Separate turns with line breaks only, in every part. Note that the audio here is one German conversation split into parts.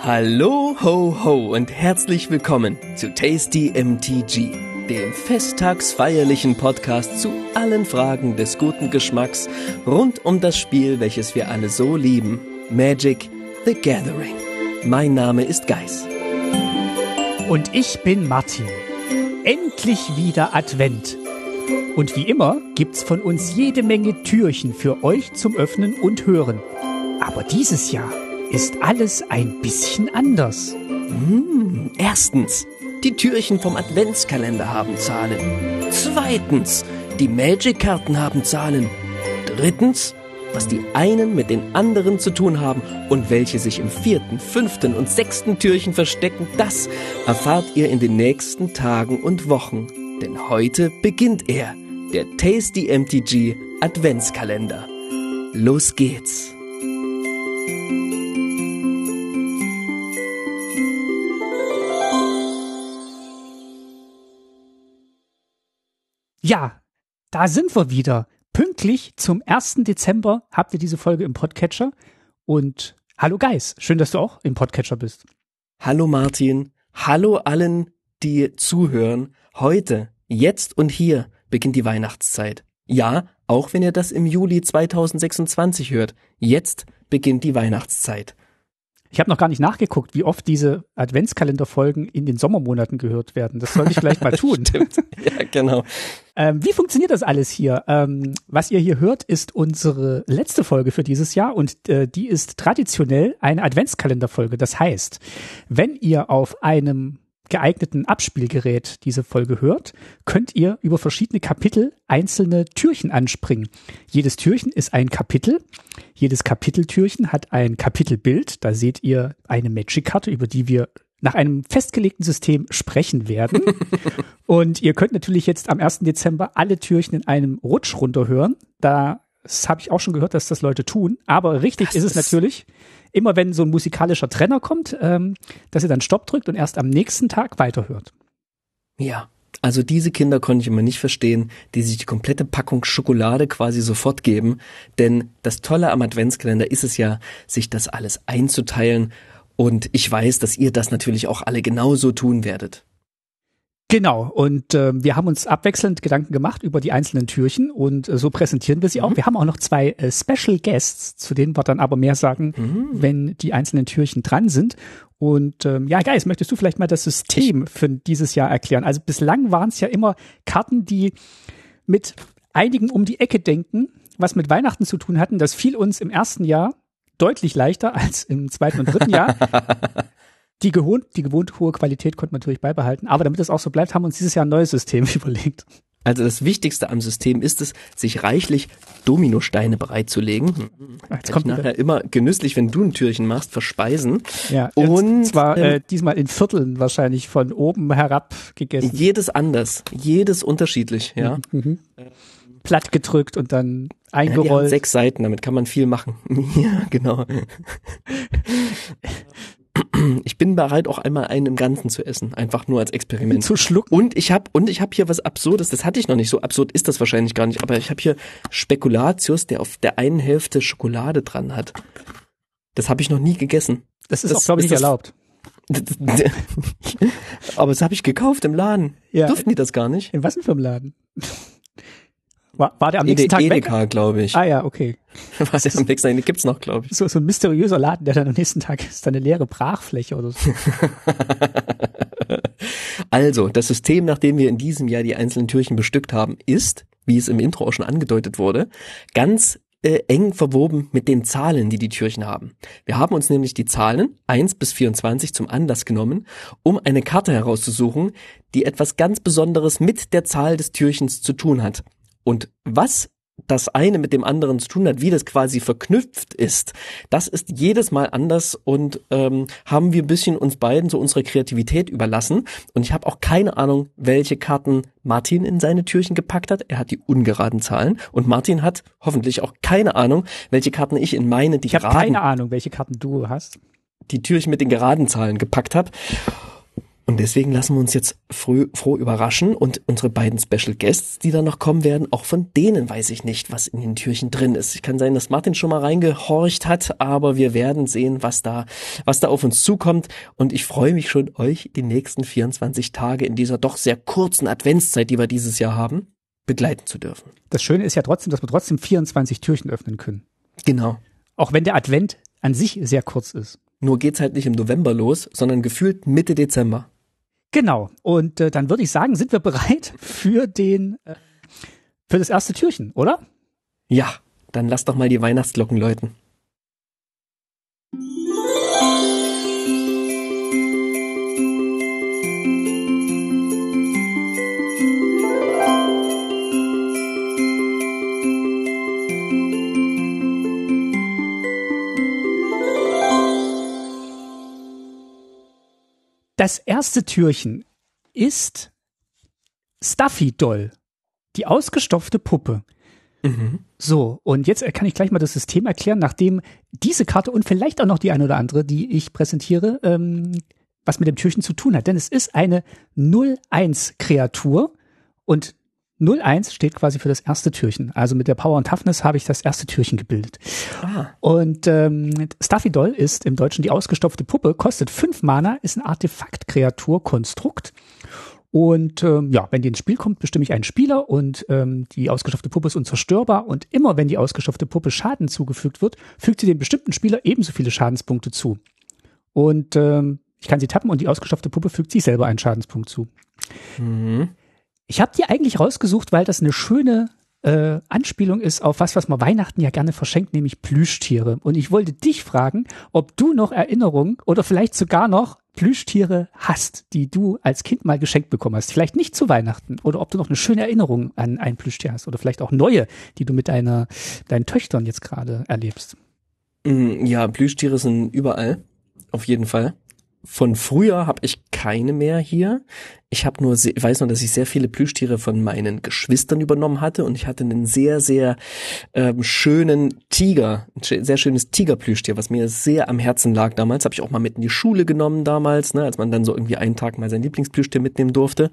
Hallo, ho, ho und herzlich willkommen zu Tasty MTG, dem festtagsfeierlichen Podcast zu allen Fragen des guten Geschmacks rund um das Spiel, welches wir alle so lieben, Magic the Gathering. Mein Name ist Geis.
Und ich bin Martin. Endlich wieder Advent. Und wie immer gibt's von uns jede Menge Türchen für euch zum Öffnen und Hören. Aber dieses Jahr ist alles ein bisschen anders.
Hm, erstens, die Türchen vom Adventskalender haben Zahlen. Zweitens, die Magic-Karten haben Zahlen. Drittens, was die einen mit den anderen zu tun haben und welche sich im vierten, fünften und sechsten Türchen verstecken, das erfahrt ihr in den nächsten Tagen und Wochen. Denn heute beginnt er, der Tasty MTG Adventskalender. Los geht's!
Ja, da sind wir wieder. Pünktlich zum 1. Dezember habt ihr diese Folge im Podcatcher. Und hallo Geis, schön, dass du auch im Podcatcher bist.
Hallo Martin, hallo allen, die zuhören. Heute, jetzt und hier beginnt die Weihnachtszeit. Ja, auch wenn ihr das im Juli 2026 hört, jetzt beginnt die Weihnachtszeit.
Ich habe noch gar nicht nachgeguckt, wie oft diese Adventskalenderfolgen in den Sommermonaten gehört werden. Das soll ich gleich mal tun.
Stimmt. Ja, genau.
Ähm, wie funktioniert das alles hier? Ähm, was ihr hier hört, ist unsere letzte Folge für dieses Jahr und äh, die ist traditionell eine Adventskalenderfolge. Das heißt, wenn ihr auf einem geeigneten Abspielgerät diese Folge hört, könnt ihr über verschiedene Kapitel einzelne Türchen anspringen. Jedes Türchen ist ein Kapitel. Jedes Kapiteltürchen hat ein Kapitelbild. Da seht ihr eine Magic-Karte, über die wir nach einem festgelegten System sprechen werden. Und ihr könnt natürlich jetzt am 1. Dezember alle Türchen in einem Rutsch runterhören. Da das habe ich auch schon gehört, dass das Leute tun. Aber richtig
Das
ist es
ist-
natürlich, immer wenn so ein musikalischer Trenner kommt, ähm, dass ihr dann Stopp drückt und erst am nächsten Tag weiterhört.
Ja. Also diese Kinder konnte ich immer nicht verstehen, die sich die komplette Packung Schokolade quasi sofort geben. Denn das Tolle am Adventskalender ist es ja, sich das alles einzuteilen. Und ich weiß, dass ihr das natürlich auch alle genauso tun werdet.
Genau, und ähm, wir haben uns abwechselnd Gedanken gemacht über die einzelnen Türchen und äh, so präsentieren wir sie auch. Wir haben auch noch zwei äh, Special Guests, zu denen wir dann aber mehr sagen, wenn die einzelnen Türchen dran sind. Und ähm, ja, Geis, möchtest du vielleicht mal das System für dieses Jahr erklären? Also bislang waren es ja immer Karten, die mit einigen um die Ecke denken, was mit Weihnachten zu tun hatten. Das fiel uns im ersten Jahr deutlich leichter als im zweiten und dritten Jahr. Die, gewohnt, die gewohnt hohe Qualität konnte man natürlich beibehalten, aber damit es auch so bleibt, haben wir uns dieses Jahr ein neues System überlegt.
Also das Wichtigste am System ist es, sich reichlich Dominosteine bereitzulegen.
Jetzt kommt wieder,
nachher immer genüsslich, wenn du ein Türchen machst, verspeisen.
ja,
und,
zwar
ähm,
äh, diesmal in Vierteln wahrscheinlich von oben herab gegessen,
Jedes anders, jedes unterschiedlich, ja.
platt gedrückt und dann
ja
eingerollt.
sechs Seiten, damit kann man viel machen. ja, genau. Ich bin bereit, auch einmal einen im Ganzen zu essen, einfach nur als Experiment.
zu schlucken.
Und ich habe und ich habe hier was Absurdes. Das hatte ich noch nicht. So absurd ist das wahrscheinlich gar nicht. Aber ich habe hier Spekulatius, der auf der einen Hälfte Schokolade dran hat. Das habe ich noch nie gegessen.
Das ist
das
auch, glaube ich, nicht
das-
erlaubt.
Aber das habe ich gekauft im Laden.
Ja.
Durften die das gar nicht?
In was denn für einem Laden? War, war der am nächsten
Ede,
Tag weg?
Edeka, glaube ich.
Ah ja, okay.
Was am nächsten Tag, gibt's noch, glaube ich.
So, so ein mysteriöser Laden, der dann am nächsten Tag ist dann eine leere Brachfläche oder so.
Also, das System, nach dem wir in diesem Jahr die einzelnen Türchen bestückt haben, ist, wie es im Intro auch schon angedeutet wurde, ganz äh, eng verwoben mit den Zahlen, die die Türchen haben. Wir haben uns nämlich die Zahlen 1 bis 24 zum Anlass genommen, um eine Karte herauszusuchen, die etwas ganz Besonderes mit der Zahl des Türchens zu tun hat. Und was das eine mit dem anderen zu tun hat, wie das quasi verknüpft ist, das ist jedes Mal anders und ähm, haben wir ein bisschen uns beiden so unsere Kreativität überlassen. Und ich habe auch keine Ahnung, welche Karten Martin in seine Türchen gepackt hat. Er hat die ungeraden Zahlen und Martin hat hoffentlich auch keine Ahnung, welche Karten ich in meine die
Ich habe
geraden
keine Ahnung, welche Karten du hast.
die Türchen mit den geraden Zahlen gepackt habe. Und deswegen lassen wir uns jetzt früh, froh überraschen und unsere beiden Special Guests, die dann noch kommen werden, auch von denen weiß ich nicht, was in den Türchen drin ist. Ich kann sein, dass Martin schon mal reingehorcht hat, aber wir werden sehen, was da, was da auf uns zukommt. Und ich freue mich schon, euch die nächsten 24 Tage in dieser doch sehr kurzen Adventszeit, die wir dieses Jahr haben, begleiten zu dürfen.
Das Schöne ist ja trotzdem, dass wir trotzdem 24 Türchen öffnen können.
Genau.
Auch wenn der Advent an sich sehr kurz ist.
Nur geht's halt nicht im November los, sondern gefühlt Mitte Dezember.
Genau. Und äh, dann würde ich sagen, sind wir bereit für den äh, für das erste Türchen, oder?
Ja, dann lass doch mal die Weihnachtsglocken läuten.
Das erste Türchen ist Stuffy Doll, die ausgestopfte Puppe.
Mhm.
So, und jetzt kann ich gleich mal das System erklären, nachdem diese Karte und vielleicht auch noch die eine oder andere, die ich präsentiere, ähm, was mit dem Türchen zu tun hat. Denn es ist eine 0-1-Kreatur und 01 steht quasi für das erste Türchen. Also mit der Power und Toughness habe ich das erste Türchen gebildet.
Ah.
Und ähm, Stuffy Doll ist im Deutschen die ausgestopfte Puppe, kostet fünf Mana, ist ein Artefakt-Kreatur, Konstrukt. Und ähm, ja, wenn die ins Spiel kommt, bestimme ich einen Spieler und ähm, die ausgestopfte Puppe ist unzerstörbar. Und immer wenn die ausgestopfte Puppe Schaden zugefügt wird, fügt sie dem bestimmten Spieler ebenso viele Schadenspunkte zu. Und ähm, ich kann sie tappen und die ausgestopfte Puppe fügt sich selber einen Schadenspunkt zu.
Mhm.
Ich habe die eigentlich rausgesucht, weil das eine schöne äh, Anspielung ist auf was, was man Weihnachten ja gerne verschenkt, nämlich Plüschtiere. Und ich wollte dich fragen, ob du noch Erinnerungen oder vielleicht sogar noch Plüschtiere hast, die du als Kind mal geschenkt bekommen hast. Vielleicht nicht zu Weihnachten oder ob du noch eine schöne Erinnerung an ein Plüschtier hast oder vielleicht auch neue, die du mit deiner, deinen Töchtern jetzt gerade erlebst.
Mm, Ja, Plüschtiere sind überall. Auf jeden Fall. Von früher habe ich keine mehr hier. Ich habe nur, se- weiß nur, dass ich sehr viele Plüschtiere von meinen Geschwistern übernommen hatte und ich hatte einen sehr, sehr ähm, schönen Tiger, ein sehr schönes Tigerplüschtier, was mir sehr am Herzen lag damals. Habe ich auch mal mit in die Schule genommen damals, ne, als man dann so irgendwie einen Tag mal sein Lieblingsplüschtier mitnehmen durfte.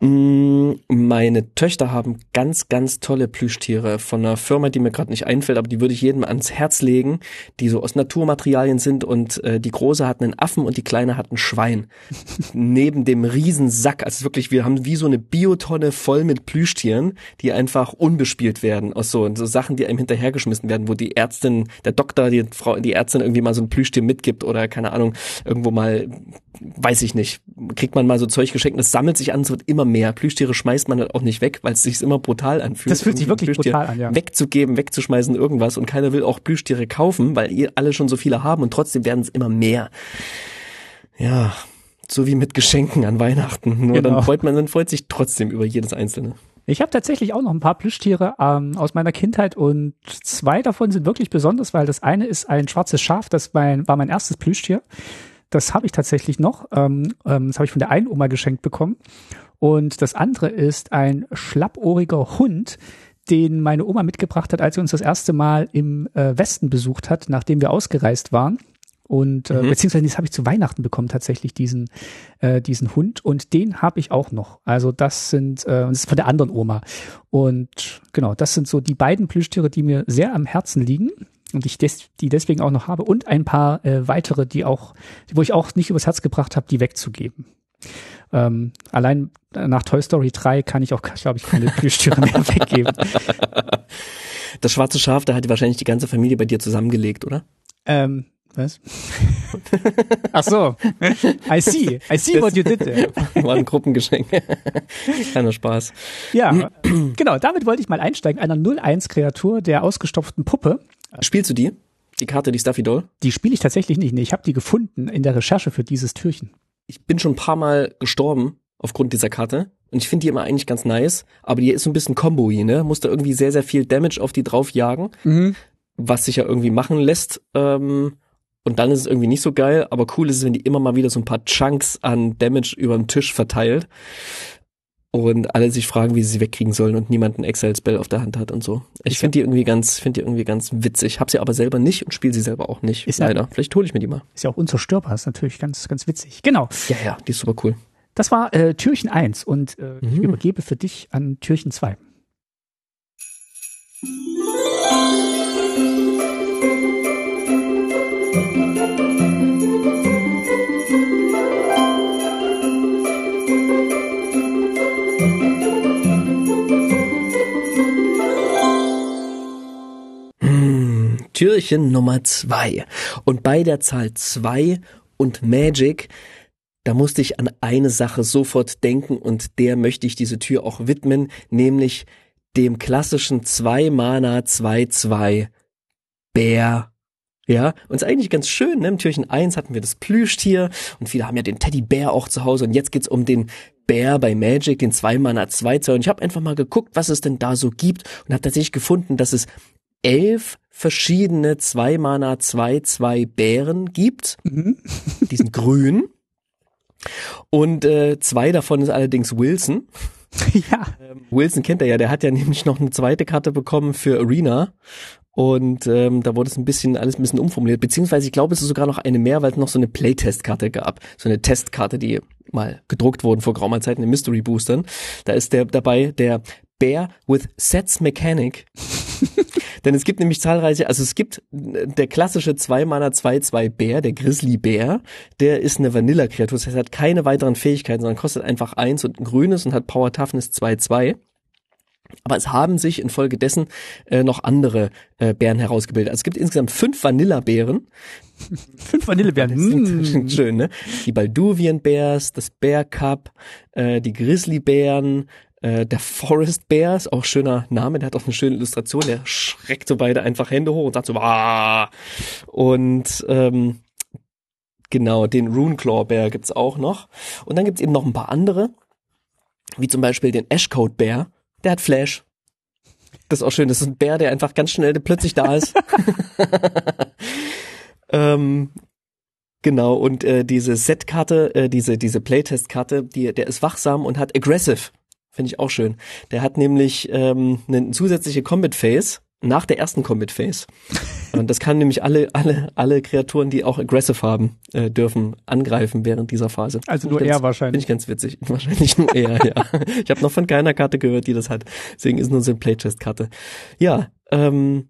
Mm, Meine Töchter haben ganz, ganz tolle Plüschtiere von einer Firma, die mir gerade nicht einfällt, aber die würde ich jedem ans Herz legen, die so aus Naturmaterialien sind und äh, die große hat einen Affen und die kleine hat ein Schwein. Neben dem riesen Sack, also wirklich, wir haben wie so eine Biotonne voll mit Plüschtieren, die einfach unbespielt werden aus so, so Sachen, die einem hinterhergeschmissen werden, wo die Ärztin, der Doktor, die Frau, die Ärztin irgendwie mal so ein Plüschtier mitgibt oder keine Ahnung, irgendwo mal, weiß ich nicht, kriegt man mal so Zeug geschenkt, das sammelt sich an, es wird immer mehr. Plüschtiere schmeißt man halt auch nicht weg, weil es sich immer brutal anfühlt.
Das fühlt sich wirklich brutal an, ja.
Wegzugeben, wegzuschmeißen, irgendwas und keiner will auch Plüschtiere kaufen, weil ihr alle schon so viele haben und trotzdem werden es immer mehr. Ja, so wie mit Geschenken an Weihnachten. Nur
Genau.
dann freut man, dann freut sich trotzdem über jedes einzelne.
Ich habe tatsächlich auch noch ein paar Plüschtiere ähm, aus meiner Kindheit und zwei davon sind wirklich besonders, weil das eine ist ein schwarzes Schaf, das mein, war mein erstes Plüschtier. Das habe ich tatsächlich noch. Ähm, ähm, das habe ich von der einen Oma geschenkt bekommen. Und das andere ist ein schlappohriger Hund, den meine Oma mitgebracht hat, als sie uns das erste Mal im äh, Westen besucht hat, nachdem wir ausgereist waren. Und äh,
Mhm.
beziehungsweise das habe ich zu Weihnachten bekommen tatsächlich diesen äh, diesen Hund und den habe ich auch noch. Also das sind äh, das ist von der anderen Oma und genau das sind so die beiden Plüschtiere, die mir sehr am Herzen liegen und ich des, die deswegen auch noch habe und ein paar äh, weitere, die auch wo ich auch nicht übers Herz gebracht habe, die wegzugeben. Ähm, allein nach Toy Story 3 kann ich auch, glaube ich, keine Plüschtiere mehr weggeben.
Das schwarze Schaf, da hat wahrscheinlich die ganze Familie bei dir zusammengelegt, oder?
Ähm, was? Ach so. I see. I see what you did there.
War ein Gruppengeschenk. Kleiner Spaß.
Ja, genau. Damit wollte ich mal einsteigen. Einer 0-1-Kreatur der ausgestopften Puppe.
Spielst du die? Die Karte, die Stuffy Doll?
Die spiele ich tatsächlich nicht. Nee, ich habe die gefunden in der Recherche für dieses Türchen.
Ich bin schon ein paar Mal gestorben aufgrund dieser Karte. Und ich finde die immer eigentlich ganz nice. Aber die ist so ein bisschen combo ne? Musst du irgendwie sehr, sehr viel Damage auf die drauf jagen. was sich ja irgendwie machen lässt. Ähm, und dann ist es irgendwie nicht so geil, aber cool ist es, wenn die immer mal wieder so ein paar Chunks an Damage über den Tisch verteilt. Und alle sich fragen, wie sie sie wegkriegen sollen und niemand einen Exile-Spell auf der Hand hat und so. Ich finde die irgendwie ganz, finde die irgendwie ganz witzig. Hab sie aber selber nicht und spiele sie selber auch nicht.
Ist ja-
leider. Vielleicht hole ich mir die mal.
Ist ja auch unzerstörbar, ist natürlich ganz, ganz witzig. Genau.
Ja, ja, die ist super cool.
Das war äh, Türchen 1 und äh, ich
Mhm.
übergebe für dich an Türchen 2.
Türchen Nummer zwei. Und bei der Zahl zwei und Magic, da musste ich an eine Sache sofort denken und der möchte ich diese Tür auch widmen, nämlich dem klassischen 2 Mana 2-2 Bär. Ja, und ist eigentlich ganz schön, ne? Im Türchen 1 hatten wir das Plüschtier und viele haben ja den Teddybär auch zu Hause und jetzt geht's um den Bär bei Magic, den 2 Mana 2-2 und ich habe einfach mal geguckt, was es denn da so gibt und habe tatsächlich gefunden, dass es elf verschiedene 2 Mana 2-2 Bären gibt. Die sind grün. Und äh, zwei davon ist allerdings Wilson.
ja.
Wilson kennt er ja, der hat ja nämlich noch eine zweite Karte bekommen für Arena. Und ähm, da wurde es ein bisschen alles ein bisschen umformuliert. Beziehungsweise ich glaube, es ist sogar noch eine mehr, weil es noch so eine Playtest-Karte gab. So eine Testkarte, die mal gedruckt wurden vor geraumer Zeit in den Mystery Boostern. Da ist der dabei, der Bear with Sets Mechanic. Denn es gibt nämlich zahlreiche, also es gibt äh, der klassische 2-Mana 2-2 Bär, der Grizzly Bär, der ist eine Vanilla-Kreatur, das heißt, er hat keine weiteren Fähigkeiten, sondern kostet einfach eins und ein grünes und hat Power Toughness 2-2. Aber es haben sich infolgedessen äh, noch andere äh, Bären herausgebildet. Also es gibt insgesamt fünf Vanilla-Bären.
Fünf
klingt
Mm.
schön, ne? Die Balduvian Bears, das Bear Cup, äh, die Grizzly Bären, äh, der Forest Bear, ist auch schöner Name, der hat auch eine schöne Illustration, der schreckt so beide einfach Hände hoch und sagt so, Wah! und ähm, genau, den Runeclaw Bear gibt's auch noch. Und dann gibt's eben noch ein paar andere, wie zum Beispiel den Ashcoat Bear, der hat Flash. Das ist auch schön, das ist ein Bär, der einfach ganz schnell plötzlich da ist. ähm, Genau, und äh, diese Set-Karte, äh, diese, diese Playtest-Karte, die, der ist wachsam und hat Aggressive. Finde ich auch schön. Der hat nämlich ähm, eine zusätzliche Combat Phase nach der ersten Combat Phase. Und das kann nämlich alle, alle, alle Kreaturen, die auch Aggressive haben, äh, dürfen angreifen während dieser Phase.
Also nur
ich
er
ganz, Finde
wahrscheinlich.
ich ganz witzig. Wahrscheinlich nur er, ja. Ich habe noch von keiner Karte gehört, die das hat. Deswegen ist nur so eine Playtest-Karte. Ja, ähm,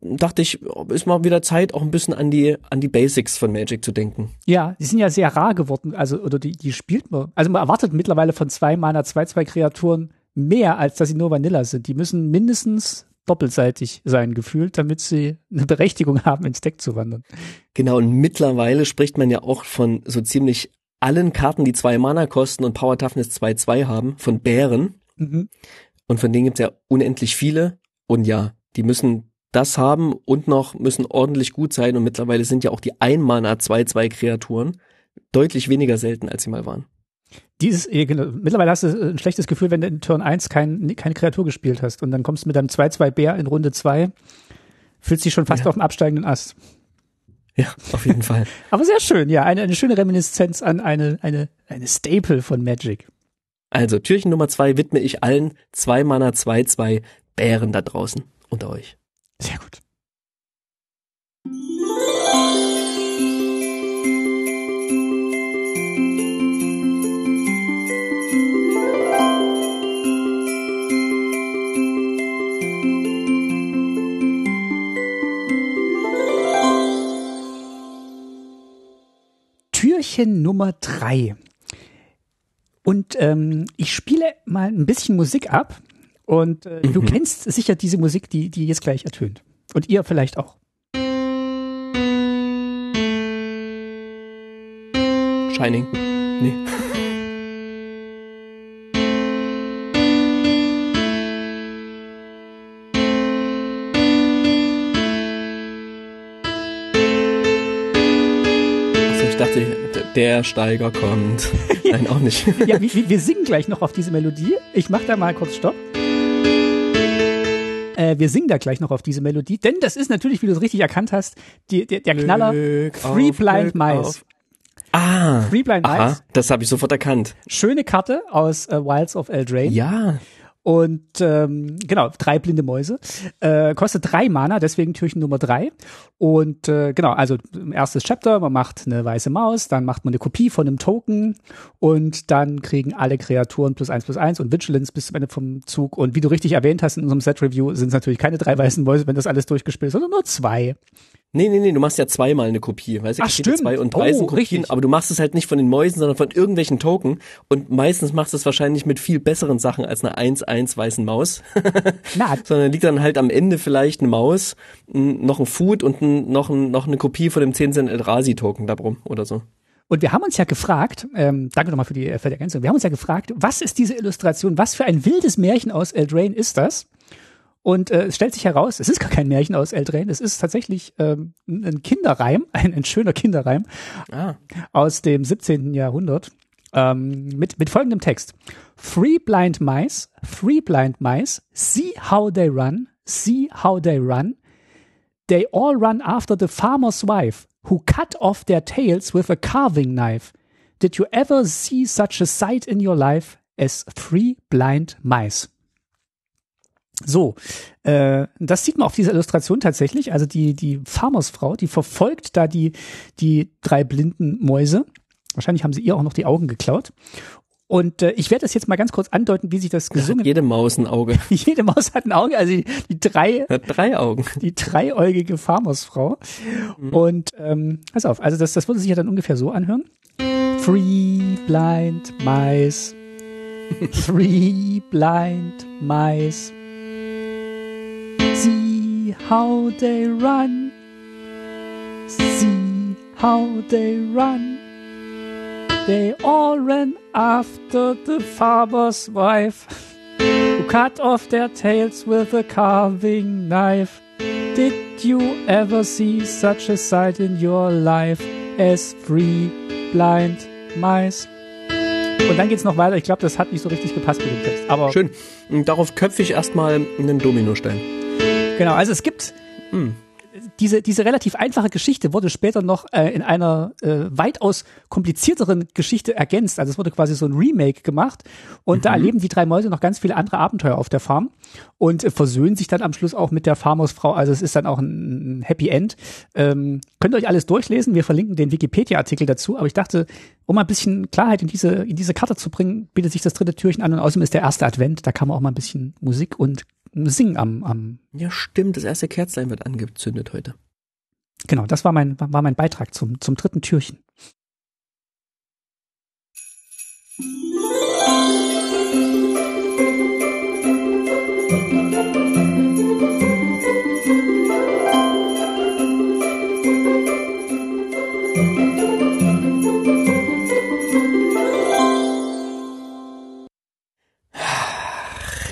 dachte ich, ist mal wieder Zeit, auch ein bisschen an die, an die Basics von Magic zu denken.
Ja, die sind ja sehr rar geworden. Also, oder die, die spielt man. Also man erwartet mittlerweile von zwei Mana 2-2 Kreaturen mehr, als dass sie nur Vanilla sind. Die müssen mindestens doppelseitig sein, gefühlt, damit sie eine Berechtigung haben, ins Deck zu wandern.
Genau, und mittlerweile spricht man ja auch von so ziemlich allen Karten, die zwei Mana kosten und Power Toughness 2-2 haben, von Bären.
Mhm.
Und von denen gibt's ja unendlich viele. Und ja, die müssen das haben und noch müssen ordentlich gut sein. Und mittlerweile sind ja auch die Ein-Mana 2-2 Kreaturen deutlich weniger selten, als sie mal waren.
Dieses, genau, mittlerweile hast du ein schlechtes Gefühl, wenn du in Turn 1 kein, keine Kreatur gespielt hast und dann kommst du mit deinem 2-2 Bär in Runde 2, fühlst dich schon fast
Ja.
auf dem absteigenden Ast.
Ja, auf jeden Fall.
Aber sehr schön, ja, eine, eine schöne Reminiszenz an eine, eine, eine Staple von Magic.
Also, Türchen Nummer zwei widme ich allen 2 Mana 2-2 Bären da draußen unter euch.
Sehr gut. Türchen Nummer drei. Und ähm, ich spiele mal ein bisschen Musik ab. Und äh, du kennst sicher diese Musik, die, die jetzt gleich ertönt. Und ihr vielleicht auch.
Shining. Nee. Achso, ich dachte, der Steiger kommt. Nein, auch nicht.
Ja, wir, wir- wir singen gleich noch auf diese Melodie. Ich mach da mal kurz Stopp. Äh, wir singen da gleich noch auf diese Melodie, denn das ist natürlich, wie du es richtig erkannt hast, die, der, der Knaller
Glück auf,
Blind
Glück
Mice.
auf. Ah,
Three Blind
aha,
Mice.
das habe ich sofort erkannt.
Schöne Karte aus äh, Wilds of Eldraine.
Ja,
Und ähm, genau, drei blinde Mäuse. Äh, kostet drei Mana, deswegen Türchen Nummer drei. Und äh, genau, also erstes Chapter, man macht eine weiße Maus, dann macht man eine Kopie von einem Token und dann kriegen alle Kreaturen plus eins plus eins und Vigilance bis zum Ende vom Zug. Und wie du richtig erwähnt hast in unserem Set-Review, sind es natürlich keine drei weißen Mäuse, wenn das alles durchgespielt ist, sondern nur zwei.
Nee, nee, nee, du machst ja zweimal eine Kopie. Weißt du,
Ach, stimmt.
zwei und drei
Oh,
sind Kopien, aber du machst es halt nicht von den Mäusen, sondern von irgendwelchen Token. Und meistens machst du es wahrscheinlich mit viel besseren Sachen als eine 1-1 weißen Maus.
Na,
sondern liegt dann halt am Ende vielleicht eine Maus, noch ein Food und noch, noch eine Kopie von dem 10 Cent Eldrazi Token da drum oder so.
Und wir haben uns ja gefragt, ähm, danke nochmal für die, für die Ergänzung, wir haben uns ja gefragt, was ist diese Illustration, was für ein wildes Märchen aus Eldraine ist das? Und äh, es stellt sich heraus, es ist gar kein Märchen aus Eldraine, es ist tatsächlich ähm, ein Kinderreim, ein, ein schöner Kinderreim
Ah,
aus dem 17. Jahrhundert ähm, mit, mit folgendem Text. Three blind mice, three blind mice, see how they run, see how they run. They all run after the farmer's wife, who cut off their tails with a carving knife. Did you ever see such a sight in your life as three blind mice? So, äh, das sieht man auf dieser Illustration tatsächlich. Also die, die Farmersfrau, die verfolgt da die, die drei blinden Mäuse. Wahrscheinlich haben sie ihr auch noch die Augen geklaut. Und äh, ich werde das jetzt mal ganz kurz andeuten, wie sich das
da hat
gesungen
jede Maus ein Auge.
Jede Maus hat ein Auge, also die, die drei,
Hat drei Augen.
die dreieugige Farmersfrau. Und ähm, pass auf, also das, das würde sich ja dann ungefähr so anhören. Three blind mice. Three blind mice. See how they run. See how they run. They all ran after the farmer's wife, who cut off their tails with a carving knife. Did you ever see such a sight in your life as three blind mice? Und dann geht's noch weiter. Ich glaube, das hat nicht so richtig gepasst mit dem Text. Aber
Schön. Darauf köpfe ich erstmal einen Dominostein.
Genau, also es gibt
Hm.
diese, diese relativ einfache Geschichte wurde später noch äh, in einer äh, weitaus komplizierteren Geschichte ergänzt. Also es wurde quasi so ein Remake gemacht und da erleben die drei Mäuse noch ganz viele andere Abenteuer auf der Farm und äh, versöhnen sich dann am Schluss auch mit der Farmersfrau. Also es ist dann auch ein, ein Happy End. Ähm, könnt ihr euch alles durchlesen. Wir verlinken den Wikipedia-Artikel dazu. Aber ich dachte, um mal ein bisschen Klarheit in diese, in diese Karte zu bringen, bietet sich das dritte Türchen an und außerdem ist der erste Advent. Da kann man auch mal ein bisschen Musik und Singen am, am
Ja, stimmt. Das erste Kerzlein wird angezündet heute.
Genau, das war mein, war mein Beitrag zum, zum dritten Türchen.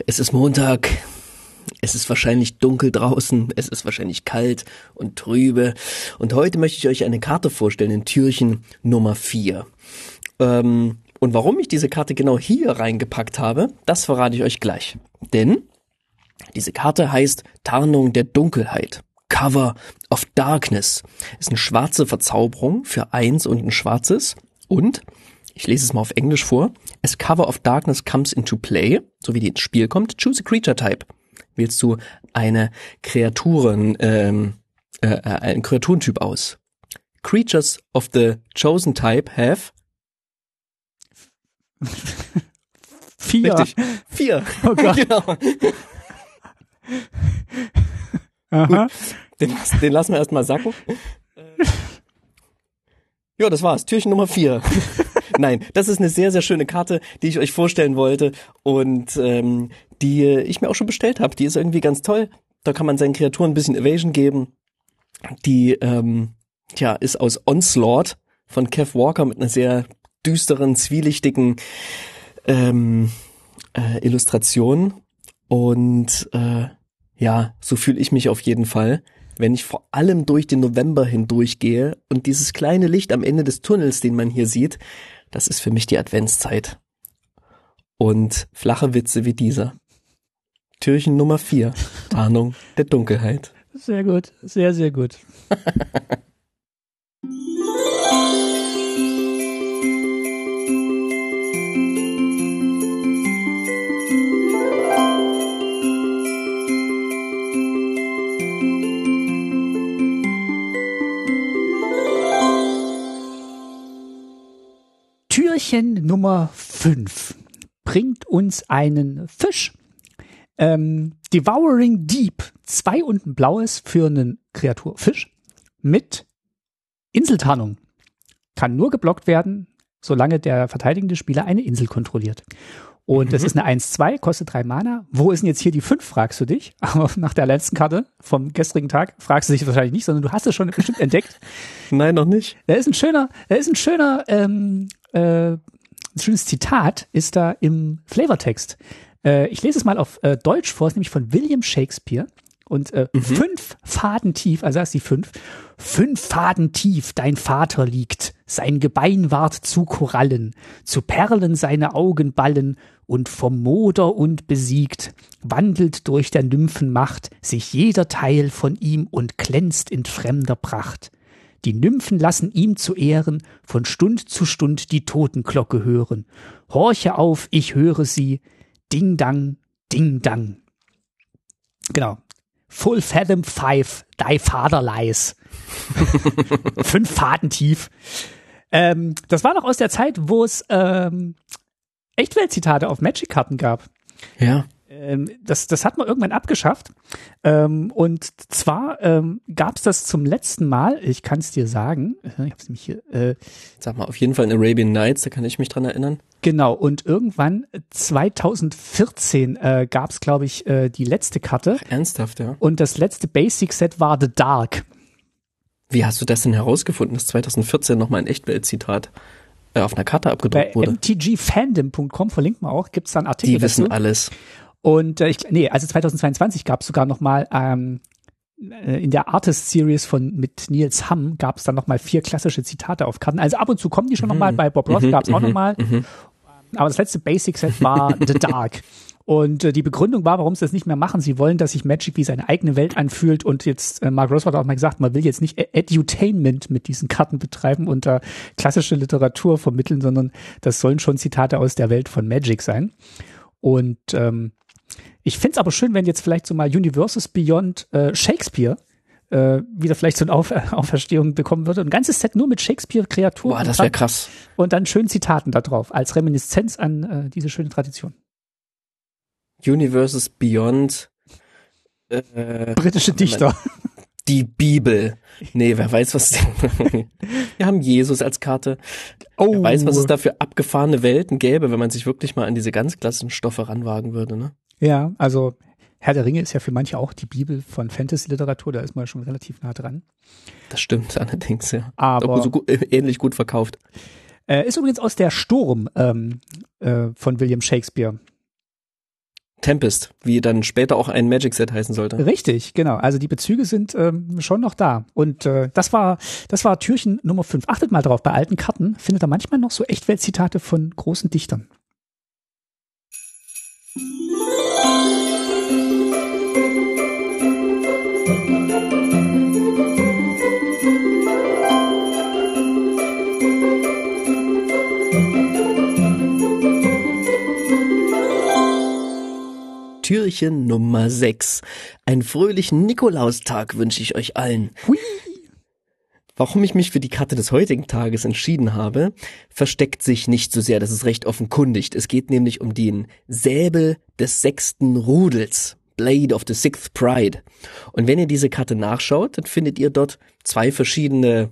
Es ist Montag. Es ist wahrscheinlich dunkel draußen. Es ist wahrscheinlich kalt und trübe. Und heute möchte ich euch eine Karte vorstellen in Türchen Nummer 4. Ähm, und warum ich diese Karte genau hier reingepackt habe, das verrate ich euch gleich. Denn diese Karte heißt Tarnung der Dunkelheit. Cover of Darkness. Ist eine schwarze Verzauberung für eins und ein schwarzes. Und, ich lese es mal auf Englisch vor, as Cover of Darkness comes into play, so wie die ins Spiel kommt, choose a creature type. Wählst du eine Kreaturen, ähm, äh, äh, einen Kreaturentyp aus. Creatures of the chosen type have
Vier.
Richtig. Vier.
Oh Gott.
genau.
Aha.
Den, den lassen wir erstmal sacken. Äh. Ja, das war's. Türchen Nummer vier. Nein, das ist eine sehr, sehr schöne Karte, die ich euch vorstellen wollte und ähm, die ich mir auch schon bestellt habe. Die ist irgendwie ganz toll. Da kann man seinen Kreaturen ein bisschen Evasion geben. Die ähm, ja, ist aus Onslaught von Kev Walker mit einer sehr düsteren, zwielichtigen ähm, äh, Illustration. Und äh, ja, so fühle ich mich auf jeden Fall, wenn ich vor allem durch den November hindurchgehe und dieses kleine Licht am Ende des Tunnels, den man hier sieht, das ist für mich die Adventszeit. Und flache Witze wie dieser. Türchen Nummer 4, Tarnung der Dunkelheit.
Sehr gut, sehr, sehr gut. Türchen Nummer 5 bringt uns einen Fisch ähm, Devouring Deep, zwei und ein blaues für einen Kreaturfisch mit Inseltarnung. Kann nur geblockt werden, solange der verteidigende Spieler eine Insel kontrolliert. Und mhm. das ist eine 1-2, kostet drei Mana. Wo ist denn jetzt hier die 5, fragst du dich. Aber nach der letzten Karte vom gestrigen Tag fragst du dich wahrscheinlich nicht, sondern du hast es schon bestimmt entdeckt.
Nein, noch nicht.
Da ist ein schöner, da ist ein schöner, ähm, äh, ein schönes Zitat ist da im Flavortext. Äh, ich lese es mal auf äh, Deutsch vor, ist nämlich von William Shakespeare. Und äh, mhm. fünf Faden tief, also das ist die fünf, fünf Faden tief dein Vater liegt, sein Gebein ward zu Korallen, zu Perlen seine Augen ballen, und vom Moder und besiegt, wandelt durch der Nymphen Macht sich jeder Teil von ihm und glänzt in fremder Pracht. Die Nymphen lassen ihm zu Ehren von Stund zu Stund die Totenglocke hören. Horche auf, ich höre sie, Ding Dang, Ding Dang. Genau. Full Fathom Five, thy father lies. Fünf Faden tief. Ähm, das war noch aus der Zeit, wo es ähm, Echtwelt-Zitate auf Magic-Karten gab.
Ja.
Ähm, das, das hat man irgendwann abgeschafft. Ähm, und zwar ähm, gab es das zum letzten Mal, ich kann es dir sagen, äh, ich hab's nämlich hier. Äh,
Sag mal, auf jeden Fall in Arabian Nights, da kann ich mich dran erinnern.
Genau, und irgendwann 2014 äh, gab es, glaube ich, äh, die letzte Karte.
Ach, ernsthaft, ja.
Und das letzte Basic-Set war The Dark.
Wie hast du das denn herausgefunden, dass 2014 nochmal ein Echtwelt-Zitat äh, auf einer Karte abgedruckt Bei wurde.
mtgfandom.com verlinkt man auch, gibt es da einen Artikel
Die wissen dazu. alles.
Und äh, ich, nee, also 2022 gab es sogar noch mal ähm, äh, in der Artist Series von mit Nils Hamm gab es dann noch mal vier klassische Zitate auf Karten. Also ab und zu kommen die schon mhm. noch mal. Bei Bob Ross mhm. gab es auch mhm. noch mal. Mhm. Aber das letzte Basic Set war The Dark. Und äh, die Begründung war, warum sie das nicht mehr machen. Sie wollen, dass sich Magic wie seine eigene Welt anfühlt. Und jetzt, äh, Mark Ross hat auch mal gesagt, man will jetzt nicht Edutainment mit diesen Karten betreiben und äh, klassische Literatur vermitteln, sondern das sollen schon Zitate aus der Welt von Magic sein. Und ähm, ich find's aber schön, wenn jetzt vielleicht so mal Universes Beyond äh, Shakespeare äh, wieder vielleicht so eine Auf Auferstehung bekommen würde. Ein ganzes Set nur mit Shakespeare-Kreaturen.
Boah, das wäre krass.
Und dann schön Zitaten da drauf, als Reminiszenz an äh, diese schöne Tradition.
Universes Beyond.
Äh, Britische Dichter.
Die Bibel. Nee, wer weiß, was. Wir haben Jesus als Karte. Oh. Wer weiß, was es da für abgefahrene Welten gäbe, wenn man sich wirklich mal an diese ganz klassischen Stoffe ranwagen würde, ne?
Ja, also Herr der Ringe ist ja für manche auch die Bibel von Fantasy-Literatur, da ist man schon relativ nah dran.
Das stimmt allerdings, ja.
Aber
so gut, äh, ähnlich gut verkauft.
Äh, ist übrigens aus der Sturm ähm, äh, von William Shakespeare.
Tempest, wie dann später auch ein Magic Set heißen sollte.
Richtig, genau. Also die Bezüge sind ähm, schon noch da. Und äh, das war das war Türchen Nummer 5. Achtet mal drauf, bei alten Karten findet ihr manchmal noch so Echtweltzitate von großen Dichtern.
Türchen Nummer 6. Einen fröhlichen Nikolaustag wünsche ich euch allen. Hui. Warum ich mich für die Karte des heutigen Tages entschieden habe, versteckt sich nicht so sehr, das ist recht offenkundig. Es geht nämlich um den Säbel des sechsten Rudels. Blade of the Sixth Pride. Und wenn ihr diese Karte nachschaut, dann findet ihr dort zwei verschiedene,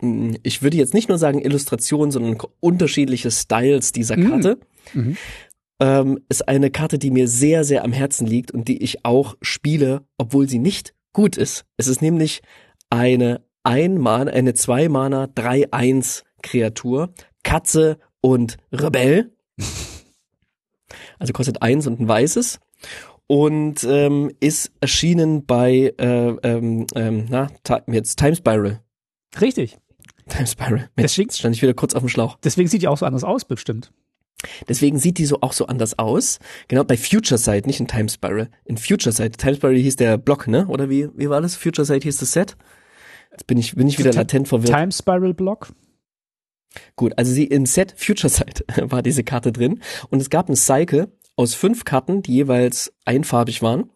hm, ich würde jetzt nicht nur sagen Illustrationen, sondern unterschiedliche Styles dieser mhm. Karte. Mhm ähm, ist eine Karte, die mir sehr, sehr am Herzen liegt und die ich auch spiele, obwohl sie nicht gut ist. Es ist nämlich eine Ein-Mana, eine Zwei-Mana 3-1 Kreatur, Katze und Rebell. Also kostet eins und ein weißes und ähm, ist erschienen bei äh, ähm, ähm, na, jetzt Time Spiral.
Richtig.
Time Spiral. deswegen stand ich wieder kurz auf dem Schlauch.
Deswegen sieht die auch so anders aus, bestimmt.
Deswegen sieht die so auch so anders aus. Genau, bei Future Sight, nicht in Time Spiral. In Future Sight. Time Spiral hieß der Block, ne? Oder wie, wie war das? Future Sight hieß das Set? Jetzt bin ich, bin ich wieder latent verwirrt.
Time Spiral Block?
Gut, also sie im Set Future Sight war diese Karte drin. Und es gab ein Cycle aus fünf Karten, die jeweils einfarbig waren,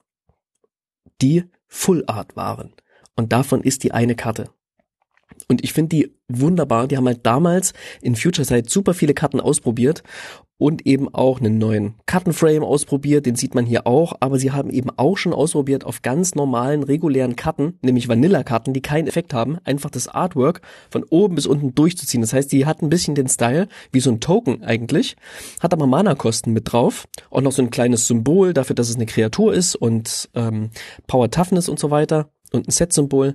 die Full Art waren. Und davon ist die eine Karte. Und ich finde die wunderbar. Die haben halt damals in Future Sight super viele Karten ausprobiert und eben auch einen neuen Kartenframe ausprobiert, den sieht man hier auch, aber sie haben eben auch schon ausprobiert auf ganz normalen, regulären Karten, nämlich Vanilla-Karten, die keinen Effekt haben, einfach das Artwork von oben bis unten durchzuziehen. Das heißt, die hat ein bisschen den Style, wie so ein Token eigentlich, hat aber Mana-Kosten mit drauf und noch so ein kleines Symbol dafür, dass es eine Kreatur ist und ähm, Power Toughness und so weiter und ein Set-Symbol.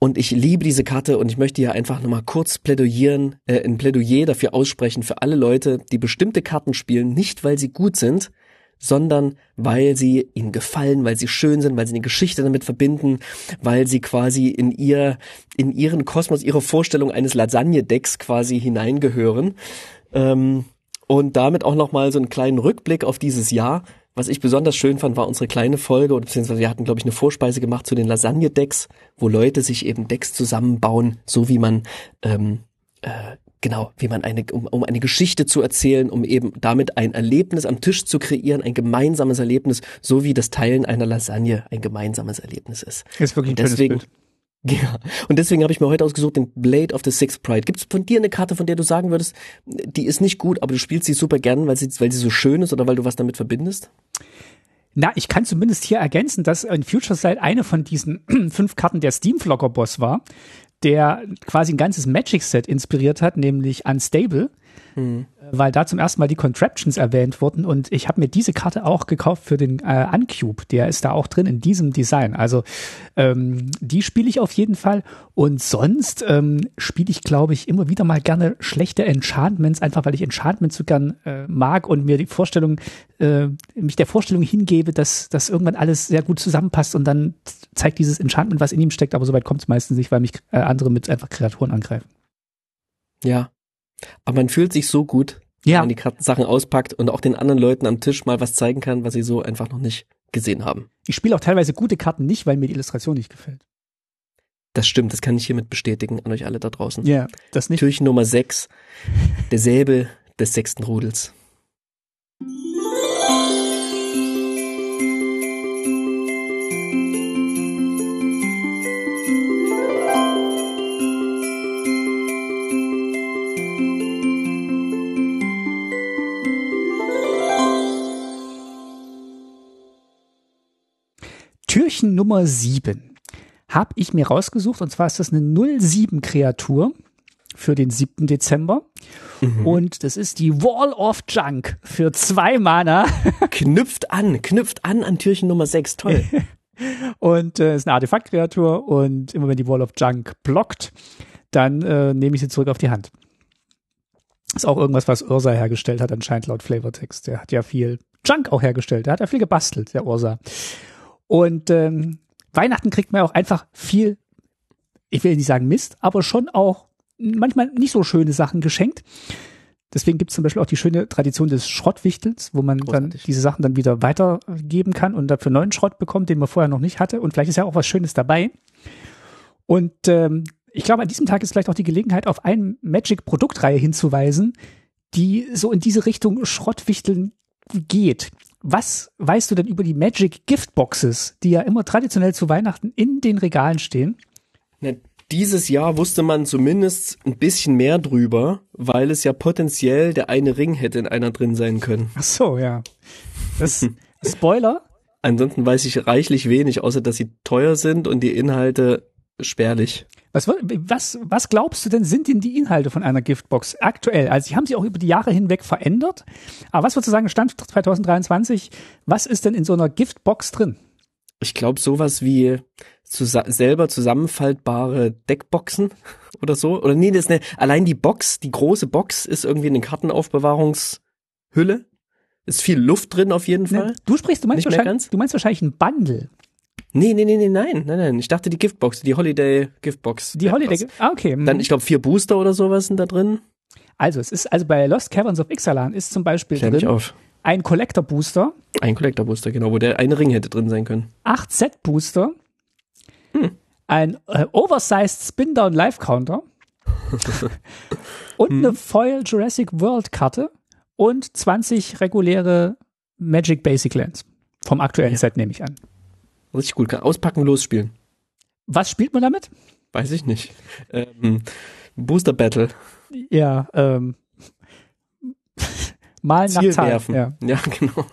Und ich liebe diese Karte und ich möchte hier einfach nochmal kurz plädoyieren, äh, ein Plädoyer dafür aussprechen für alle Leute, die bestimmte Karten spielen, nicht weil sie gut sind, sondern weil sie ihnen gefallen, weil sie schön sind, weil sie eine Geschichte damit verbinden, weil sie quasi in ihr, in ihren Kosmos, ihre Vorstellung eines Lasagne-Decks quasi hineingehören. Ähm, und damit auch nochmal so einen kleinen Rückblick auf dieses Jahr. Was ich besonders schön fand, war unsere kleine Folge, oder beziehungsweise wir hatten, glaube ich, eine Vorspeise gemacht zu den Lasagne-Decks, wo Leute sich eben Decks zusammenbauen, so wie man ähm, äh, genau, wie man eine, um, um eine Geschichte zu erzählen, um eben damit ein Erlebnis am Tisch zu kreieren, ein gemeinsames Erlebnis, so wie das Teilen einer Lasagne ein gemeinsames Erlebnis ist.
Ist wirklich ein
deswegen,
Bild.
Ja, und deswegen habe ich mir heute ausgesucht den Blade of the Sixth Pride. Gibt es von dir eine Karte, von der du sagen würdest, die ist nicht gut, aber du spielst sie super gern, weil sie, weil sie so schön ist oder weil du was damit verbindest?
Na, ich kann zumindest hier ergänzen, dass in Future Sight eine von diesen fünf Karten der Steamflocker Boss war, der quasi ein ganzes Magic Set inspiriert hat, nämlich Unstable. Mhm. Weil da zum ersten Mal die Contraptions erwähnt wurden und ich habe mir diese Karte auch gekauft für den äh, Uncube. Der ist da auch drin in diesem Design. Also ähm, die spiele ich auf jeden Fall. Und sonst ähm, spiele ich, glaube ich, immer wieder mal gerne schlechte Enchantments, einfach weil ich Enchantments so gern äh, mag und mir die Vorstellung, äh, mich der Vorstellung hingebe, dass das irgendwann alles sehr gut zusammenpasst und dann zeigt dieses Enchantment, was in ihm steckt, aber soweit kommt es meistens nicht, weil mich äh, andere mit einfach Kreaturen angreifen.
Ja, aber man fühlt sich so gut, ja. wenn man die Karten Sachen auspackt und auch den anderen Leuten am Tisch mal was zeigen kann, was sie so einfach noch nicht gesehen haben.
Ich spiele auch teilweise gute Karten nicht, weil mir die Illustration nicht gefällt.
Das stimmt, das kann ich hiermit bestätigen an euch alle da draußen.
Ja, das nicht.
Türchen Nummer 6, der Säbel des sechsten Rudels.
Türchen Nummer 7 habe ich mir rausgesucht und zwar ist das eine 07 Kreatur für den 7. Dezember. Mhm. Und das ist die Wall of Junk für zwei Mana.
knüpft an, knüpft an an Türchen Nummer 6. Toll.
und äh, ist eine Artefaktkreatur und immer wenn die Wall of Junk blockt, dann äh, nehme ich sie zurück auf die Hand. Ist auch irgendwas, was Ursa hergestellt hat, anscheinend laut Flavortext. Der hat ja viel Junk auch hergestellt. Der hat ja viel gebastelt, der Ursa. Und ähm, Weihnachten kriegt man auch einfach viel, ich will nicht sagen Mist, aber schon auch manchmal nicht so schöne Sachen geschenkt. Deswegen gibt es zum Beispiel auch die schöne Tradition des Schrottwichtels, wo man Großartig. dann diese Sachen dann wieder weitergeben kann und dafür neuen Schrott bekommt, den man vorher noch nicht hatte. Und vielleicht ist ja auch was Schönes dabei. Und ähm, ich glaube, an diesem Tag ist vielleicht auch die Gelegenheit, auf eine Magic-Produktreihe hinzuweisen, die so in diese Richtung Schrottwichteln geht. Was weißt du denn über die Magic Gift Boxes, die ja immer traditionell zu Weihnachten in den Regalen stehen?
Ja, dieses Jahr wusste man zumindest ein bisschen mehr drüber, weil es ja potenziell der eine Ring hätte in einer drin sein können.
Ach so, ja. Das Spoiler.
Ansonsten weiß ich reichlich wenig, außer dass sie teuer sind und die Inhalte spärlich.
Was, was, was glaubst du denn, sind denn die Inhalte von einer Giftbox aktuell? Also, sie haben sich auch über die Jahre hinweg verändert. Aber was würdest du sagen, Stand 2023, was ist denn in so einer Giftbox drin?
Ich glaube, sowas wie zus selber zusammenfaltbare Deckboxen oder so. Oder nee, das ist eine, allein die Box, die große Box ist irgendwie eine Kartenaufbewahrungshülle. Ist viel Luft drin auf jeden Fall.
du sprichst, du meinst, wahrscheinlich, du meinst wahrscheinlich ein Bundle.
Nee, nee, nee, nee, nein, nein, nein. Ich dachte die Giftbox, die Holiday Giftbox.
Die Holiday, ah, okay.
Dann, mhm. ich glaube, vier Booster oder sowas sind da drin.
Also, es ist, also bei Lost Caverns of Ixalan ist zum Beispiel Klär drin
auf.
ein Collector Booster.
Ein Collector Booster, genau, wo der eine Ring hätte drin sein können.
Acht Set Booster. Hm. Ein äh, Oversized Spin-Down Live Counter. und hm. eine Foil Jurassic World Karte. Und 20 reguläre Magic Basic Lands. Vom aktuellen ja. Set nehme ich an.
Richtig. Kann auspacken, losspielen.
Was spielt man damit?
weiß ich nicht. Ähm, Booster Battle.
Ja, ähm, mal nach
Ziel
Zahlen.
werfen.
Ja.
ja, genau.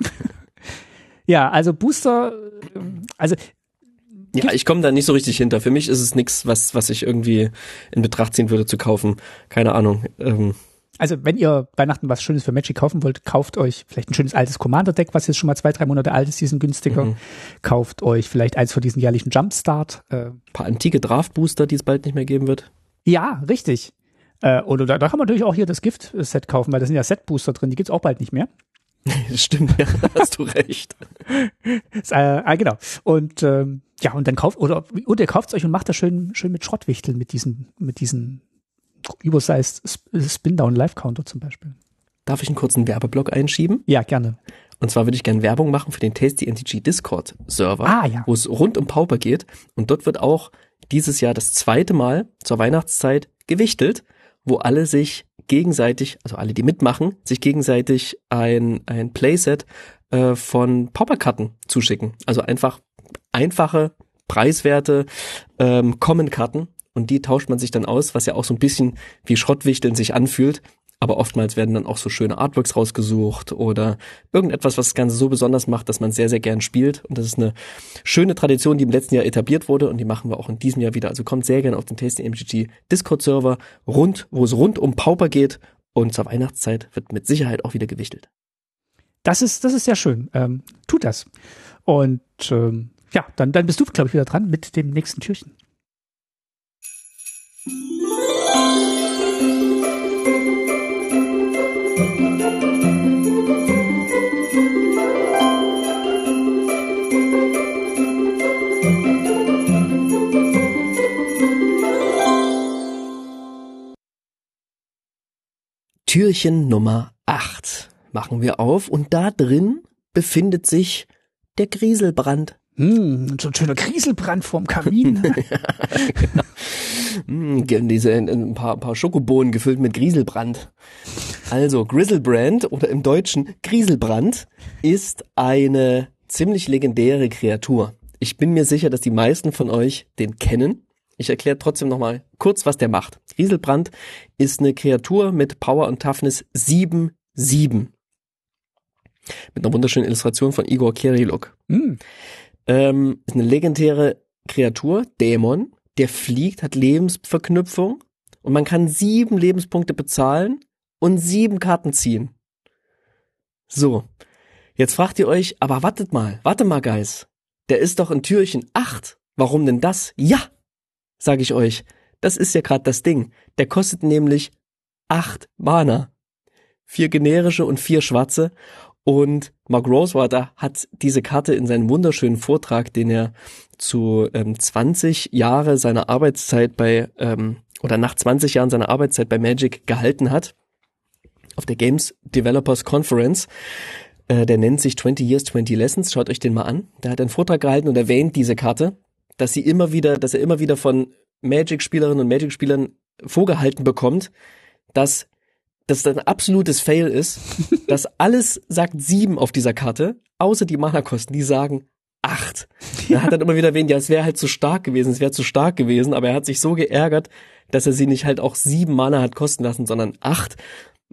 ja, also Booster, ähm, also
Ja, ich komme da nicht so richtig hinter. Für mich ist es nichts, was, was ich irgendwie in Betracht ziehen würde zu kaufen. Keine Ahnung. Ähm,
Also wenn ihr Weihnachten was Schönes für Magic kaufen wollt, kauft euch vielleicht ein schönes altes Commander-Deck, was jetzt schon mal zwei, drei Monate alt ist, diesen günstiger.
Mhm.
Kauft euch vielleicht eins von diesen jährlichen Jumpstart. Äh,
paar antike Draft-Booster, die es bald nicht mehr geben wird.
ja, richtig. Äh, oder da, da kann man natürlich auch hier das Gift-Set kaufen, weil da sind ja Set-Booster drin, die gibt's auch bald nicht mehr.
Stimmt, ja, hast du recht.
Äh, ah, genau. Und ähm, ja, und dann kauft, oder, oder ihr kauft euch und macht das schön, schön mit Schrottwichteln, mit diesen, mit diesen Übersized Sp- Spin-Down Live-Counter zum Beispiel.
Darf ich einen kurzen Werbeblock einschieben?
Ja, gerne.
Und zwar würde ich gerne Werbung machen für den Tasty NTG Discord Server,
Ah, ja.
wo es rund um Pauper geht. Und dort wird auch dieses Jahr das zweite Mal zur Weihnachtszeit gewichtelt, wo alle sich gegenseitig, also alle, die mitmachen, sich gegenseitig ein, ein Playset äh, von Pauperkarten zuschicken. Also einfach einfache, preiswerte ähm, Common-Karten und die tauscht man sich dann aus, was ja auch so ein bisschen wie Schrottwichteln sich anfühlt. Aber oftmals werden dann auch so schöne Artworks rausgesucht oder irgendetwas, was das Ganze so besonders macht, dass man sehr, sehr gern spielt. Und das ist eine schöne Tradition, die im letzten Jahr etabliert wurde und die machen wir auch in diesem Jahr wieder. Also kommt sehr gerne auf den Tasty MGG Discord-Server rund, wo es rund um Pauper geht und zur Weihnachtszeit wird mit Sicherheit auch wieder gewichtelt.
Das ist, das ist sehr schön. Ähm, tut das. Und ähm, ja, dann, dann bist du, glaube ich, wieder dran mit dem nächsten Türchen.
Türchen Nummer 8 machen wir auf und da drin befindet sich der Grieselbrand.
Hm, so ein schöner Grieselbrand vorm Kamin.
Hm, diese ein paar, paar Schokobohnen gefüllt mit Grieselbrand. Also Grizzlebrand oder im Deutschen Grieselbrand ist eine ziemlich legendäre Kreatur. Ich bin mir sicher, dass die meisten von euch den kennen. Ich erkläre trotzdem nochmal kurz, was der macht. Grieselbrand ist eine Kreatur mit Power und Toughness 7, 7. Mit einer wunderschönen Illustration von Igor Kiriluk.
hm.
Ähm, ist eine legendäre Kreatur, Dämon, der fliegt, hat Lebensverknüpfung und man kann sieben Lebenspunkte bezahlen und sieben Karten ziehen. So. Jetzt fragt ihr euch, aber wartet mal, warte mal, Guys. Der ist doch in Türchen 8. Warum denn das? Ja, sage ich euch. Das ist ja gerade das Ding. Der kostet nämlich acht Mana. Vier generische und vier schwarze. Und Mark Rosewater hat diese Karte in seinem wunderschönen Vortrag, den er zu ähm, 20 Jahre seiner Arbeitszeit bei, ähm, oder nach 20 Jahren seiner Arbeitszeit bei Magic gehalten hat, auf der Games Developers Conference. Äh, der nennt sich 20 Years, 20 Lessons. Schaut euch den mal an. Der hat einen Vortrag gehalten und erwähnt diese Karte, dass sie immer wieder, dass er immer wieder von Magic-Spielerinnen und Magic-Spielern vorgehalten bekommt, dass das ein absolutes Fail ist, dass alles sagt sieben auf dieser Karte, außer die Mana-Kosten, die sagen acht. Er hat dann immer wieder erwähnt, ja, es wäre halt zu stark gewesen, es wäre zu stark gewesen, aber er hat sich so geärgert, dass er sie nicht halt auch sieben Mana hat kosten lassen, sondern acht.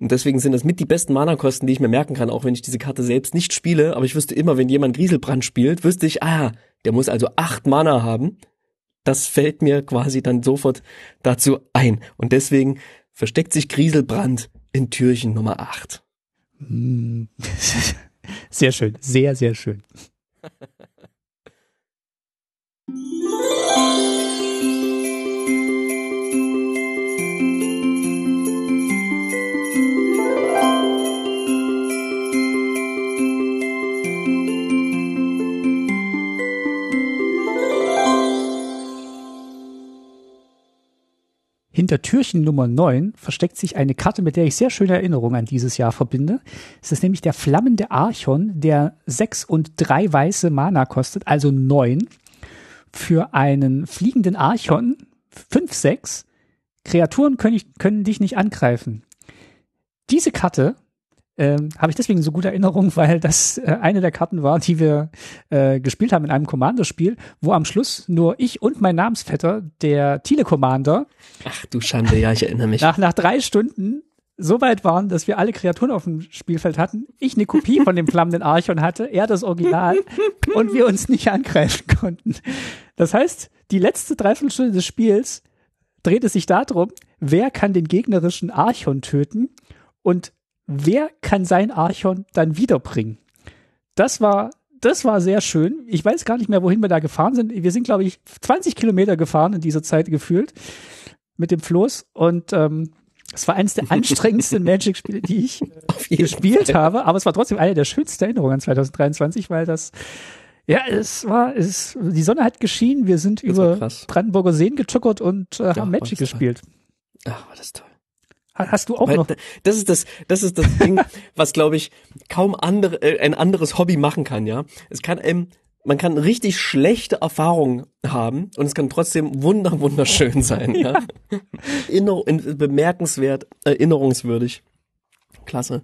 Und deswegen sind das mit die besten Mana-Kosten, die ich mir merken kann, auch wenn ich diese Karte selbst nicht spiele. Aber ich wüsste immer, wenn jemand Grieselbrand spielt, wüsste ich, ah, der muss also acht Mana haben. Das fällt mir quasi dann sofort dazu ein. Und deswegen versteckt sich Grieselbrand in Türchen Nummer 8.
Hm. Sehr schön, sehr, sehr schön. Hinter Türchen Nummer 9 versteckt sich eine Karte, mit der ich sehr schöne Erinnerungen an dieses Jahr verbinde. Es ist nämlich der flammende Archon, der sechs und drei weiße Mana kostet, also neun. Für einen fliegenden Archon, fünf, sechs. Kreaturen können, ich, können dich nicht angreifen. Diese Karte ähm, habe ich deswegen so gute Erinnerungen, weil das äh, eine der Karten war, die wir äh, gespielt haben in einem Commander-Spiel, wo am Schluss nur ich und mein Namensvetter, der Tile-Commander,
Ach du Schande, ja, ich erinnere mich.
nach, nach drei Stunden so weit waren, dass wir alle Kreaturen auf dem Spielfeld hatten, ich eine Kopie von dem flammenden Archon hatte, er das Original und wir uns nicht angreifen konnten. Das heißt, die letzte Dreiviertelstunde des Spiels dreht es sich darum, wer kann den gegnerischen Archon töten und wer kann sein Archon dann wiederbringen. Das war, das war sehr schön. Ich weiß gar nicht mehr, wohin wir da gefahren sind. Wir sind, glaube ich, 20 Kilometer gefahren in dieser Zeit gefühlt mit dem Floß und ähm, es war eines der anstrengendsten Magic-Spiele, die ich gespielt
Fall.
habe, aber es war trotzdem eine der schönsten Erinnerungen an 2023, weil das, ja, es war, es, die Sonne hat geschienen, wir sind
Das
über. Brandenburger Seen getuckert und äh, haben Magic
toll.
gespielt.
Ach, war das toll.
Ha- Hast du auch
Weil,
noch?
das ist das, das ist das Ding, was glaube ich kaum andere, äh, ein anderes Hobby machen kann, ja. Es kann ähm, man kann richtig schlechte Erfahrungen haben und es kann trotzdem wunder wunderschön sein, ja. Inner, in, bemerkenswert, erinnerungswürdig. Klasse.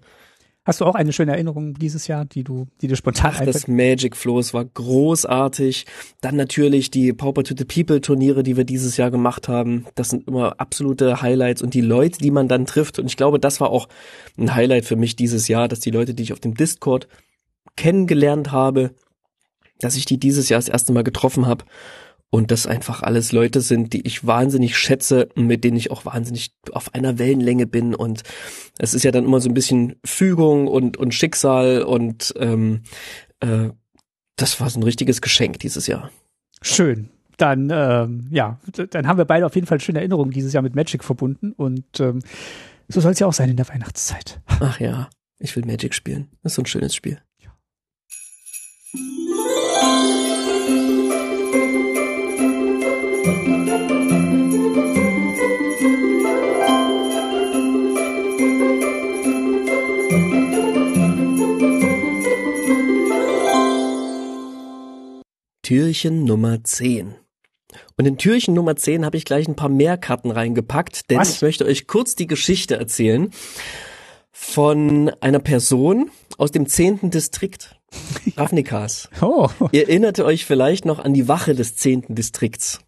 Hast du auch eine schöne Erinnerung dieses Jahr, die du, die dir spontan
Ach,
einfällt?
das Magic Flows war großartig. Dann natürlich die Pauper to the People Turniere, die wir dieses Jahr gemacht haben. Das sind immer absolute Highlights und die Leute, die man dann trifft. Und ich glaube, das war auch ein Highlight für mich dieses Jahr, dass die Leute, die ich auf dem Discord kennengelernt habe, dass ich die dieses Jahr das erste Mal getroffen habe. Und das einfach alles Leute sind, die ich wahnsinnig schätze mit denen ich auch wahnsinnig auf einer Wellenlänge bin. Und es ist ja dann immer so ein bisschen Fügung und, und Schicksal und ähm, äh, das war so ein richtiges Geschenk dieses Jahr.
Schön. Dann, ähm, ja, dann haben wir beide auf jeden Fall schöne Erinnerungen dieses Jahr mit Magic verbunden und ähm, so soll es ja auch sein in der Weihnachtszeit.
Ach ja, ich will Magic spielen. Das ist so ein schönes Spiel. Türchen Nummer 10. Und in Türchen Nummer 10 habe ich gleich ein paar mehr Karten reingepackt, denn
Was?
ich möchte euch kurz die Geschichte erzählen von einer Person aus dem 10. Distrikt, Ravnikas.
Oh,
Ihr erinnert euch vielleicht noch an die Wache des 10. Distrikts.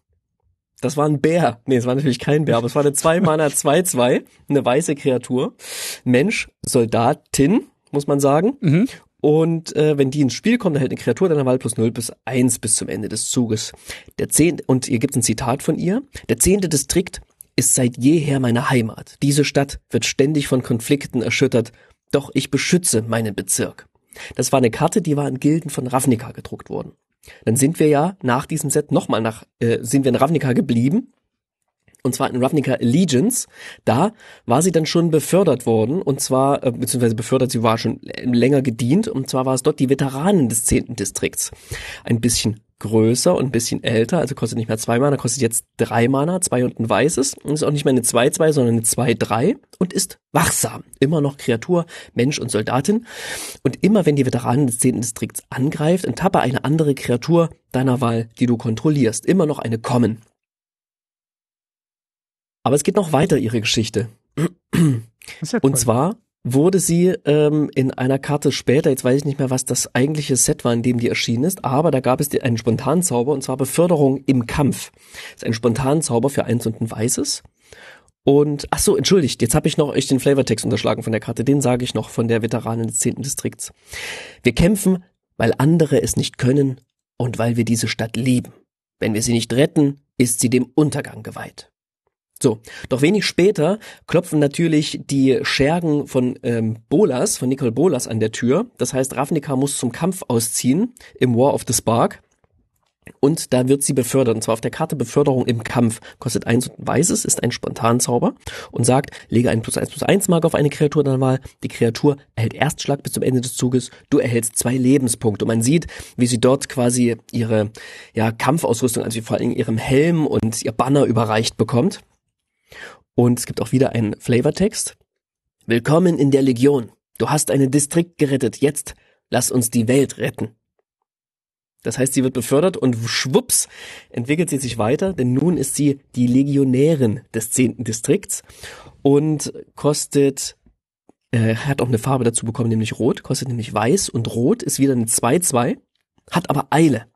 Das war ein Bär. Nee, es war natürlich kein Bär, aber es war eine 2 Mana 2-2, eine weiße Kreatur. Mensch, Soldatin, muss man sagen.
mhm.
Und äh, wenn die ins Spiel kommt, erhält eine Kreatur deiner Wahl plus 0 bis 1 bis zum Ende des Zuges. Der zehnte, und hier gibt ein Zitat von ihr. Der zehnte Distrikt ist seit jeher meine Heimat. Diese Stadt wird ständig von Konflikten erschüttert, doch ich beschütze meinen Bezirk. Das war eine Karte, die war in Gilden von Ravnica gedruckt worden. Dann sind wir ja nach diesem Set nochmal nach, äh, sind wir in Ravnica geblieben und zwar in Ravnica Allegiance. Da war sie dann schon befördert worden und zwar, äh, beziehungsweise befördert, sie war schon länger gedient und zwar war es dort die Veteranen des 10. Distrikts. Ein bisschen größer und ein bisschen älter, also kostet nicht mehr zwei Mana, kostet jetzt drei Mana, zwei und ein weißes und ist auch nicht mehr eine 2-2, sondern eine 2-3 und ist wachsam. Immer noch Kreatur, Mensch und Soldatin. Und immer wenn die Veteranen des 10. Distrikts angreift, enttappe eine andere Kreatur deiner Wahl, die du kontrollierst. Immer noch eine Common. Aber es geht noch weiter, ihre Geschichte.
Ja
Und zwar wurde sie ähm, in einer Karte später, jetzt weiß ich nicht mehr, was das eigentliche Set war, in dem die erschienen ist, aber da gab es einen Spontanzauber und zwar Beförderung im Kampf. Das ist ein Spontanzauber für eins und ein weißes. Und ach so, entschuldigt, jetzt habe ich noch euch den Flavortext unterschlagen von der Karte, den sage ich noch von der Veteranin des 10. Distrikts. Wir kämpfen, weil andere es nicht können und weil wir diese Stadt lieben. Wenn wir sie nicht retten, ist sie dem Untergang geweiht. So, doch wenig später klopfen natürlich die Schergen von ähm, Bolas, von Nicole Bolas an der Tür. Das heißt, Ravnica muss zum Kampf ausziehen im War of the Spark. Und da wird sie befördert. Und zwar auf der Karte Beförderung im Kampf. Kostet eins und weißes, ist ein Spontanzauber und sagt, lege einen plus eins plus eins Mark auf eine Kreatur deiner Wahl. Die Kreatur erhält Erstschlag bis zum Ende des Zuges. Du erhältst zwei Lebenspunkte. Und man sieht, wie sie dort quasi ihre ja, Kampfausrüstung, also vor allem ihrem Helm und ihr Banner überreicht bekommt. Und es gibt auch wieder einen Flavortext. Willkommen in der Legion. Du hast einen Distrikt gerettet. Jetzt lass uns die Welt retten. Das heißt, sie wird befördert und schwupps entwickelt sie sich weiter, denn nun ist sie die Legionärin des 10. Distrikts und kostet äh, hat auch eine Farbe dazu bekommen, nämlich Rot, kostet nämlich Weiß und Rot ist wieder eine 2-2, hat aber Eile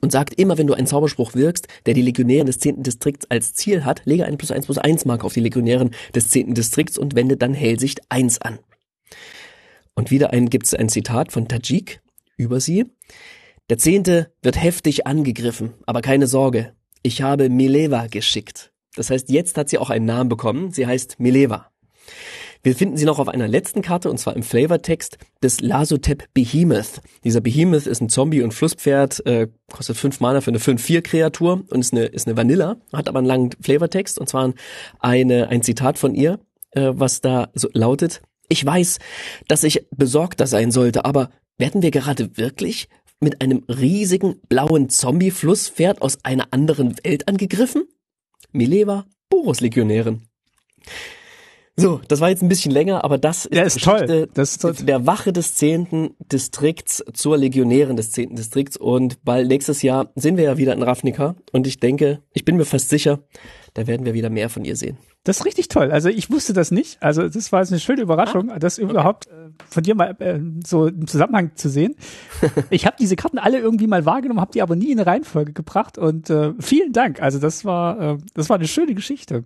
und sagt immer, wenn du einen Zauberspruch wirkst, der die Legionären des 10. Distrikts als Ziel hat, lege eine plus 1 plus 1 Marke auf die Legionären des 10. Distrikts und wende dann Hellsicht 1 an. Und wieder ein, gibt's ein Zitat von Tajik über sie. Der Zehnte wird heftig angegriffen, aber keine Sorge, ich habe Mileva geschickt. Das heißt, jetzt hat sie auch einen Namen bekommen, sie heißt Mileva. Wir finden sie noch auf einer letzten Karte, und zwar im Flavortext des Lasotep Behemoth. Dieser Behemoth ist ein Zombie- und Flusspferd, äh, kostet fünf Mana für eine 5-4-Kreatur und ist eine, ist eine Vanilla, hat aber einen langen Flavortext, und zwar eine, ein Zitat von ihr, äh, was da so lautet, ich weiß, dass ich besorgter sein sollte, aber werden wir gerade wirklich mit einem riesigen blauen Zombie-Flusspferd aus einer anderen Welt angegriffen? Mileva, Boros-Legionärin. So, das war jetzt ein bisschen länger, aber das ist,
ja, ist toll. Das ist
toll. der Wache des zehnten Distrikts zur Legionärin des zehnten Distrikts und bald nächstes Jahr sind wir ja wieder in Ravnica und ich denke, ich bin mir fast sicher, da werden wir wieder mehr von ihr sehen.
Das ist richtig toll. Also ich wusste das nicht. Also das war eine schöne Überraschung, ah, das okay. überhaupt äh, von dir mal äh, so im Zusammenhang zu sehen. ich habe diese Karten alle irgendwie mal wahrgenommen, habe die aber nie in eine Reihenfolge gebracht und äh, vielen Dank. Also das war äh, das war eine schöne Geschichte.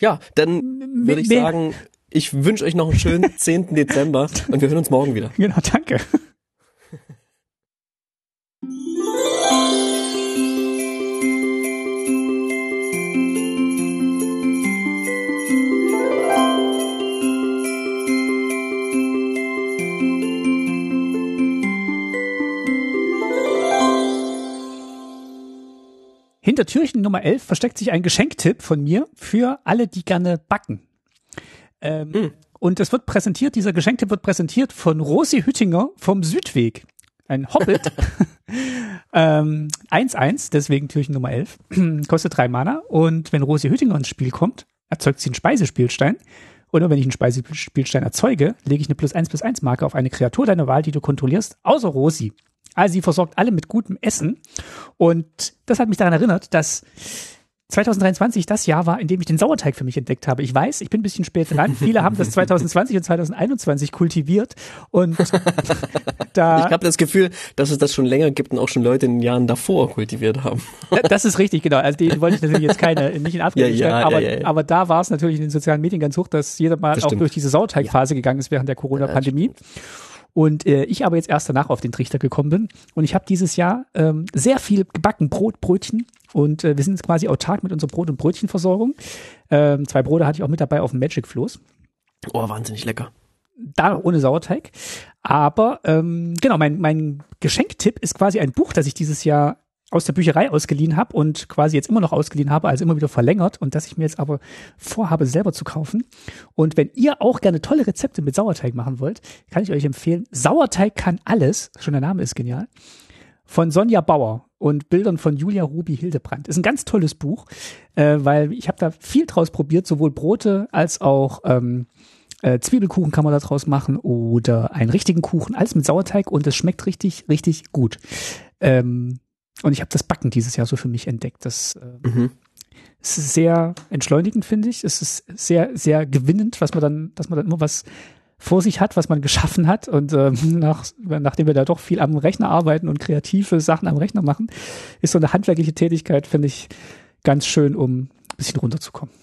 Ja, dann würde ich sagen, ich wünsche euch noch einen schönen 10. Dezember und wir hören uns morgen wieder.
Genau, danke. Hinter Türchen Nummer 11 versteckt sich ein Geschenktipp von mir für alle, die gerne backen. Ähm, mhm. Und es wird präsentiert, dieser Geschenktipp wird präsentiert von Rosi Hüttinger vom Südweg. Ein Hobbit. 1-1, ähm, deswegen Türchen Nummer 11. Kostet drei Mana. Und wenn Rosi Hüttinger ins Spiel kommt, erzeugt sie einen Speisespielstein. Oder wenn ich einen Speisespielstein erzeuge, lege ich eine plus 1 plus 1 Marke auf eine Kreatur deiner Wahl, die du kontrollierst, außer Rosi. Also sie versorgt alle mit gutem Essen. Und das hat mich daran erinnert, dass 2023 das Jahr war, in dem ich den Sauerteig für mich entdeckt habe. Ich weiß, ich bin ein bisschen spät dran. Viele haben das 2020 und 2021 kultiviert und
da. Ich habe das Gefühl, dass es das schon länger gibt und auch schon Leute in den Jahren davor kultiviert haben.
Das ist richtig, genau. Also die wollte ich natürlich jetzt keine, nicht in Abrede ja, ja, aber, ja, aber da war es natürlich in den sozialen Medien ganz hoch, dass jeder mal das auch durch diese Sauerteigphase gegangen ist während der Corona-Pandemie. Und äh, ich aber jetzt erst danach auf den Trichter gekommen bin. Und ich habe dieses Jahr ähm, sehr viel gebacken, Brot, Brötchen. Und äh, wir sind jetzt quasi autark mit unserer Brot- und Brötchenversorgung. Ähm, zwei Brote hatte ich auch mit dabei auf dem Magic Floß.
Oh, wahnsinnig lecker.
Da ohne Sauerteig. Aber ähm, genau, mein, mein Geschenktipp ist quasi ein Buch, das ich dieses Jahr aus der Bücherei ausgeliehen habe und quasi jetzt immer noch ausgeliehen habe, also immer wieder verlängert und das ich mir jetzt aber vorhabe, selber zu kaufen. Und wenn ihr auch gerne tolle Rezepte mit Sauerteig machen wollt, kann ich euch empfehlen, Sauerteig kann alles, schon der Name ist genial, von Sonja Bauer und Bildern von Julia Ruby Hildebrand. Ist ein ganz tolles Buch, äh, weil ich habe da viel draus probiert, sowohl Brote als auch ähm, äh, Zwiebelkuchen kann man da draus machen oder einen richtigen Kuchen, alles mit Sauerteig und es schmeckt richtig, richtig gut. Ähm, und ich habe das Backen dieses Jahr so für mich entdeckt. Das äh, mhm. ist sehr entschleunigend, finde ich. Es ist sehr, sehr gewinnend, was man dann, dass man dann immer was vor sich hat, was man geschaffen hat. Und äh, nach, nachdem wir da doch viel am Rechner arbeiten und kreative Sachen am Rechner machen, ist so eine handwerkliche Tätigkeit, finde ich, ganz schön, um ein bisschen runterzukommen.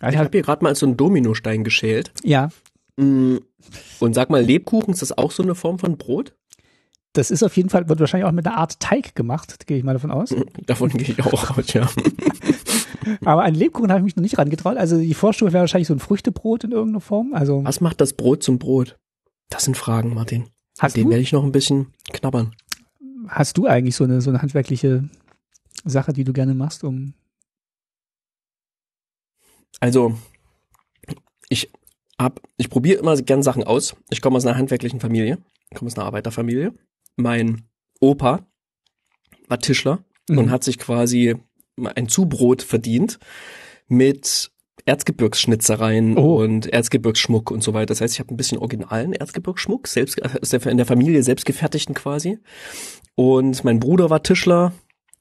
Also ich habe hier gerade mal so einen Dominostein geschält.
Ja.
Mm, und sag mal, Lebkuchen, ist das auch so eine Form von Brot?
Das ist auf jeden Fall, wird wahrscheinlich auch mit einer Art Teig gemacht, gehe ich mal davon aus.
Davon gehe ich auch aus, ja.
Aber an Lebkuchen habe ich mich noch nicht rangetraut. Also die Vorstufe wäre wahrscheinlich so ein Früchtebrot in irgendeiner Form. Also
Was macht das Brot zum Brot? Das sind Fragen, Martin. Hast Den werde ich noch ein bisschen knabbern.
Hast du eigentlich so eine, so eine handwerkliche Sache, die du gerne machst, um
also, ich hab, ich probiere immer gern Sachen aus. Ich komme aus einer handwerklichen Familie, ich komme aus einer Arbeiterfamilie mein Opa war Tischler mhm. und hat sich quasi ein Zubrot verdient mit Erzgebirgsschnitzereien oh. und Erzgebirgsschmuck und so weiter. Das heißt, ich habe ein bisschen originalen Erzgebirgsschmuck, selbst in der Familie selbst gefertigten quasi. Und mein Bruder war Tischler,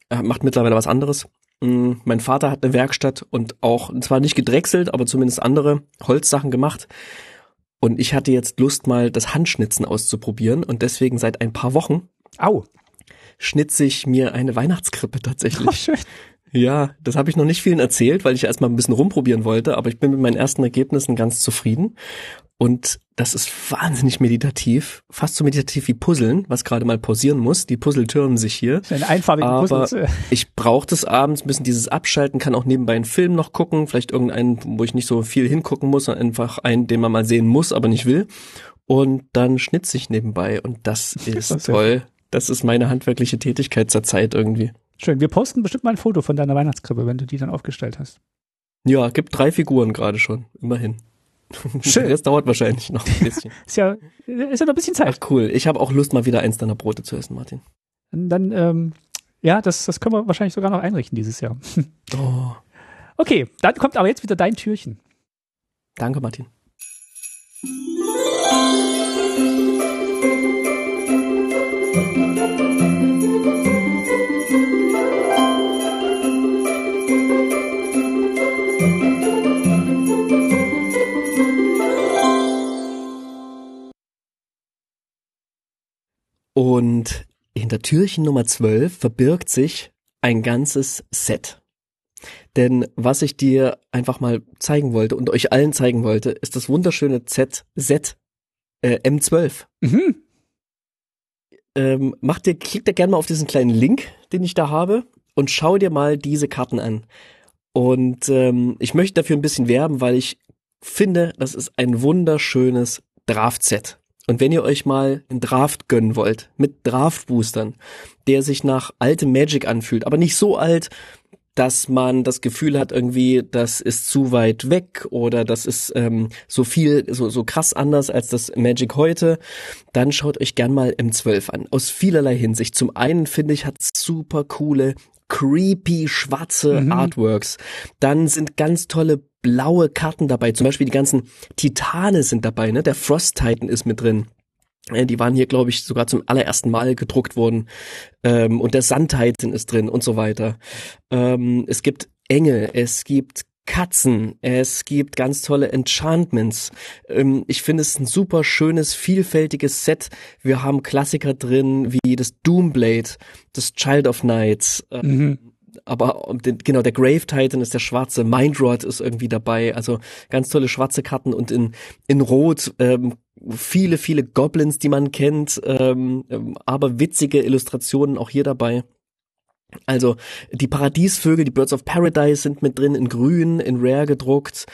er macht mittlerweile was anderes. Mm, Mein Vater hat eine Werkstatt und auch, zwar nicht gedrechselt, aber zumindest andere Holzsachen gemacht. Und ich hatte jetzt Lust, mal das Handschnitzen auszuprobieren und deswegen seit ein paar Wochen
Au.
schnitze ich mir eine Weihnachtskrippe tatsächlich.
Oh, schön.
Ja, das habe ich noch nicht vielen erzählt, weil ich erstmal ein bisschen rumprobieren wollte, aber ich bin mit meinen ersten Ergebnissen ganz zufrieden. Und das ist wahnsinnig meditativ, fast so meditativ wie Puzzeln, was gerade mal pausieren muss. Die Puzzle türmen sich hier.
Ein einfarbigen
Aber
Puzzle.
ich brauche das abends, ein bisschen dieses Abschalten, kann auch nebenbei einen Film noch gucken, vielleicht irgendeinen, wo ich nicht so viel hingucken muss, sondern einfach einen, den man mal sehen muss, aber nicht will. Und dann schnitze ich nebenbei und das ist
Das
toll. Das ist meine handwerkliche Tätigkeit zur Zeit irgendwie.
Schön. Wir posten bestimmt mal ein Foto von deiner Weihnachtskrippe, wenn du die dann aufgestellt hast.
Ja, gibt drei Figuren gerade schon, immerhin.
Schön.
Das dauert wahrscheinlich noch ein bisschen.
Ist ja, ist ja noch ein bisschen Zeit.
Ach cool, ich habe auch Lust, mal wieder eins deiner Brote zu essen, Martin.
Und dann, ähm, ja, das, das können wir wahrscheinlich sogar noch einrichten dieses Jahr.
Oh,
Okay, dann kommt aber jetzt wieder dein Türchen.
danke, Martin. Und hinter Türchen Nummer 12 verbirgt sich ein ganzes Set. Denn was ich dir einfach mal zeigen wollte und euch allen zeigen wollte, ist das wunderschöne Z, Z, äh, M12.
Mhm.
Ähm, mach dir, klick dir gerne mal auf diesen kleinen Link, den ich da habe, und schau dir mal diese Karten an. Und ähm, ich möchte dafür ein bisschen werben, weil ich finde, das ist ein wunderschönes Draft-Set. Und wenn ihr euch mal einen Draft gönnen wollt, mit Draft-Boostern, der sich nach altem Magic anfühlt, aber nicht so alt, dass man das Gefühl hat, irgendwie, das ist zu weit weg oder das ist ähm, so viel, so, so krass anders als das Magic heute, dann schaut euch gern mal M12 an. Aus vielerlei Hinsicht. Zum einen finde ich, hat super coole, creepy, schwarze
Mhm.
Artworks. Dann sind ganz tolle blaue Karten dabei. Zum Beispiel die ganzen Titane sind dabei, ne? Der Frost Titan ist mit drin. Äh, Die waren hier, glaube ich, sogar zum allerersten Mal gedruckt worden. Ähm, und der Sand Titan ist drin und so weiter. Ähm, es gibt Engel, es gibt Katzen, es gibt ganz tolle Enchantments. Ähm, ich finde es ein super schönes, vielfältiges Set. Wir haben Klassiker drin wie das Doomblade, das Child of Night, äh,
Mhm.
Aber um den- genau, der Grave Titan ist der schwarze, Mindrod ist irgendwie dabei, also ganz tolle schwarze Karten und in, in Rot ähm, viele, viele Goblins, die man kennt, ähm, ähm, aber witzige Illustrationen auch hier dabei. Also die Paradiesvögel, die Birds of Paradise sind mit drin in grün, in rare gedruckt,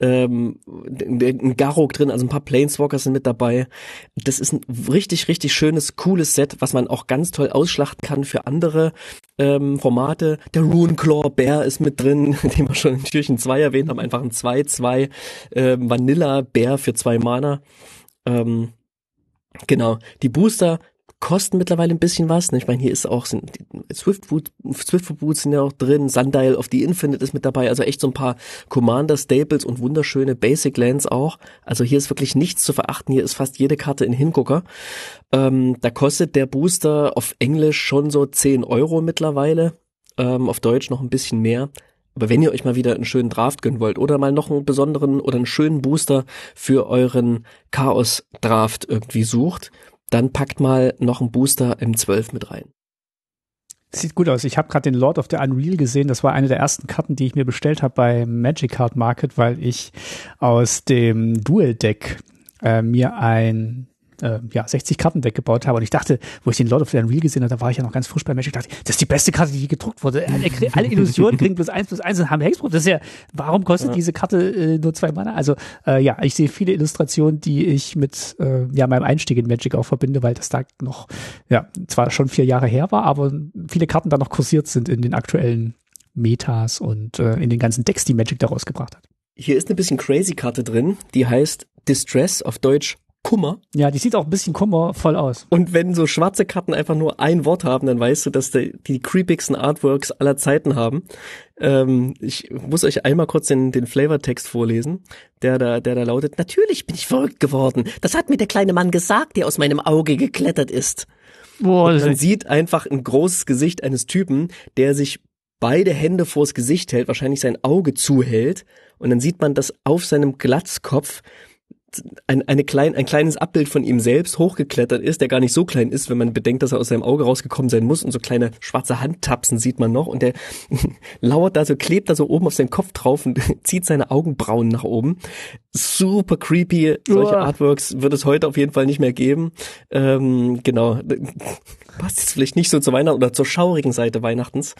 ähm, ein Garok drin, also ein paar Planeswalkers sind mit dabei. Das ist ein richtig, richtig schönes, cooles Set, was man auch ganz toll ausschlachten kann für andere ähm, Formate. Der Runeclaw Bär ist mit drin, den wir schon in Türchen 2 erwähnt haben, einfach ein 2-2 ähm, Vanilla Bär für zwei Mana. Ähm, genau, die Booster kosten mittlerweile ein bisschen was. Ne? Ich meine, hier ist auch sind Swiftfoot, Swiftfoot Boots sind ja auch drin, Sundial of the Infinite ist mit dabei, also echt so ein paar Commander Staples und wunderschöne Basic Lands auch. Also hier ist wirklich nichts zu verachten. Hier ist fast jede Karte in Hingucker. Ähm, da kostet der Booster auf Englisch schon so 10 Euro mittlerweile. Ähm, auf Deutsch noch ein bisschen mehr. Aber wenn ihr euch mal wieder einen schönen Draft gönnen wollt oder mal noch einen besonderen oder einen schönen Booster für euren Chaos Draft irgendwie sucht, dann packt mal noch einen Booster M12 mit rein.
Sieht gut aus. Ich habe gerade den Lord of the Unreal gesehen. Das war eine der ersten Karten, die ich mir bestellt habe bei Magic Card Market, weil ich aus dem Dual Deck äh, mir ein äh, ja, 60 Kartendeck gebaut habe und ich dachte, wo ich den Lord of the Unreal gesehen habe, da war ich ja noch ganz frisch bei Magic, dachte ich, das ist die beste Karte, die je gedruckt wurde. Alle, krie- alle Illusionen kriegen plus eins plus eins und haben Hexproof. Das ist ja, warum kostet diese Karte äh, nur zwei Mana? Also äh, ja, ich sehe viele Illustrationen, die ich mit äh, ja meinem Einstieg in Magic auch verbinde, weil das da noch ja zwar schon vier Jahre her war, aber viele Karten da noch kursiert sind in den aktuellen Metas und äh, in den ganzen Decks, die Magic da rausgebracht hat.
Hier ist eine bisschen crazy Karte drin, die heißt Distress auf Deutsch Kummer.
Ja, die sieht auch ein bisschen kummervoll aus.
Und wenn so schwarze Karten einfach nur ein Wort haben, dann weißt du, dass die, die creepigsten Artworks aller Zeiten haben. Ähm, ich muss euch einmal kurz den, den Flavortext vorlesen, der da, der da lautet, natürlich bin ich verrückt geworden. Das hat mir der kleine Mann gesagt, der aus meinem Auge geklettert ist.
Boah,
Man sieht einfach ein großes Gesicht eines Typen, der sich beide Hände vors Gesicht hält, wahrscheinlich sein Auge zuhält und dann sieht man, dass auf seinem Glatzkopf ein, eine klein, ein kleines Abbild von ihm selbst hochgeklettert ist, der gar nicht so klein ist, wenn man bedenkt, dass er aus seinem Auge rausgekommen sein muss und so kleine schwarze Handtapsen sieht man noch und der lauert da so, klebt da so oben auf seinen Kopf drauf und zieht seine Augenbrauen nach oben. Super creepy. Solche
Uah.
Artworks wird es heute auf jeden Fall nicht mehr geben. Ähm, genau. Passt jetzt vielleicht nicht so zur Weihnachten oder zur schaurigen Seite Weihnachtens.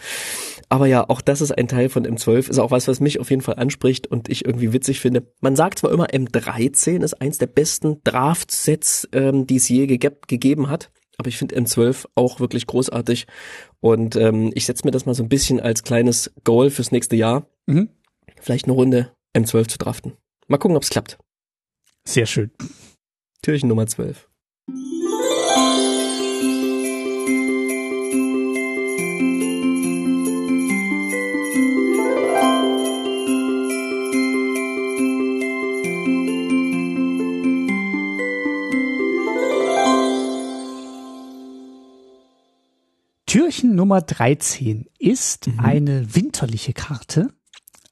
Aber ja, auch das ist ein Teil von M12, ist auch was, was mich auf jeden Fall anspricht und ich irgendwie witzig finde. Man sagt zwar immer, M13 ist eins der besten Draft-Sets, ähm, die es je gege gegeben hat, aber ich finde M12 auch wirklich großartig und ähm, ich setze mir das mal so ein bisschen als kleines Goal fürs nächste Jahr,
Mhm.
vielleicht eine Runde M12 zu draften. Mal gucken, ob es klappt.
Sehr schön.
Türchen Nummer 12.
Türchen Nummer 13 ist
Mhm.
eine winterliche Karte.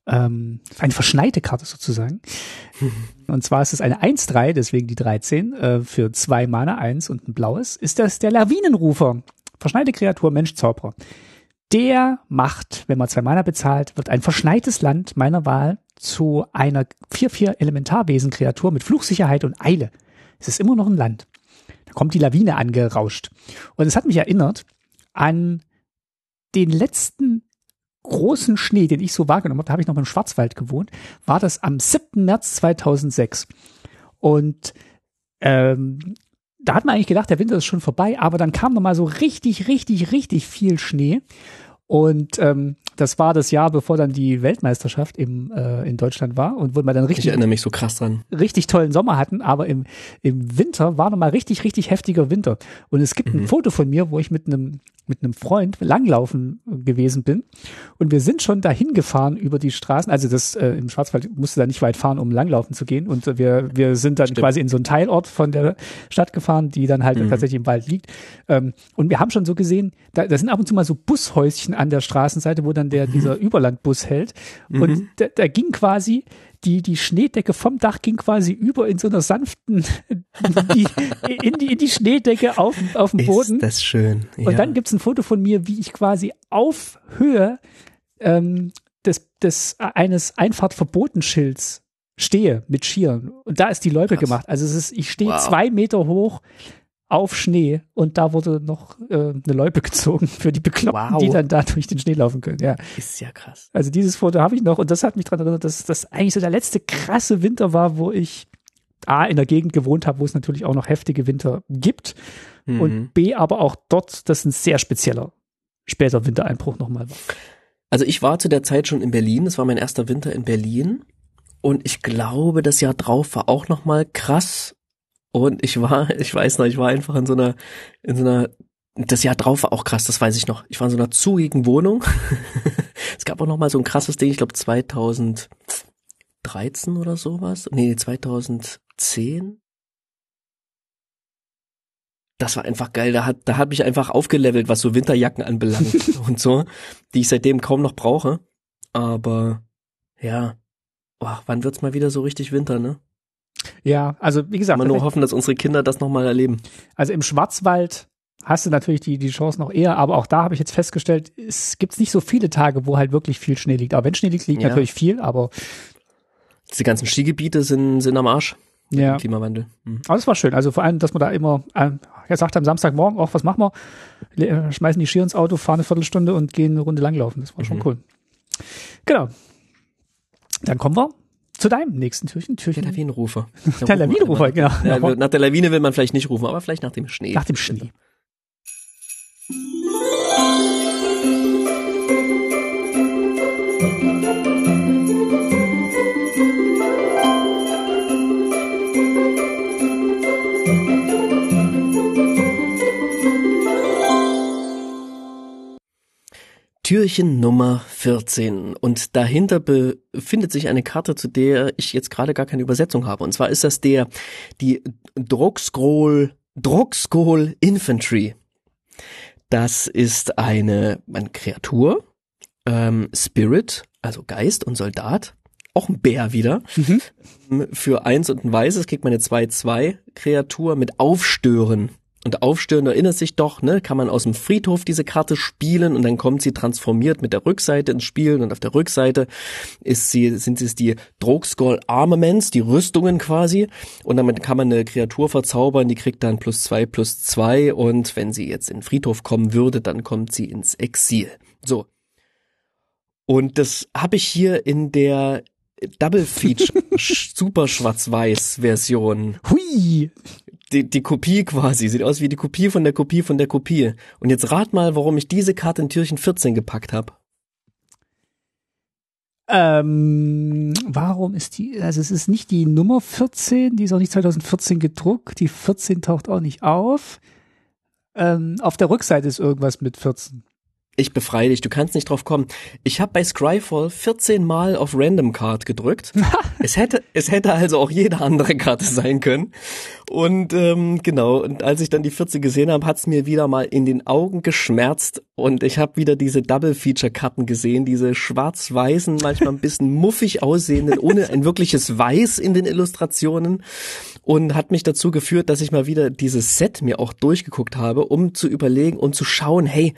Ähm, eine verschneite Karte sozusagen. Und zwar ist es eine 1-3, deswegen die 13, äh, für zwei Mana, eins und ein blaues. Ist das der Lawinenrufer. Verschneite Kreatur, Mensch, Zauberer. Der macht, wenn man zwei Mana bezahlt, wird ein verschneites Land meiner Wahl zu einer 4-4 Elementarwesen-Kreatur mit Fluchsicherheit und Eile. Es ist immer noch ein Land. Da kommt die Lawine angerauscht. Und es hat mich erinnert an den letzten großen Schnee, den ich so wahrgenommen habe, da habe ich noch im Schwarzwald gewohnt, war das am 7. März 2006. Und ähm, da hat man eigentlich gedacht, der Winter ist schon vorbei, aber dann kam noch mal so richtig, richtig, richtig viel Schnee. Und ähm, das war das Jahr, bevor dann die Weltmeisterschaft im, äh, in Deutschland war und wo man dann
Ich
richtig
erinnere mich so krass dran.
richtig tollen Sommer hatten, aber im, im Winter war nochmal richtig, richtig heftiger Winter. Und es gibt ein Foto von mir, wo ich mit einem mit einem Freund langlaufen gewesen bin. Und wir sind schon dahin gefahren über die Straßen. Also das äh, im Schwarzwald musste da nicht weit fahren, um langlaufen zu gehen. Und äh, wir, wir sind dann
Stimmt.
quasi in so einen Teilort von der Stadt gefahren, die dann halt tatsächlich im Wald liegt. Ähm, und wir haben schon so gesehen, da, da sind ab und zu mal so Bushäuschen an der Straßenseite, wo dann der dieser Überlandbus hält. Und da, da ging quasi die, die Schneedecke vom Dach ging quasi über in so einer sanften, die, in, die, in die Schneedecke auf, auf dem Boden.
Ist das schön. Ja.
Und dann gibt's ein Foto von mir, wie ich quasi auf Höhe ähm, des, des eines Einfahrtverbotenschilds stehe mit Skiern. Und da ist die
Krass.
gemacht. Also es ist, ich stehe
Wow.
zwei Meter hoch auf Schnee und da wurde noch äh, eine Loipe gezogen für die Bekloppten,
Wow.
die dann da durch den Schnee laufen können. Ja.
ist ja krass.
Also dieses Foto habe ich noch und das hat mich daran erinnert, dass das eigentlich so der letzte krasse Winter war, wo ich A in der Gegend gewohnt habe, wo es natürlich auch noch heftige Winter gibt
Mhm.
und B aber auch dort, das ein sehr spezieller später Wintereinbruch nochmal war.
Also ich war zu der Zeit schon in Berlin. Das war mein erster Winter in Berlin. Und ich glaube, das Jahr drauf war auch noch mal krass. Und ich war, ich weiß noch, ich war einfach in so einer, in so einer, das Jahr drauf war auch krass, das weiß ich noch. Ich war in so einer zugigen Wohnung. es gab auch noch mal so ein krasses Ding, ich glaube 2013 oder sowas. Nee, 2010. Das war einfach geil. Da hat, da hat mich einfach aufgelevelt, was so Winterjacken anbelangt und so, die ich seitdem kaum noch brauche. Aber ja, Boah, wann wird's mal wieder so richtig Winter, ne?
Ja, also wie gesagt,
Kann man nur hoffen, dass unsere Kinder das nochmal erleben.
also im Schwarzwald hast du natürlich die, die Chance noch eher, aber auch da habe ich jetzt festgestellt, es gibt nicht so viele Tage, wo halt wirklich viel Schnee liegt. Aber wenn Schnee liegt, liegt
Ja.
natürlich viel, aber
Diese ganzen Skigebiete sind, sind am Arsch.
ja.
Klimawandel. Mhm.
Aber es war schön. Also vor allem, dass man da immer, äh, er sagt am Samstagmorgen auch, was machen wir? Le äh, schmeißen die Skier ins Auto, fahren eine Viertelstunde und gehen eine Runde langlaufen. Das war schon
Mhm.
cool. Genau. Dann kommen wir zu deinem nächsten Türchen.
Der
Türchen
Lawinenrufer.
Der Lawinenrufer, genau.
Ja, nach der Lawine will man vielleicht nicht rufen, aber vielleicht nach dem Schnee.
nach dem Schnee.
Türchen Nummer 14. Und dahinter befindet sich eine Karte, zu der ich jetzt gerade gar keine Übersetzung habe. Und zwar ist das der, die Drogscroll, Drogscroll Infantry. Das ist eine, eine Kreatur ähm, Spirit, also Geist und Soldat. Auch ein Bär wieder. Mhm. Für eins und ein weißes kriegt man eine 2-2-Kreatur mit Aufstören. Und Aufstören erinnert sich doch, ne, kann man aus dem Friedhof diese Karte spielen und dann kommt sie transformiert mit der Rückseite ins Spiel und auf der Rückseite ist sie, sind es die Drogskull Armaments, die Rüstungen quasi und damit kann man eine Kreatur verzaubern, die kriegt dann plus zwei, plus zwei und wenn sie jetzt in den Friedhof kommen würde, dann kommt sie ins Exil. So. Und das habe ich hier in der Double Feature Super Schwarz-Weiß Version.
Hui!
Die, die Kopie quasi. Sieht aus wie die Kopie von der Kopie von der Kopie. Und jetzt rat mal, warum ich diese Karte in Türchen 14 gepackt habe.
Ähm, warum ist die, also es ist nicht die Nummer 14, die ist auch nicht 2014 gedruckt, die 14 taucht auch nicht auf. Ähm, auf der Rückseite ist irgendwas mit 14
ich befreie dich, du kannst nicht drauf kommen. Ich habe bei Scryfall 14 Mal auf Random Card gedrückt. es hätte, es hätte also auch jede andere Karte sein können. Und ähm, genau, und als ich dann die 14 gesehen habe, hat's mir wieder mal in den Augen geschmerzt und ich habe wieder diese Double-Feature-Karten gesehen, diese schwarz-weißen, manchmal ein bisschen muffig aussehenden, ohne ein wirkliches Weiß in den Illustrationen und hat mich dazu geführt, dass ich mal wieder dieses Set mir auch durchgeguckt habe, um zu überlegen und zu schauen, hey,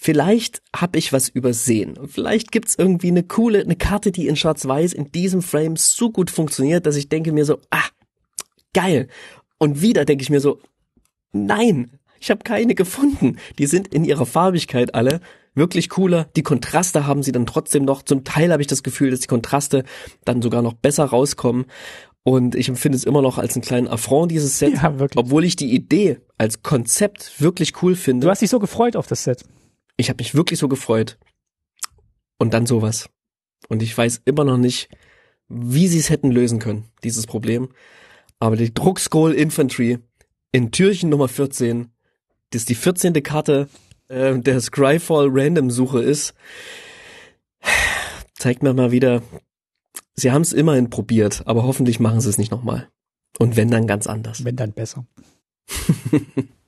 vielleicht habe ich was übersehen. Vielleicht gibt's irgendwie eine coole, eine Karte, die in Schwarz-Weiß in diesem Frame so gut funktioniert, dass ich denke mir so, ah, geil. Und wieder denke ich mir so, nein, ich habe keine gefunden. Die sind in ihrer Farbigkeit alle wirklich cooler. Die Kontraste haben sie dann trotzdem noch. Zum Teil habe ich das Gefühl, dass die Kontraste dann sogar noch besser rauskommen. Und ich empfinde es immer noch als einen kleinen Affront, dieses Set. Ja, wirklich. Obwohl ich die Idee als Konzept wirklich cool finde.
Du hast dich so gefreut auf das Set.
Ich habe mich wirklich so gefreut. Und dann sowas. Und ich weiß immer noch nicht, wie sie es hätten lösen können, dieses Problem. Aber die Druckscroll Infantry in Türchen Nummer 14, das die 14. Karte äh, der Scryfall Random Suche ist, zeigt mir mal wieder, sie haben es immerhin probiert, aber hoffentlich machen sie es nicht nochmal. Und wenn dann ganz anders.
Wenn dann besser.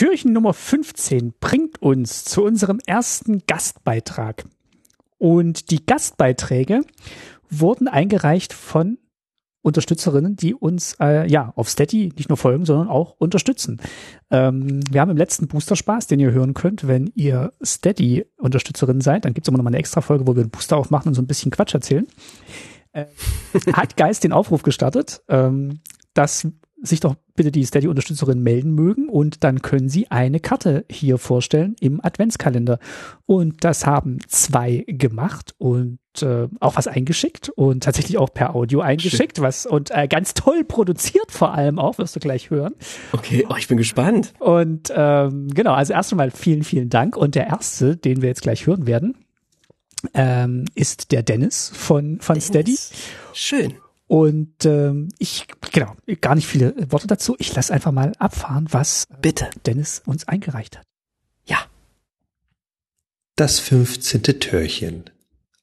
Türchen Nummer 15 bringt uns zu unserem ersten Gastbeitrag. Und die Gastbeiträge wurden eingereicht von Unterstützerinnen, die uns äh, ja auf Steady nicht nur folgen, sondern auch unterstützen. Ähm, wir haben im letzten Booster Spaß, den ihr hören könnt, wenn ihr Steady Unterstützerin seid, dann gibt es immer noch mal eine extra Folge, wo wir einen Booster aufmachen und so ein bisschen Quatsch erzählen. Äh, hat Geist den Aufruf gestartet, ähm, dass sich doch bitte die Steady-Unterstützerin melden mögen und dann können sie eine Karte hier vorstellen im Adventskalender. Und das haben zwei gemacht und äh, auch was eingeschickt und tatsächlich auch per Audio eingeschickt, Schön. was und äh, ganz toll produziert vor allem auch, wirst du gleich hören.
Okay, oh, ich bin gespannt.
Und ähm, genau, also erst einmal vielen, vielen Dank. Und der erste, den wir jetzt gleich hören werden, ähm, ist der Dennis von, von Dennis. Steady.
Schön.
Und ähm, ich, genau, gar nicht viele Worte dazu. Ich lasse einfach mal abfahren, was
Bitte.
Dennis uns eingereicht hat.
Ja.
Das fünfzehnte Türchen.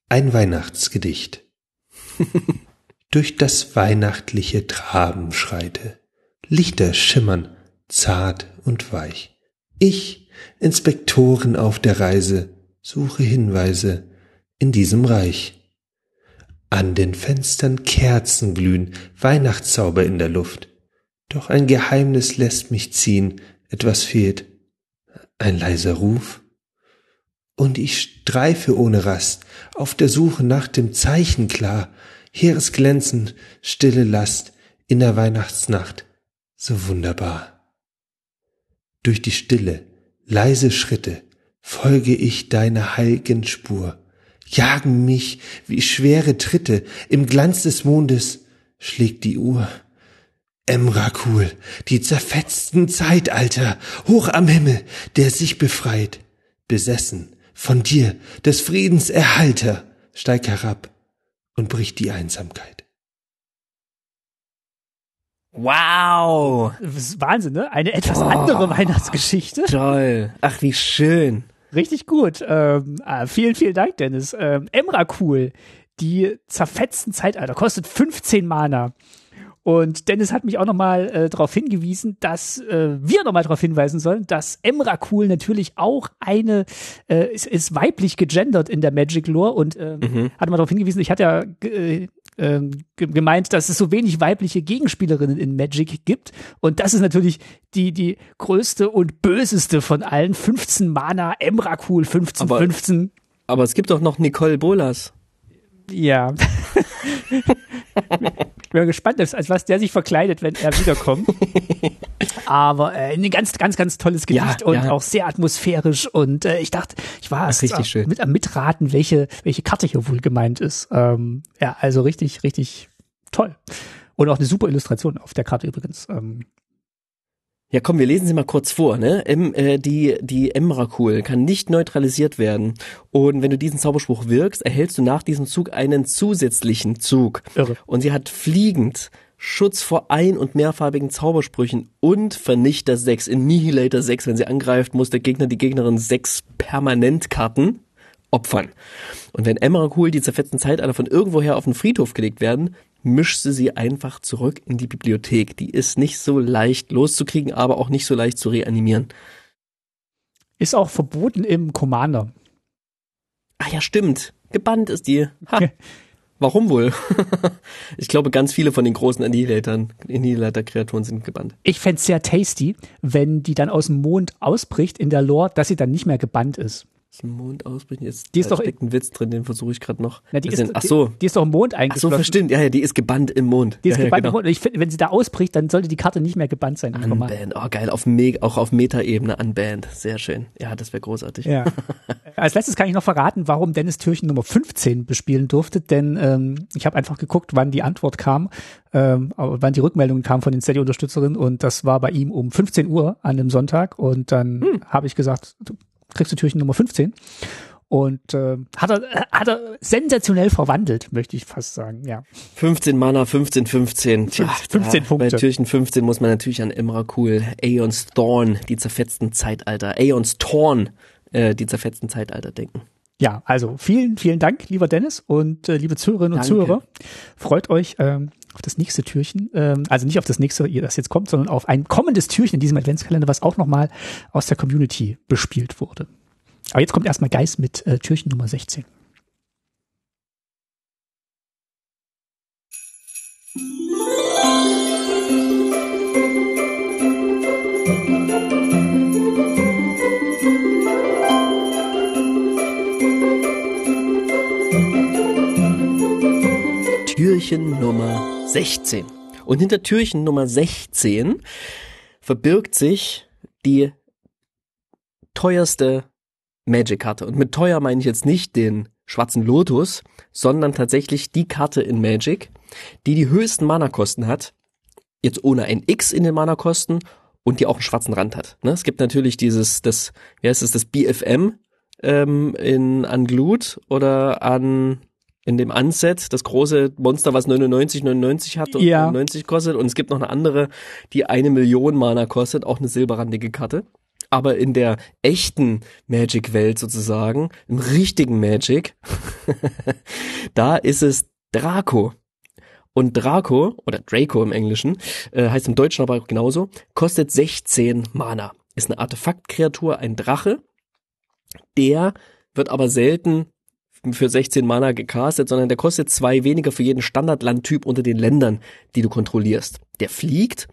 Ein Weihnachtsgedicht. Durch das weihnachtliche Traben schreite. Lichter schimmern, zart und weich. Ich, Inspektoren auf der Reise, suche Hinweise in diesem Reich. An den Fenstern Kerzen glühen, Weihnachtszauber in der Luft. Doch ein Geheimnis lässt mich ziehen, etwas fehlt. Ein leiser Ruf. Und ich streife ohne Rast, auf der Suche nach dem Zeichen klar, heeres Glänzen, stille Last in der Weihnachtsnacht, so wunderbar. Durch die Stille, leise Schritte folge ich deiner heiligen Spur jagen mich wie schwere Tritte, im Glanz des Mondes schlägt die Uhr. Emrakul, die zerfetzten Zeitalter, hoch am Himmel, der sich befreit, besessen von dir, des Friedens Erhalter, steig herab und bricht die Einsamkeit.
Wow.
Das ist Wahnsinn, ne? Eine etwas andere Weihnachtsgeschichte.
Toll. Ach, wie schön.
Richtig gut. Ähm, ah, vielen, vielen Dank, Dennis. Ähm, Emrakul, die zerfetzten Zeitalter, kostet 15 Mana. Und Dennis hat mich auch nochmal äh, darauf hingewiesen, dass äh, wir nochmal darauf hinweisen sollen, dass Emrakul natürlich auch eine, äh, ist, ist weiblich gegendert in der Magic Lore und äh,
Mhm.
hat mal darauf hingewiesen, ich hatte ja äh, ähm, ge- gemeint, dass es so wenig weibliche Gegenspielerinnen in Magic gibt. Und das ist natürlich die, die größte und böseste von allen. 15 Mana, Emrakul, 15,
Aber-
15.
Aber es gibt doch noch Nicole Bolas.
Ja. ich bin gespannt, als als was der sich verkleidet, wenn er wiederkommt. Aber äh, ein ganz, ganz, ganz tolles
Ja,
Gedicht und
ja.
auch sehr atmosphärisch. Und äh, ich dachte, ich war erst
richtig schön.
mit am Mitraten, welche, welche Karte hier wohl gemeint ist. Ähm, ja, also richtig, richtig toll. Und auch eine super Illustration auf der Karte übrigens. Ähm,
Ja, komm, wir lesen sie mal kurz vor, ne? Em, äh, die, die Emrakul kann nicht neutralisiert werden. Und wenn du diesen Zauberspruch wirkst, erhältst du nach diesem Zug einen zusätzlichen Zug.
irre.
Und sie hat fliegend Schutz vor ein- und mehrfarbigen Zaubersprüchen und Vernichter 6, Annihilator 6. Wenn sie angreift, muss der Gegner die Gegnerin sechs Permanentkarten opfern. Und wenn Emrakul die zerfetzten Zeitalter von irgendwoher auf den Friedhof gelegt werden, mischt sie sie einfach zurück in die Bibliothek. Die ist nicht so leicht loszukriegen, aber auch nicht so leicht zu reanimieren.
Ist auch verboten im Commander.
Ah ja, stimmt. Gebannt ist die. Ha. Warum wohl? ich glaube, ganz viele von den großen Annihilatoren, Annihilator-Kreaturen sind gebannt.
Ich fänd's sehr tasty, wenn die dann aus dem Mond ausbricht in der Lore, dass sie dann nicht mehr gebannt ist.
Ist ein Mond ausbrechen? Jetzt,
Die ist
da
doch-
steckt ein Witz drin, den versuche ich gerade noch.
Na, die, ist,
ach so,
die, die ist doch im Mond
ach so, verstimmt. Ja, ja, die ist gebannt im Mond.
Die ist
ja,
gebannt
ja,
im
genau.
Mond. Und ich find, wenn sie da ausbricht, dann sollte die Karte nicht mehr gebannt sein. im.
Unbanned. Oh, geil. Auf Me auch auf Meta-Ebene unbanned. Sehr schön. Ja, das wäre großartig.
Ja. Als letztes kann ich noch verraten, warum Dennis Türchen Nummer 15 bespielen durfte, denn ähm, ich habe einfach geguckt, wann die Antwort kam, ähm, aber wann die Rückmeldungen kamen von den Steady-Unterstützerinnen und das war bei ihm um 15 Uhr an einem Sonntag und dann
Hm.
habe ich gesagt, kriegst du Türchen Nummer 15 und äh, hat, er, hat er sensationell verwandelt, möchte ich fast sagen, ja.
15 Mana, 15, 15. Tja,
15
da,
Punkte.
Bei Türchen 15 muss man natürlich an Emrakul, Aeons Thorn, die zerfetzten Zeitalter, Aeons Torn, äh, die zerfetzten Zeitalter denken.
Ja, also vielen, vielen Dank, lieber Dennis und äh, liebe Zuhörerinnen und
Danke.
Zuhörer. Freut euch ähm, auf das nächste Türchen, ähm, also nicht auf das nächste, das jetzt kommt, sondern auf ein kommendes Türchen in diesem Adventskalender, was auch nochmal aus der Community bespielt wurde. Aber jetzt kommt erstmal Geist mit äh, Türchen Nummer 16.
Türchen Nummer 16. Und hinter Türchen Nummer 16 verbirgt sich die teuerste Magic-Karte. Und mit teuer meine ich jetzt nicht den schwarzen Lotus, sondern tatsächlich die Karte in Magic, die die höchsten Mana-Kosten hat. Jetzt ohne ein X in den Mana-Kosten und die auch einen schwarzen Rand hat. Ne? Es gibt natürlich dieses, das, wie heißt es, das BFM ähm, in an Glut oder an in dem Unset, das große Monster, was 99, 99 hat und
Ja.
99 kostet. Und es gibt noch eine andere, die eine Million Mana kostet, auch eine silberrandige Karte. Aber in der echten Magic-Welt sozusagen, im richtigen Magic, da ist es Draco. Und Draco, oder Draco im Englischen, äh, heißt im Deutschen aber auch genauso, kostet 16 Mana. Ist eine Artefaktkreatur, ein Drache. Der wird aber selten für 16 Mana gecastet, sondern der kostet zwei weniger für jeden Standardlandtyp unter den Ländern, die du kontrollierst. Der fliegt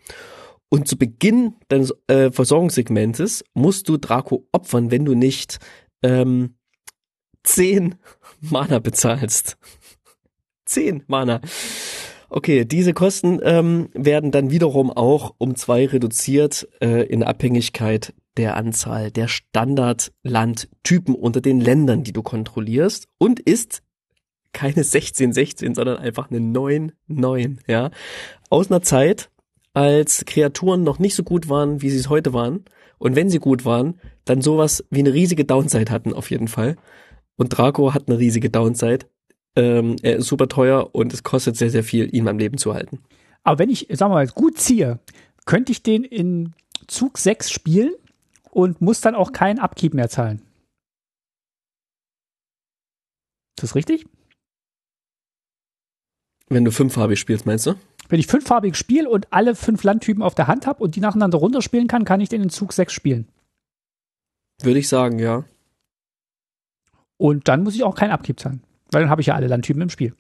und zu Beginn deines äh, Versorgungssegmentes musst du Draco opfern, wenn du nicht ähm, 10 Mana bezahlst. 10 Mana. Okay, diese Kosten ähm, werden dann wiederum auch um zwei reduziert äh, in Abhängigkeit der Anzahl der Standardlandtypen unter den Ländern, die du kontrollierst und ist keine 1616, sondern einfach eine 99, ja. Aus einer Zeit, als Kreaturen noch nicht so gut waren, wie sie es heute waren. Und wenn sie gut waren, dann sowas wie eine riesige Downside hatten, auf jeden Fall. Und Draco hat eine riesige Downside. Ähm, er ist super teuer und es kostet sehr, sehr viel, ihn am Leben zu halten.
Aber wenn ich, sagen wir mal, gut ziehe, könnte ich den in Zug 6 spielen und muss dann auch keinen Upkeep mehr zahlen. Ist das richtig?
Wenn du fünffarbig spielst, meinst du?
Wenn ich fünffarbig spiele und alle fünf Landtypen auf der Hand habe und die nacheinander runterspielen kann, kann ich den in Zug 6 spielen.
Würde ich sagen, ja.
Und dann muss ich auch keinen Upkeep zahlen. Weil dann habe ich ja alle Landtypen im Spiel.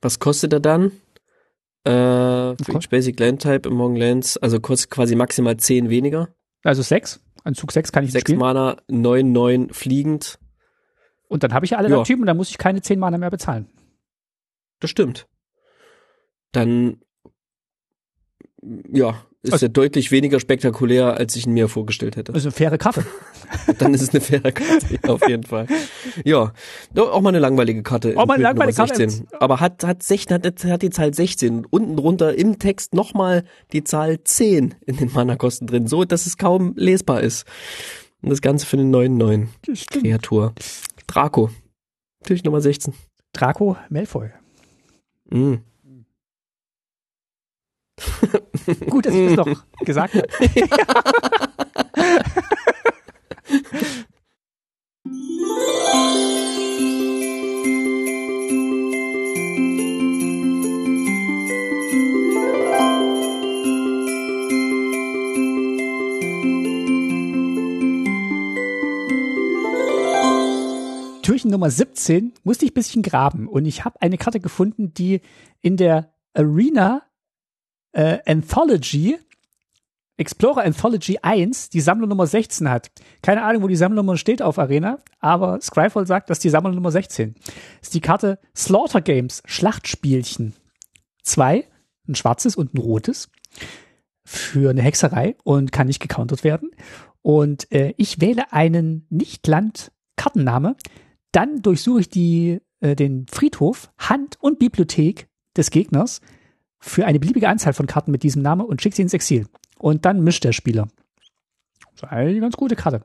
Was kostet er dann? Äh, für
Okay.
each Basic Land Type Among Lands, also kostet quasi maximal 10 weniger.
Also 6. An Zug 6 kann ich ihn
6
spielen.
Mana, 9, 9 fliegend.
Und dann habe ich alle
Ja.
Landtypen und dann muss ich keine 10 Mana mehr bezahlen.
Das stimmt. Dann, ja, ist
Also-
er deutlich weniger spektakulär, als ich ihn mir vorgestellt hätte.
Ist eine faire Karte.
Dann ist es eine faire Karte, ja, auf jeden Fall. Ja, auch mal eine langweilige Karte.
Auch mal eine langweilige Karte.
16. Aber hat, hat 16, hat, hat die Zahl 16. Unten drunter im Text nochmal die Zahl 10 in den Mana-Kosten drin, so dass es kaum lesbar ist. Und das Ganze für eine 9-9
Stimmt.
Kreatur. Draco. Natürlich Nummer 16.
Draco Malfoy.
Mm.
Gut, dass ich das noch gesagt habe. Türchen Nummer 17 musste ich ein bisschen graben und ich habe eine Karte gefunden, die in der Arena äh, Anthology, Explorer Anthology 1, die Sammlung Nummer 16 hat. Keine Ahnung, wo die Sammlernummer steht auf Arena, aber Scryfall sagt, dass die Sammlung Nummer 16 Das ist die Karte Slaughter Games, Schlachtspielchen. Zwei, ein schwarzes und ein rotes für eine Hexerei und kann nicht gecountert werden. Und äh, ich wähle einen Nicht-Land-Kartenname, dann durchsuche ich die, äh, den Friedhof, Hand und Bibliothek des Gegners für eine beliebige Anzahl von Karten mit diesem Namen und schicke sie ins Exil. Und dann mischt der Spieler. Das ist eine ganz gute Karte.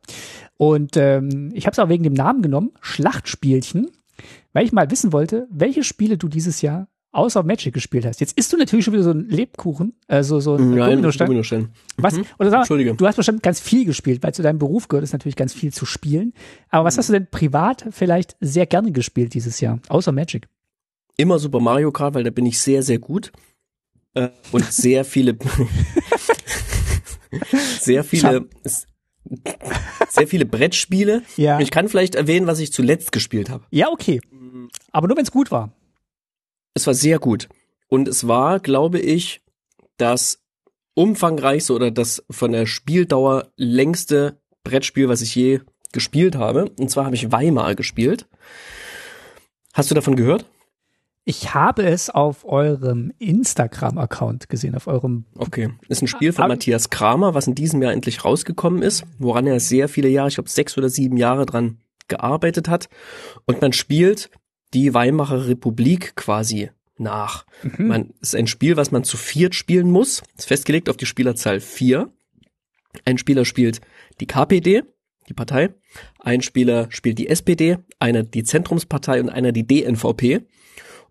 Und ähm, ich habe es auch wegen dem Namen genommen, Schlachtspielchen, weil ich mal wissen wollte, welche Spiele du dieses Jahr außer Magic gespielt hast. Jetzt isst du natürlich schon wieder so ein Lebkuchen, also so ein
Nein,
Dominostein.
Dominostein.
Was?
Mhm.
Oder sag mal, du hast bestimmt ganz viel gespielt, weil zu deinem Beruf gehört es natürlich ganz viel zu spielen. Aber was hast du denn privat vielleicht sehr gerne gespielt dieses Jahr, außer Magic?
Immer Super Mario Kart, weil da bin ich sehr, sehr gut. Äh, und sehr viele, sehr viele, sehr viele Brettspiele.
Ja.
Ich kann vielleicht erwähnen, was ich zuletzt gespielt habe.
Ja, okay. Aber nur wenn es gut war.
Es war sehr gut. Und es war, glaube ich, das umfangreichste oder das von der Spieldauer längste Brettspiel, was ich je gespielt habe. Und zwar habe ich Weimar gespielt. Hast du davon gehört?
Ich habe es auf eurem Instagram-Account gesehen, auf eurem.
Okay. Ist ein Spiel von
Aber-
Matthias Kramer, was in diesem Jahr endlich rausgekommen ist, woran er sehr viele Jahre, ich glaube sechs oder sieben Jahre dran gearbeitet hat. Und man spielt die Weimarer Republik quasi nach.
Mhm.
Man ist ein Spiel, was man zu viert spielen muss. Ist festgelegt auf die Spielerzahl vier. Ein Spieler spielt die KPD, die Partei. Ein Spieler spielt die SPD, einer die Zentrumspartei und einer die DNVP.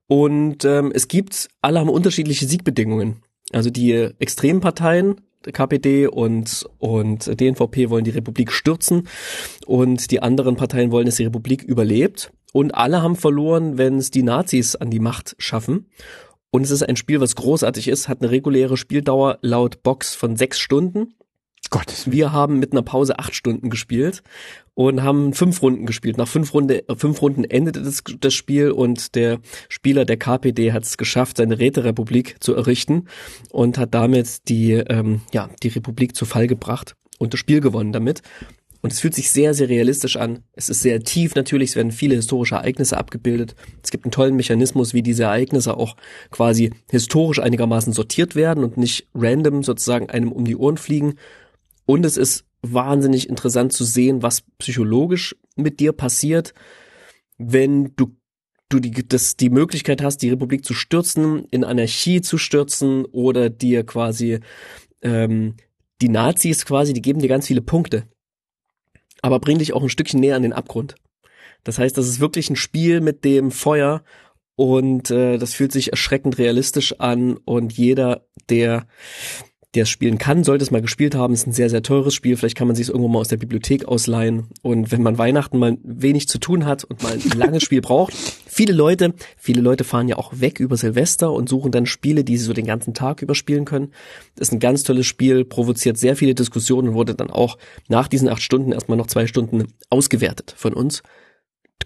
Und ähm, es gibt, alle haben unterschiedliche Siegbedingungen. Also die extremen Parteien, KPD und, und DNVP wollen die Republik stürzen und die anderen Parteien wollen, dass die Republik überlebt. Und alle haben verloren, wenn es die Nazis an die Macht schaffen. Und es ist ein Spiel, was großartig ist, hat eine reguläre Spieldauer laut Box von sechs Stunden.
Gott.
Wir haben mit einer Pause acht Stunden gespielt und haben fünf Runden gespielt. Nach fünf, Runde, fünf Runden endete das, das Spiel und der Spieler der KPD hat es geschafft, seine Räterepublik zu errichten und hat damit die, ähm, ja, die Republik zu Fall gebracht und das Spiel gewonnen damit. Und es fühlt sich sehr, sehr realistisch an. Es ist sehr tief natürlich, es werden viele historische Ereignisse abgebildet. Es gibt einen tollen Mechanismus, wie diese Ereignisse auch quasi historisch einigermaßen sortiert werden und nicht random sozusagen einem um die Ohren fliegen. Und es ist wahnsinnig interessant zu sehen, was psychologisch mit dir passiert, wenn du du die, das, die Möglichkeit hast, die Republik zu stürzen, in Anarchie zu stürzen oder dir quasi ähm, die Nazis quasi, die geben dir ganz viele Punkte, aber bringen dich auch ein Stückchen näher an den Abgrund. Das heißt, das ist wirklich ein Spiel mit dem Feuer und äh, das fühlt sich erschreckend realistisch an und jeder, der der es spielen kann, sollte es mal gespielt haben. Es ist ein sehr, sehr teures Spiel. Vielleicht kann man sich es irgendwo mal aus der Bibliothek ausleihen. Und wenn man Weihnachten mal wenig zu tun hat und mal ein langes Spiel braucht, viele Leute, viele Leute fahren ja auch weg über Silvester und suchen dann Spiele, die sie so den ganzen Tag überspielen können. Das ist ein ganz tolles Spiel, provoziert sehr viele Diskussionen und wurde dann auch nach diesen acht Stunden erstmal noch zwei Stunden ausgewertet von uns.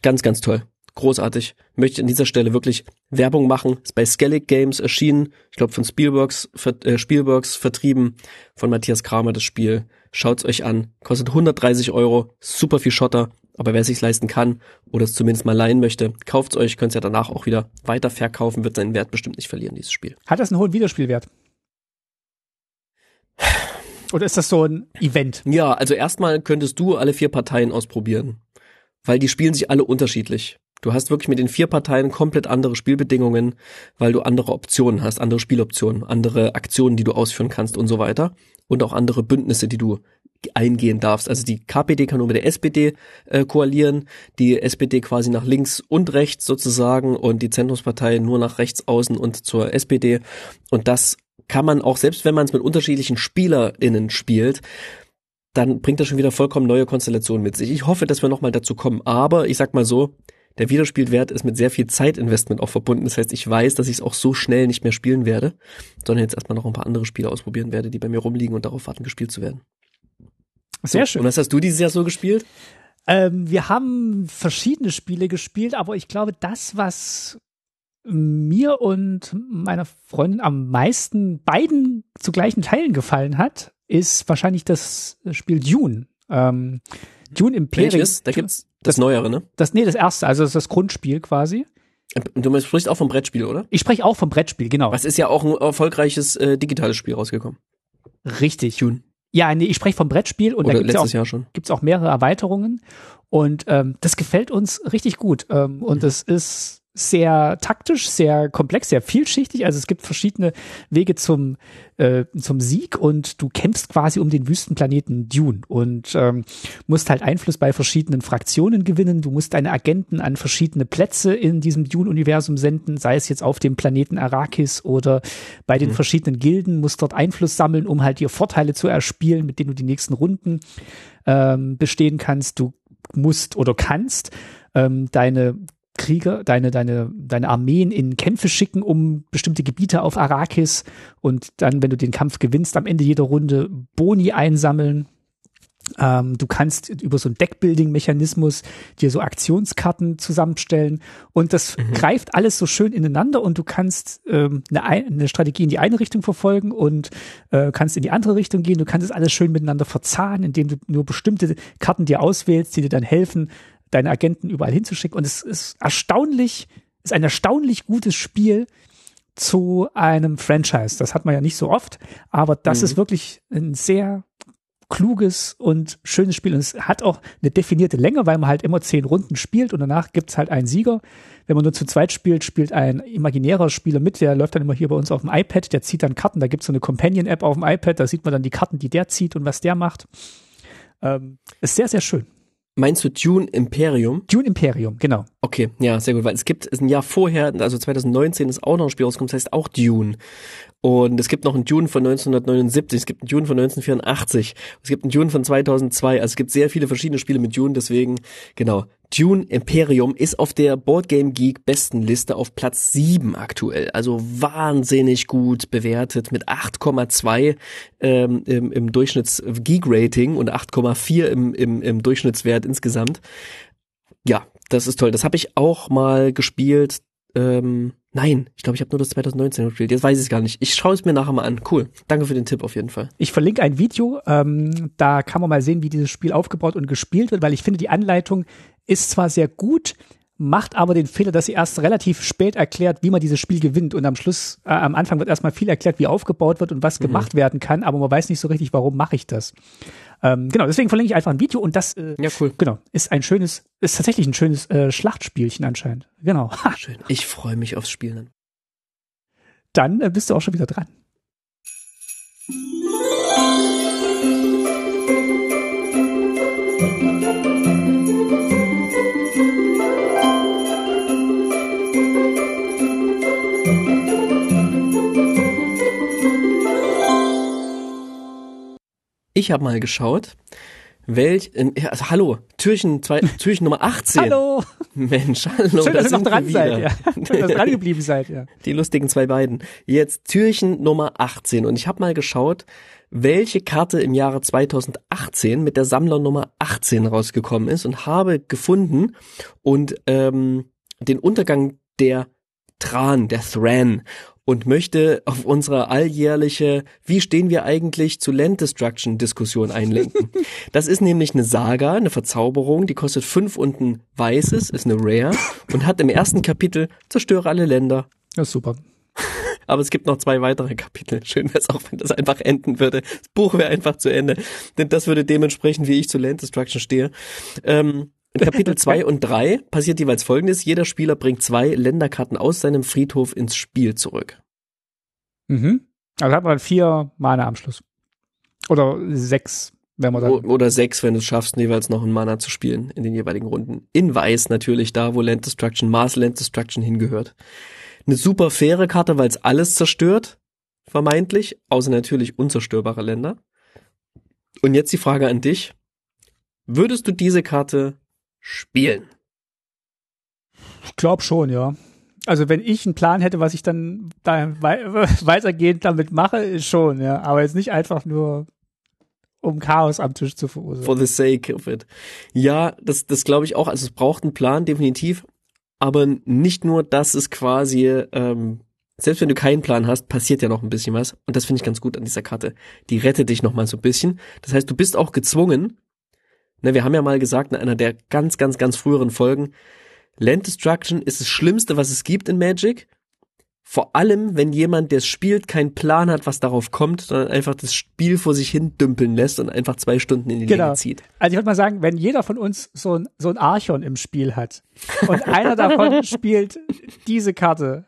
Ganz, ganz toll großartig. Möchte an dieser Stelle wirklich Werbung machen. Ist bei Skellig Games erschienen. Ich glaube von Spielbergs, äh, Spielbergs vertrieben. Von Matthias Kramer das Spiel. Schaut's euch an. Kostet 130 Euro. Super viel Schotter. Aber wer sich's leisten kann oder es zumindest mal leihen möchte, kauft's euch. Könnt's ja danach auch wieder weiter verkaufen. Wird seinen Wert bestimmt nicht verlieren, dieses Spiel.
Hat das einen hohen Wiederspielwert? Oder ist das so ein Event?
Ja, also erstmal könntest du alle vier Parteien ausprobieren. Weil die spielen sich alle unterschiedlich. Du hast wirklich mit den vier Parteien komplett andere Spielbedingungen, weil du andere Optionen hast, andere Spieloptionen, andere Aktionen, die du ausführen kannst und so weiter. Und auch andere Bündnisse, die du eingehen darfst. Also die KPD kann nur mit der SPD äh, koalieren, die SPD quasi nach links und rechts sozusagen und die Zentrumspartei nur nach rechts außen und zur SPD. Und das kann man auch, selbst wenn man es mit unterschiedlichen SpielerInnen spielt, dann bringt das schon wieder vollkommen neue Konstellationen mit sich. Ich hoffe, dass wir nochmal dazu kommen. Aber ich sag mal so, der Wiederspielwert ist mit sehr viel Zeitinvestment auch verbunden. Das heißt, ich weiß, dass ich es auch so schnell nicht mehr spielen werde, sondern jetzt erstmal noch ein paar andere Spiele ausprobieren werde, die bei mir rumliegen und darauf warten, gespielt zu werden.
Sehr so, schön.
Und was hast du dieses Jahr so gespielt?
Ähm, wir haben verschiedene Spiele gespielt, aber ich glaube, das, was mir und meiner Freundin am meisten beiden zu gleichen Teilen gefallen hat, ist wahrscheinlich das Spiel Dune. Ähm, Dune Imperium.
Welches? Da gibt's das, das Neuere, ne?
Das, nee, das erste, also das, das Grundspiel quasi.
Du sprichst auch vom Brettspiel, oder?
Ich spreche auch vom Brettspiel, genau.
Was ist ja auch ein erfolgreiches äh, digitales Spiel rausgekommen.
Richtig. Dune. Ja, nee, ich spreche vom Brettspiel und
Oder
da gibt's
letztes
auch,
Jahr schon.
gibt's auch mehrere Erweiterungen und ähm, das gefällt uns richtig gut ähm, und es mhm. ist sehr taktisch, sehr komplex, sehr vielschichtig. Also es gibt verschiedene Wege zum, äh, zum Sieg und du kämpfst quasi um den Wüstenplaneten Dune und ähm, musst halt Einfluss bei verschiedenen Fraktionen gewinnen. Du musst deine Agenten an verschiedene Plätze in diesem Dune-Universum senden, sei es jetzt auf dem Planeten Arrakis oder bei den mhm. verschiedenen Gilden, musst dort Einfluss sammeln, um halt dir Vorteile zu erspielen, mit denen du die nächsten Runden ähm, bestehen kannst. Du musst oder kannst ähm, deine Krieger, deine, deine, deine Armeen in Kämpfe schicken, um bestimmte Gebiete auf Arrakis und dann, wenn du den Kampf gewinnst, am Ende jeder Runde Boni einsammeln. Ähm, du kannst über so einen Deckbuilding-Mechanismus dir so Aktionskarten zusammenstellen und das mhm. greift alles so schön ineinander und du kannst ähm, eine, eine Strategie in die eine Richtung verfolgen und äh, kannst in die andere Richtung gehen. Du kannst es alles schön miteinander verzahnen, indem du nur bestimmte Karten dir auswählst, die dir dann helfen, deine Agenten überall hinzuschicken. Und es ist erstaunlich, ist ein erstaunlich gutes Spiel zu einem Franchise. Das hat man ja nicht so oft, aber das mhm. ist wirklich ein sehr kluges und schönes Spiel. Und es hat auch eine definierte Länge, weil man halt immer zehn Runden spielt und danach gibt's halt einen Sieger. Wenn man nur zu zweit spielt, spielt ein imaginärer Spieler mit, der läuft dann immer hier bei uns auf dem iPad, der zieht dann Karten, da gibt's so eine Companion-App auf dem iPad, da sieht man dann die Karten, die der zieht und was der macht. Ähm, ist sehr, sehr schön.
Meinst du Dune Imperium?
Dune Imperium, genau.
Okay, ja, sehr gut, weil es gibt, ist ein Jahr vorher, also 2019 ist auch noch ein Spiel rausgekommen, das heißt auch Dune. Und es gibt noch einen Dune von 1979, es gibt einen Dune von 1984, es gibt einen Dune von 2002, also es gibt sehr viele verschiedene Spiele mit Dune, deswegen, genau, Dune Imperium ist auf der Boardgame Geek Bestenliste auf Platz 7 aktuell. Also wahnsinnig gut bewertet mit 8,2 ähm, im, im Durchschnitts Geek Rating und 8,4 im, im, im Durchschnittswert insgesamt. Ja, das ist toll. Das habe ich auch mal gespielt. Ähm, Nein, ich glaube, ich habe nur das 2019 gespielt. Jetzt weiß ich es gar nicht. Ich schaue es mir nachher mal an. Cool. Danke für den Tipp auf jeden Fall.
Ich verlinke ein Video. Ähm, da kann man mal sehen, wie dieses Spiel aufgebaut und gespielt wird, weil ich finde, die Anleitung ist zwar sehr gut, macht aber den Fehler, dass sie erst relativ spät erklärt, wie man dieses Spiel gewinnt. Und am Schluss, äh, am Anfang wird erstmal viel erklärt, wie aufgebaut wird und was mhm. gemacht werden kann, aber man weiß nicht so richtig, warum mache ich das. Ähm, genau, deswegen verlinke ich einfach ein Video und das äh,
ja, cool.
genau, ist ein schönes, ist tatsächlich ein schönes äh, Schlachtspielchen anscheinend. Genau.
Ha. Schön. Ich freue mich aufs Spielen.
Dann äh, bist du auch schon wieder dran.
Ich habe mal geschaut, welch, äh, also hallo, Türchen, zwei, Türchen Nummer 18.
Hallo!
Mensch, hallo,
Schön,
da
dass ihr noch dran seid, ja. Schön, dass ihr dran geblieben seid, ja.
Die lustigen zwei beiden. Jetzt Türchen Nummer 18 und ich habe mal geschaut, welche Karte im Jahre 2018 mit der Sammlernummer 18 rausgekommen ist und habe gefunden und ähm, den Untergang der Tran, der Thran und möchte auf unsere alljährliche Wie stehen wir eigentlich zu Land Destruction Diskussion einlenken. Das ist nämlich eine Saga, eine Verzauberung, die kostet fünf und ein weißes, ist eine Rare und hat im ersten Kapitel zerstöre alle Länder,
ist super.
aber es gibt noch zwei weitere Kapitel. Schön wäre es auch, wenn das einfach enden würde. Das Buch wäre einfach zu Ende. Denn das würde dementsprechend, wie ich zu Land Destruction stehe. Ähm, in Kapitel 2 und 3 passiert jeweils folgendes. Jeder Spieler bringt zwei Länderkarten aus seinem Friedhof ins Spiel zurück.
Mhm. Also hat man vier Mana am Schluss. Oder sechs, wenn man dann.
oder sechs, wenn du es schaffst, jeweils noch einen Mana zu spielen in den jeweiligen Runden. In Weiß natürlich, da wo Land Destruction, Mars Land Destruction hingehört. Eine super faire Karte, weil es alles zerstört, vermeintlich, außer natürlich unzerstörbare Länder. Und jetzt die Frage an dich. Würdest du diese Karte spielen?
Ich glaube schon, ja. Also wenn ich einen Plan hätte, was ich dann da wei weitergehend damit mache, ist schon, ja. Aber jetzt nicht einfach nur, um Chaos am Tisch zu verursachen.
For the sake of it. Ja, das, das glaube ich auch. Also es braucht einen Plan, definitiv. Aber nicht nur, dass es quasi, ähm, selbst wenn du keinen Plan hast, passiert ja noch ein bisschen was. Und das finde ich ganz gut an dieser Karte. Die rettet dich noch mal so ein bisschen. Das heißt, du bist auch gezwungen, ne, wir haben ja mal gesagt in einer der ganz, ganz, ganz früheren Folgen, Land Destruction ist das Schlimmste, was es gibt in Magic. Vor allem, wenn jemand, der es spielt, keinen Plan hat, was darauf kommt, sondern einfach das Spiel vor sich hin dümpeln lässt und einfach zwei Stunden in die
Genau.
Länge zieht.
Also ich würde mal sagen, wenn jeder von uns so ein, so ein Archon im Spiel hat und einer davon spielt diese Karte,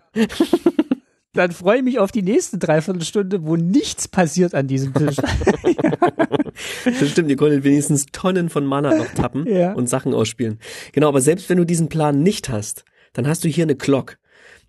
dann freue ich mich auf die nächste Dreiviertelstunde, wo nichts passiert an diesem Tisch.
Das stimmt, ihr konntet wenigstens Tonnen von Mana noch tappen
Ja.
und Sachen ausspielen. Genau, aber selbst wenn du diesen Plan nicht hast, dann hast du hier eine Clock.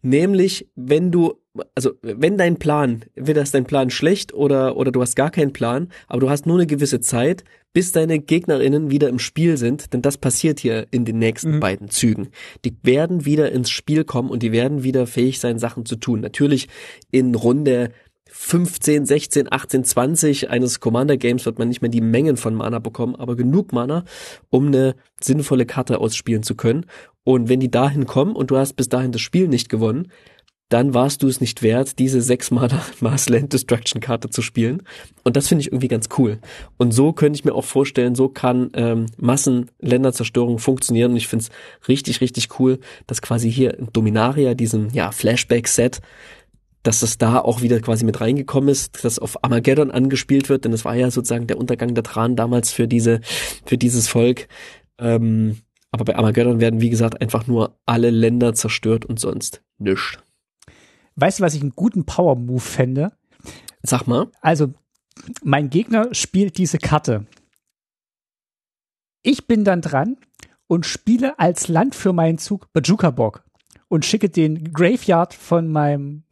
Nämlich, wenn du, also wenn dein Plan, entweder ist dein Plan schlecht oder, oder du hast gar keinen Plan, aber du hast nur eine gewisse Zeit, bis deine GegnerInnen wieder im Spiel sind, denn das passiert hier in den nächsten
Mhm.
beiden Zügen. Die werden wieder ins Spiel kommen und die werden wieder fähig sein, Sachen zu tun. Natürlich in Runde 15, 16, 18, 20 eines Commander Games wird man nicht mehr die Mengen von Mana bekommen, aber genug Mana, um eine sinnvolle Karte ausspielen zu können. Und wenn die dahin kommen und du hast bis dahin das Spiel nicht gewonnen, dann warst du es nicht wert, diese sechs Mana Mars Land Destruction Karte zu spielen. Und das finde ich irgendwie ganz cool. Und so könnte ich mir auch vorstellen, so kann ähm, Massenländerzerstörung funktionieren. Und ich finde es richtig, richtig cool, dass quasi hier in Dominaria, diesem ja, Flashback-Set, dass das da auch wieder quasi mit reingekommen ist, dass auf Armageddon angespielt wird, denn das war ja sozusagen der Untergang der Tran damals für diese, für dieses Volk. Ähm, aber bei Armageddon werden, wie gesagt, einfach nur alle Länder zerstört und sonst nichts.
Weißt du, was ich einen guten Power-Move fände?
Sag mal.
Also, mein Gegner spielt diese Karte. Ich bin dann dran und spiele als Land für meinen Zug Bajuka Bock und schicke den Graveyard von meinem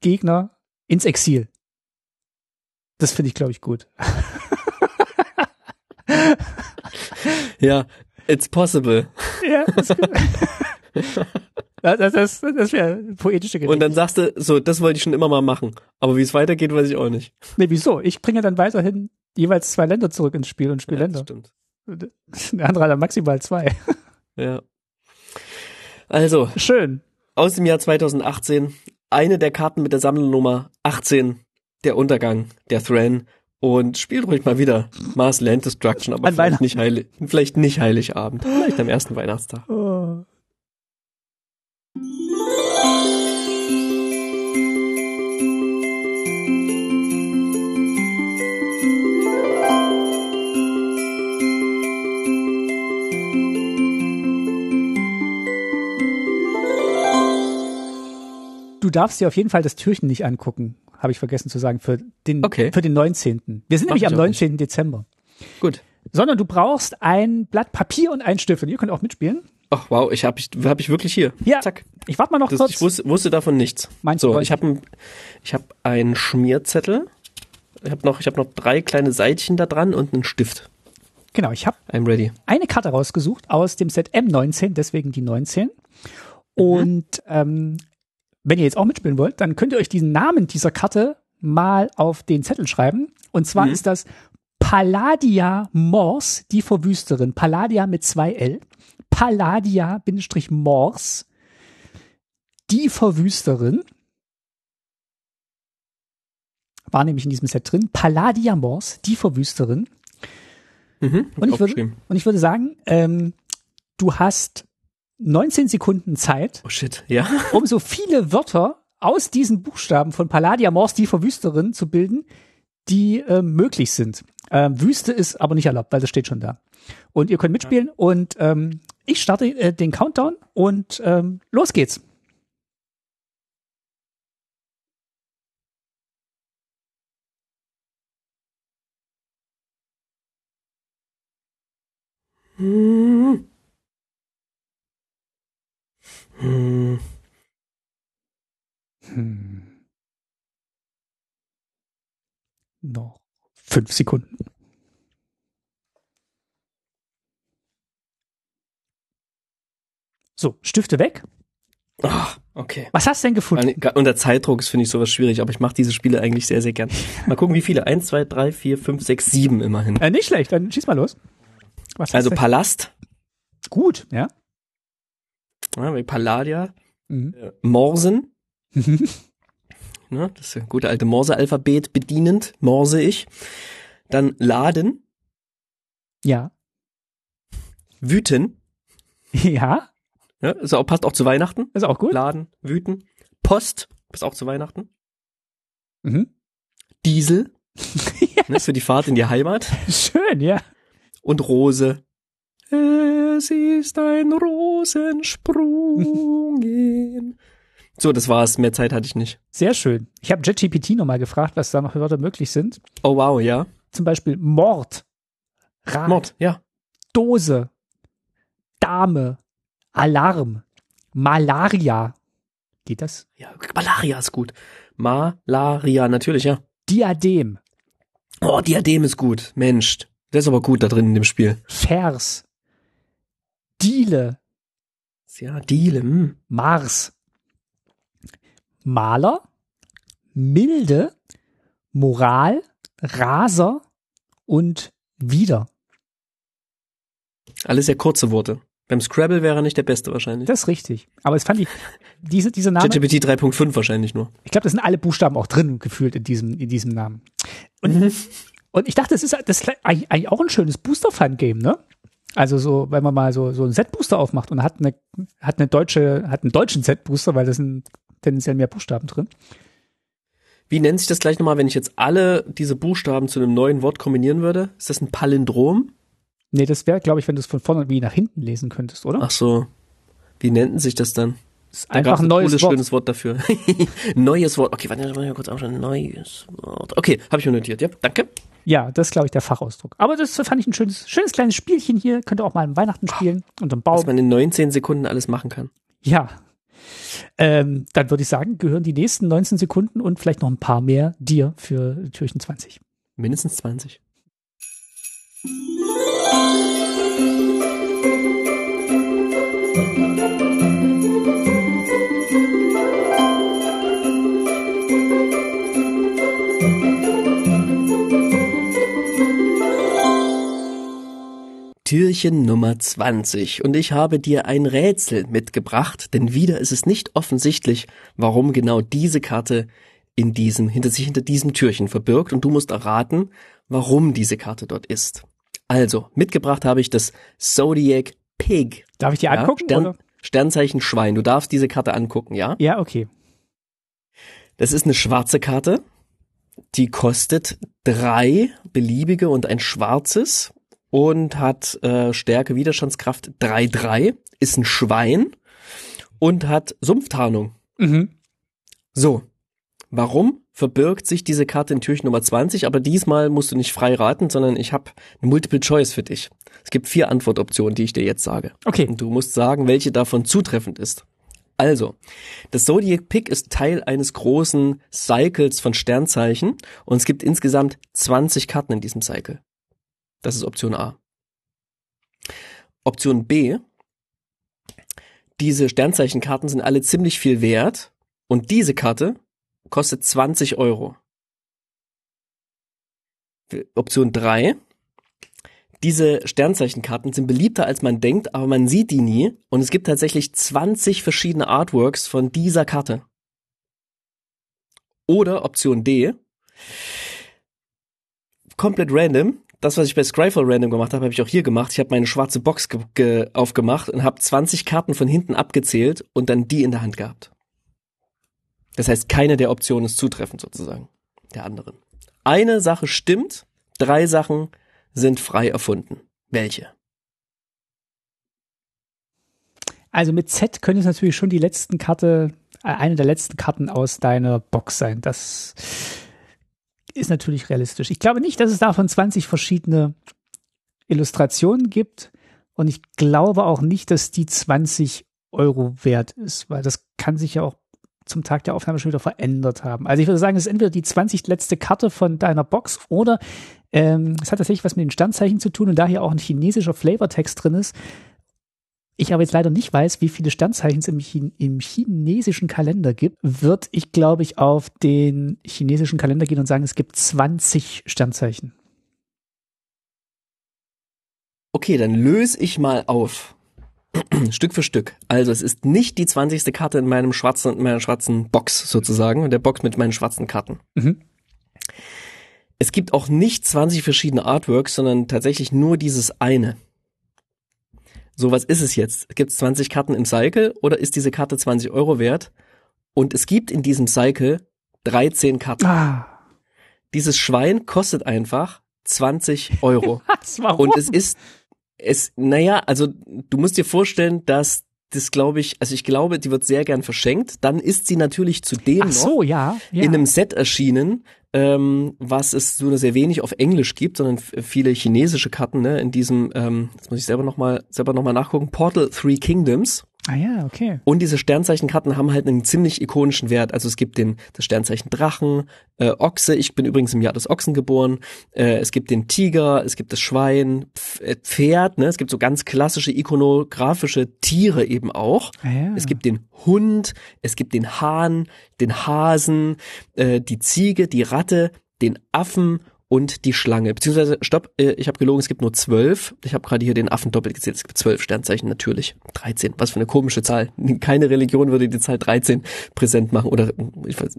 Gegner ins Exil. Das finde ich, glaube ich, gut.
Ja, it's possible.
ja, das, das, das, das wäre poetische
Und dann sagst du, so, das wollte ich schon immer mal machen. Aber wie es weitergeht, weiß ich auch nicht.
Nee, wieso? Ich bringe dann weiterhin jeweils zwei Länder zurück ins Spiel und spiele
Ja,
Länder.
stimmt.
Der andere hat dann maximal zwei.
Ja. Also,
Schön.
aus dem Jahr 2018, eine der Karten mit der Sammlernummer 18, der Untergang, der Thran. Und spielt ruhig mal wieder Mars Land Destruction, aber
An
vielleicht nicht, heilig, vielleicht nicht Heiligabend, vielleicht am ersten Weihnachtstag.
Oh. Darfst dir auf jeden Fall das Türchen nicht angucken, habe ich vergessen zu sagen, für den,
Okay.
für den 19. Wir sind
Mach
nämlich am
ich auch nicht.
19. Dezember.
Gut.
Sondern du brauchst ein Blatt Papier und einen Stift. Und ihr könnt auch mitspielen.
Ach wow, ich habe ich, hab ich wirklich hier.
Ja.
Zack.
Ich warte mal noch
Das,
kurz.
ich wusste, wusste davon nichts.
Meinst
so, ich habe ich hab einen Schmierzettel ich habe noch, ich habe noch drei kleine Seitchen da dran und einen Stift.
Genau, ich habe eine Karte rausgesucht aus dem Set M19, deswegen die 19. Und ähm, wenn ihr jetzt auch mitspielen wollt, dann könnt ihr euch diesen Namen dieser Karte mal auf den Zettel schreiben. Und zwar
Mhm.
ist das Palladia Mors, die Verwüsterin. Palladia mit zwei L. Palladia-Mors, die Verwüsterin. War nämlich in diesem Set drin. Palladia Mors, die Verwüsterin.
Mhm,
Und ich würde, und ich würde sagen, ähm, du hast 19 Sekunden Zeit,
Oh shit, ja.
um so viele Wörter aus diesen Buchstaben von Palladia Mors, die Verwüsterin, zu bilden, die ähm, möglich sind. Ähm, Wüste ist aber nicht erlaubt, weil das steht schon da. Und ihr könnt mitspielen und ähm, ich starte äh, den Countdown und ähm, los geht's.
Hm. Hm.
Hm. Noch fünf Sekunden. So, Stifte weg.
Ah, okay.
Was hast du denn gefunden?
Unter Zeitdruck ist finde ich sowas schwierig, aber ich mache diese Spiele eigentlich sehr, sehr gern. Mal gucken, wie viele. Eins, zwei, drei, vier, fünf, sechs, sieben immerhin.
Äh, nicht schlecht, dann schieß mal los. Was
Also? Palast,
gut, ja.
Ja, wie Palladia,
Mhm.
äh, Morsen, ne, das ist ja gute alte Morse-Alphabet bedienend, Morse ich. Dann Laden,
ja.
Wüten,
Ja,
ja, ist auch, passt auch zu Weihnachten.
ist auch gut.
Laden, Wüten. Post, passt auch zu Weihnachten.
Mhm.
Diesel, ne, ist für die Fahrt in die Heimat.
Schön, ja.
Und Rose. Es ist ein Rosensprung. so, das war's. Mehr Zeit hatte ich nicht.
Sehr schön. Ich habe JetGPT nochmal gefragt, was da noch für Wörter möglich sind.
Oh wow, ja.
Zum Beispiel Mord, Rad,
Mord, ja.
Dose, Dame, Alarm, Malaria. Geht das?
Ja, Malaria ist gut. Malaria, natürlich, ja.
Diadem,
Oh, Diadem ist gut. Mensch, der ist aber gut da drin in dem Spiel.
Vers, Diele,
Ja, Diele, hm.
Mars, Maler, Milde, Moral, Raser und wieder.
Alles sehr kurze Worte. Beim Scrabble wäre er nicht der Beste wahrscheinlich.
Das ist richtig. Aber es fand ich, diese, diese Namen,
ChatGPT 3.5 wahrscheinlich nur.
ich glaube, das sind alle Buchstaben auch drin gefühlt in diesem, in diesem Namen. Und,
Mhm.
und ich dachte, das ist, das ist eigentlich eigentlich auch ein schönes Booster-Fun-Game, ne? Also so, wenn man mal so, so einen Set-Booster aufmacht und hat eine, hat eine deutsche, hat einen deutschen Set-Booster, weil da sind tendenziell mehr Buchstaben drin.
Wie nennt sich das gleich nochmal, wenn ich jetzt alle diese Buchstaben zu einem neuen Wort kombinieren würde? Ist das ein Palindrom?
Nee, das wäre, glaube ich, wenn du es von vorne wie nach hinten lesen könntest, oder?
Ach so. Wie nennt sich das dann?
Ist einfach ein neues
cooles,
Wort.
schönes Wort dafür. neues Wort. Okay, warte, mal kurz aufschauen. Neues Wort. Okay, habe ich mir notiert. Ja, danke.
Ja, das ist, glaube ich, der Fachausdruck. Aber das fand ich ein schönes, schönes kleines Spielchen hier. Könnt ihr auch mal im Weihnachten spielen. Unterm
Was
Baum.
man in 19 Sekunden alles machen kann.
Ja. Ähm, dann würde ich sagen, gehören die nächsten 19 Sekunden und vielleicht noch ein paar mehr dir für Türchen 20.
Mindestens 20. Türchen Nummer 20 und ich habe dir ein Rätsel mitgebracht, denn wieder ist es nicht offensichtlich, warum genau diese Karte in diesem, hinter sich hinter diesem Türchen verbirgt und du musst erraten, warum diese Karte dort ist. Also, mitgebracht habe ich das Zodiac Pig.
Darf ich dir
Ja,
angucken?
Stern,
oder?
Sternzeichen Schwein. Du darfst diese Karte angucken, ja?
Ja, okay.
Das ist eine schwarze Karte. Die kostet drei beliebige und ein schwarzes und hat äh, Stärke Widerstandskraft 3-3, ist ein Schwein und hat Sumpftarnung.
Mhm.
So, warum verbirgt sich diese Karte in Türchen Nummer 20? Aber diesmal musst du nicht frei raten, sondern ich habe eine Multiple Choice für dich. Es gibt vier Antwortoptionen, die ich dir jetzt sage.
Okay.
Und du musst sagen, welche davon zutreffend ist. Also, das Zodiac Pick ist Teil eines großen Cycles von Sternzeichen und es gibt insgesamt 20 Karten in diesem Cycle. Das ist Option A. Option B. Diese Sternzeichenkarten sind alle ziemlich viel wert und diese Karte kostet 20 Euro. Option 3. Diese Sternzeichenkarten sind beliebter als man denkt, aber man sieht die nie und es gibt tatsächlich 20 verschiedene Artworks von dieser Karte. Oder Option D. Komplett random. Das, was ich bei Scryfall random gemacht habe, habe ich auch hier gemacht. Ich habe meine schwarze Box aufgemacht und habe 20 Karten von hinten abgezählt und dann die in der Hand gehabt. Das heißt, keine der Optionen ist zutreffend sozusagen der anderen. Eine Sache stimmt, drei Sachen sind frei erfunden. Welche?
Also mit Z könnte es natürlich schon die letzten Karte, äh, eine der letzten Karten aus deiner Box sein. Das ist natürlich realistisch. Ich glaube nicht, dass es davon 20 verschiedene Illustrationen gibt. Und ich glaube auch nicht, dass die 20 Euro wert ist, weil das kann sich ja auch zum Tag der Aufnahme schon wieder verändert haben. Also ich würde sagen, es ist entweder die 20 letzte Karte von deiner Box oder ähm, es hat tatsächlich was mit den Standzeichen zu tun und da hier auch ein chinesischer Flavortext drin ist. Ich aber jetzt leider nicht weiß, wie viele Standzeichen es im, Chin im chinesischen Kalender gibt, wird ich, glaube ich, auf den chinesischen Kalender gehen und sagen, es gibt 20 Standzeichen.
Okay, dann löse ich mal auf. Stück für Stück. Also es ist nicht die 20. Karte in meinem schwarzen, in meiner schwarzen Box sozusagen, der Box mit meinen schwarzen Karten. Mhm. Es gibt auch nicht 20 verschiedene Artworks, sondern tatsächlich nur dieses eine. So, was ist es jetzt? Gibt es 20 Karten im Cycle oder ist diese Karte 20 Euro wert? Und es gibt in diesem Cycle 13 Karten. Ah. Dieses Schwein kostet einfach 20 Euro.
Was, warum?
Und es ist es, naja, also du musst dir vorstellen, dass das glaube ich, also ich glaube, die wird sehr gern verschenkt. Dann ist sie natürlich zudem
Ach so,
noch
ja, ja.
in einem Set erschienen, ähm, was es so sehr wenig auf Englisch gibt, sondern viele chinesische Karten, ne, in diesem, ähm, jetzt muss ich selber nochmal selber noch nachgucken, Portal Three Kingdoms.
Ah ja, okay.
Und diese Sternzeichenkarten haben halt einen ziemlich ikonischen Wert. Also es gibt den das Sternzeichen Drachen, äh, Ochse. Ich bin übrigens im Jahr des Ochsen geboren. Äh, es gibt den Tiger, es gibt das Schwein, äh, Pferd. Ne? Es gibt so ganz klassische ikonografische Tiere eben auch. Ah ja. Es gibt den Hund, es gibt den Hahn, den Hasen, äh, die Ziege, die Ratte, den Affen und die Schlange. Beziehungsweise, stopp, äh, ich habe gelogen, es gibt nur zwölf. Ich habe gerade hier den Affen doppelt gezählt. Es gibt zwölf Sternzeichen, natürlich. 13, was für eine komische Zahl. Keine Religion würde die Zahl 13 präsent machen. Oder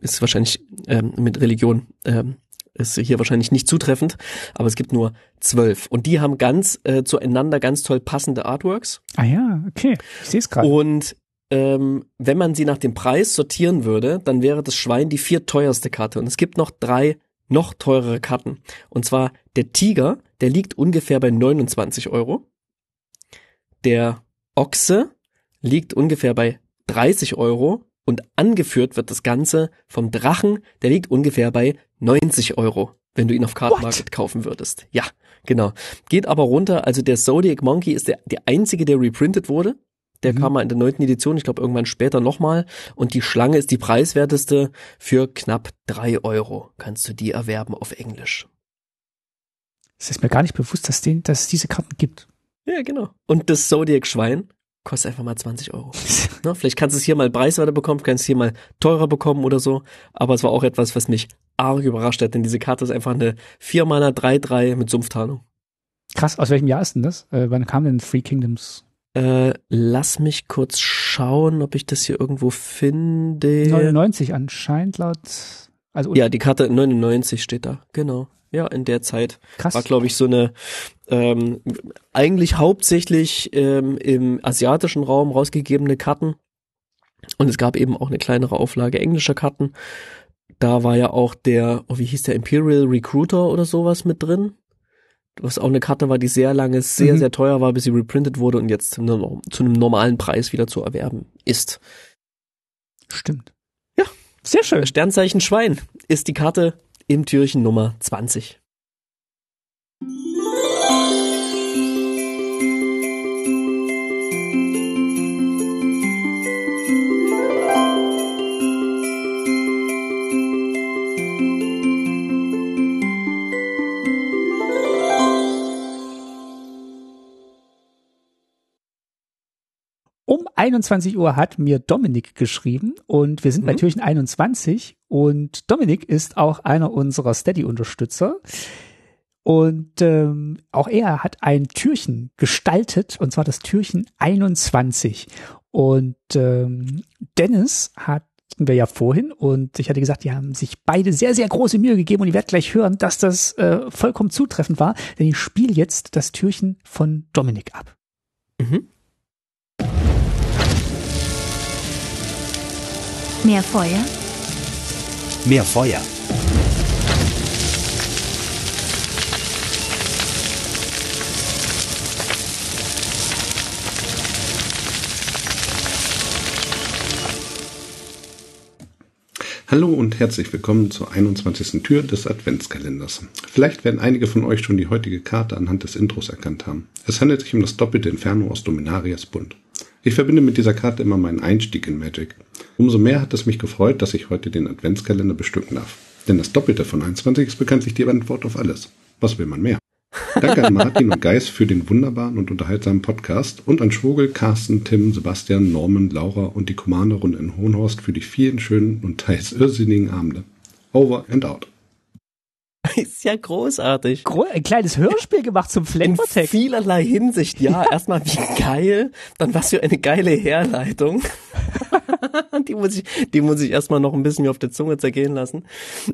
ist wahrscheinlich ähm, mit Religion ähm, ist hier wahrscheinlich nicht zutreffend, aber es gibt nur zwölf. Und die haben ganz äh, zueinander ganz toll passende Artworks.
Ah ja, okay. Ich sehe es gerade.
Und ähm, wenn man sie nach dem Preis sortieren würde, dann wäre das Schwein die vierteuerste Karte. Und es gibt noch drei noch teurere Karten. Und zwar der Tiger, der liegt ungefähr bei 29 Euro. Der Ochse liegt ungefähr bei 30 Euro. Und angeführt wird das Ganze vom Drachen, der liegt ungefähr bei 90 Euro, wenn du ihn auf Card Market What? kaufen würdest. Ja, genau. Geht aber runter. Also der Zodiac Monkey ist der, der einzige, der reprintet wurde. Der mhm. kam mal in der neunten Edition, ich glaube irgendwann später nochmal. Und die Schlange ist die preiswerteste. Für knapp drei Euro kannst du die erwerben auf Englisch.
Es ist mir gar nicht bewusst, dass, den, dass es diese Karten gibt.
Ja, genau. Und das Zodiac Schwein kostet einfach mal 20 Euro. ne? Vielleicht kannst du es hier mal preiswerter bekommen, kannst es hier mal teurer bekommen oder so. Aber es war auch etwas, was mich arg überrascht hat, denn diese Karte ist einfach eine 4 Mana 3-3 mit Sumpftarnung.
Krass, aus welchem Jahr ist denn das? Äh, wann kam denn Three Kingdoms
äh, lass mich kurz schauen, ob ich das hier irgendwo finde.
99 anscheinend laut.
Also ja, die Karte 99 steht da, genau. Ja, in der Zeit Krass. war, glaube ich, so eine ähm, eigentlich hauptsächlich ähm, im asiatischen Raum rausgegebene Karten. Und es gab eben auch eine kleinere Auflage englischer Karten. Da war ja auch der, oh, wie hieß der, Imperial Recruiter oder sowas mit drin was auch eine Karte war, die sehr lange sehr, mhm. sehr teuer war, bis sie reprintet wurde und jetzt zu einem normalen Preis wieder zu erwerben ist.
Stimmt.
Ja. Sehr schön. Sternzeichen Schwein ist die Karte im Türchen Nummer 20.
21 Uhr hat mir Dominik geschrieben und wir sind mhm. bei Türchen 21 und Dominik ist auch einer unserer Steady-Unterstützer. Und ähm, auch er hat ein Türchen gestaltet, und zwar das Türchen 21. Und ähm, Dennis hat wir ja vorhin und ich hatte gesagt, die haben sich beide sehr, sehr große Mühe gegeben und ihr werdet gleich hören, dass das äh, vollkommen zutreffend war, denn ich spiele jetzt das Türchen von Dominik ab. Mhm.
Mehr Feuer?
Mehr Feuer.
Hallo und herzlich willkommen zur 21. Tür des Adventskalenders. Vielleicht werden einige von euch schon die heutige Karte anhand des Intros erkannt haben. Es handelt sich um das doppelte Inferno aus Dominarias Bund. Ich verbinde mit dieser Karte immer meinen Einstieg in Magic. Umso mehr hat es mich gefreut, dass ich heute den Adventskalender bestücken darf. Denn das Doppelte von 21 ist bekanntlich die Antwort auf alles. Was will man mehr? Danke an Martin und Geis für den wunderbaren und unterhaltsamen Podcast und an Schwogel, Carsten, Tim, Sebastian, Norman, Laura und die Commanderrunde in Hohenhorst für die vielen schönen und teils irrsinnigen Abende. Over and out.
Ist ja großartig.
Gro ein kleines Hörspiel gemacht zum Flavortext.
In vielerlei Hinsicht, ja. Erstmal wie geil, dann was für eine geile Herleitung. die muss ich, die muss ich erstmal noch ein bisschen auf der Zunge zergehen lassen.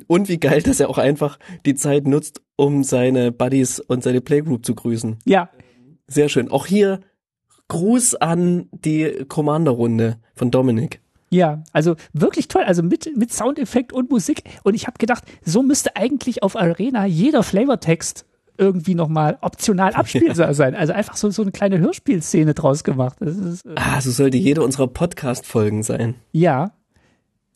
Und wie geil, dass er auch einfach die Zeit nutzt, um seine Buddies und seine Playgroup zu grüßen.
Ja.
Sehr schön. Auch hier Gruß an die Commander-Runde von Dominik.
Ja, also wirklich toll, also mit, mit Soundeffekt und Musik. Und ich habe gedacht, so müsste eigentlich auf Arena jeder Flavortext irgendwie nochmal optional abspielbar sein. Also einfach so, so eine kleine Hörspielszene draus gemacht.
Ist, äh ah, so sollte jede unserer Podcast-Folgen sein.
Ja.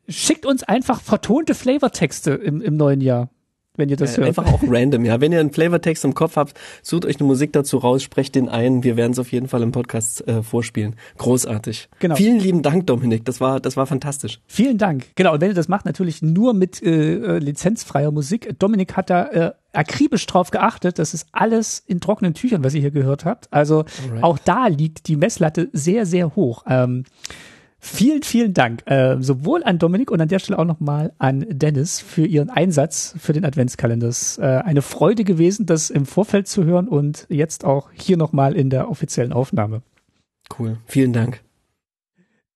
Schickt uns einfach vertonte Flavortexte im, im neuen Jahr wenn ihr das
äh,
hört.
Einfach auch random, ja. Wenn ihr einen Flavortext im Kopf habt, sucht euch eine Musik dazu raus, sprecht den ein. Wir werden es auf jeden Fall im Podcast äh, vorspielen. Großartig. Genau. Vielen lieben Dank, Dominik. Das war, das war fantastisch.
Vielen Dank. Genau. Und wenn ihr das macht, natürlich nur mit äh, äh lizenzfreier Musik. Dominik hat da äh, akribisch drauf geachtet. Das ist alles in trockenen Tüchern, was ihr hier gehört habt. Also Alright. auch da liegt die Messlatte sehr, sehr hoch. Ähm, Vielen, vielen Dank. Äh, sowohl an Dominik und an der Stelle auch nochmal an Dennis für ihren Einsatz für den Adventskalender. Es äh, eine Freude gewesen, das im Vorfeld zu hören und jetzt auch hier nochmal in der offiziellen Aufnahme.
Cool. Vielen Dank.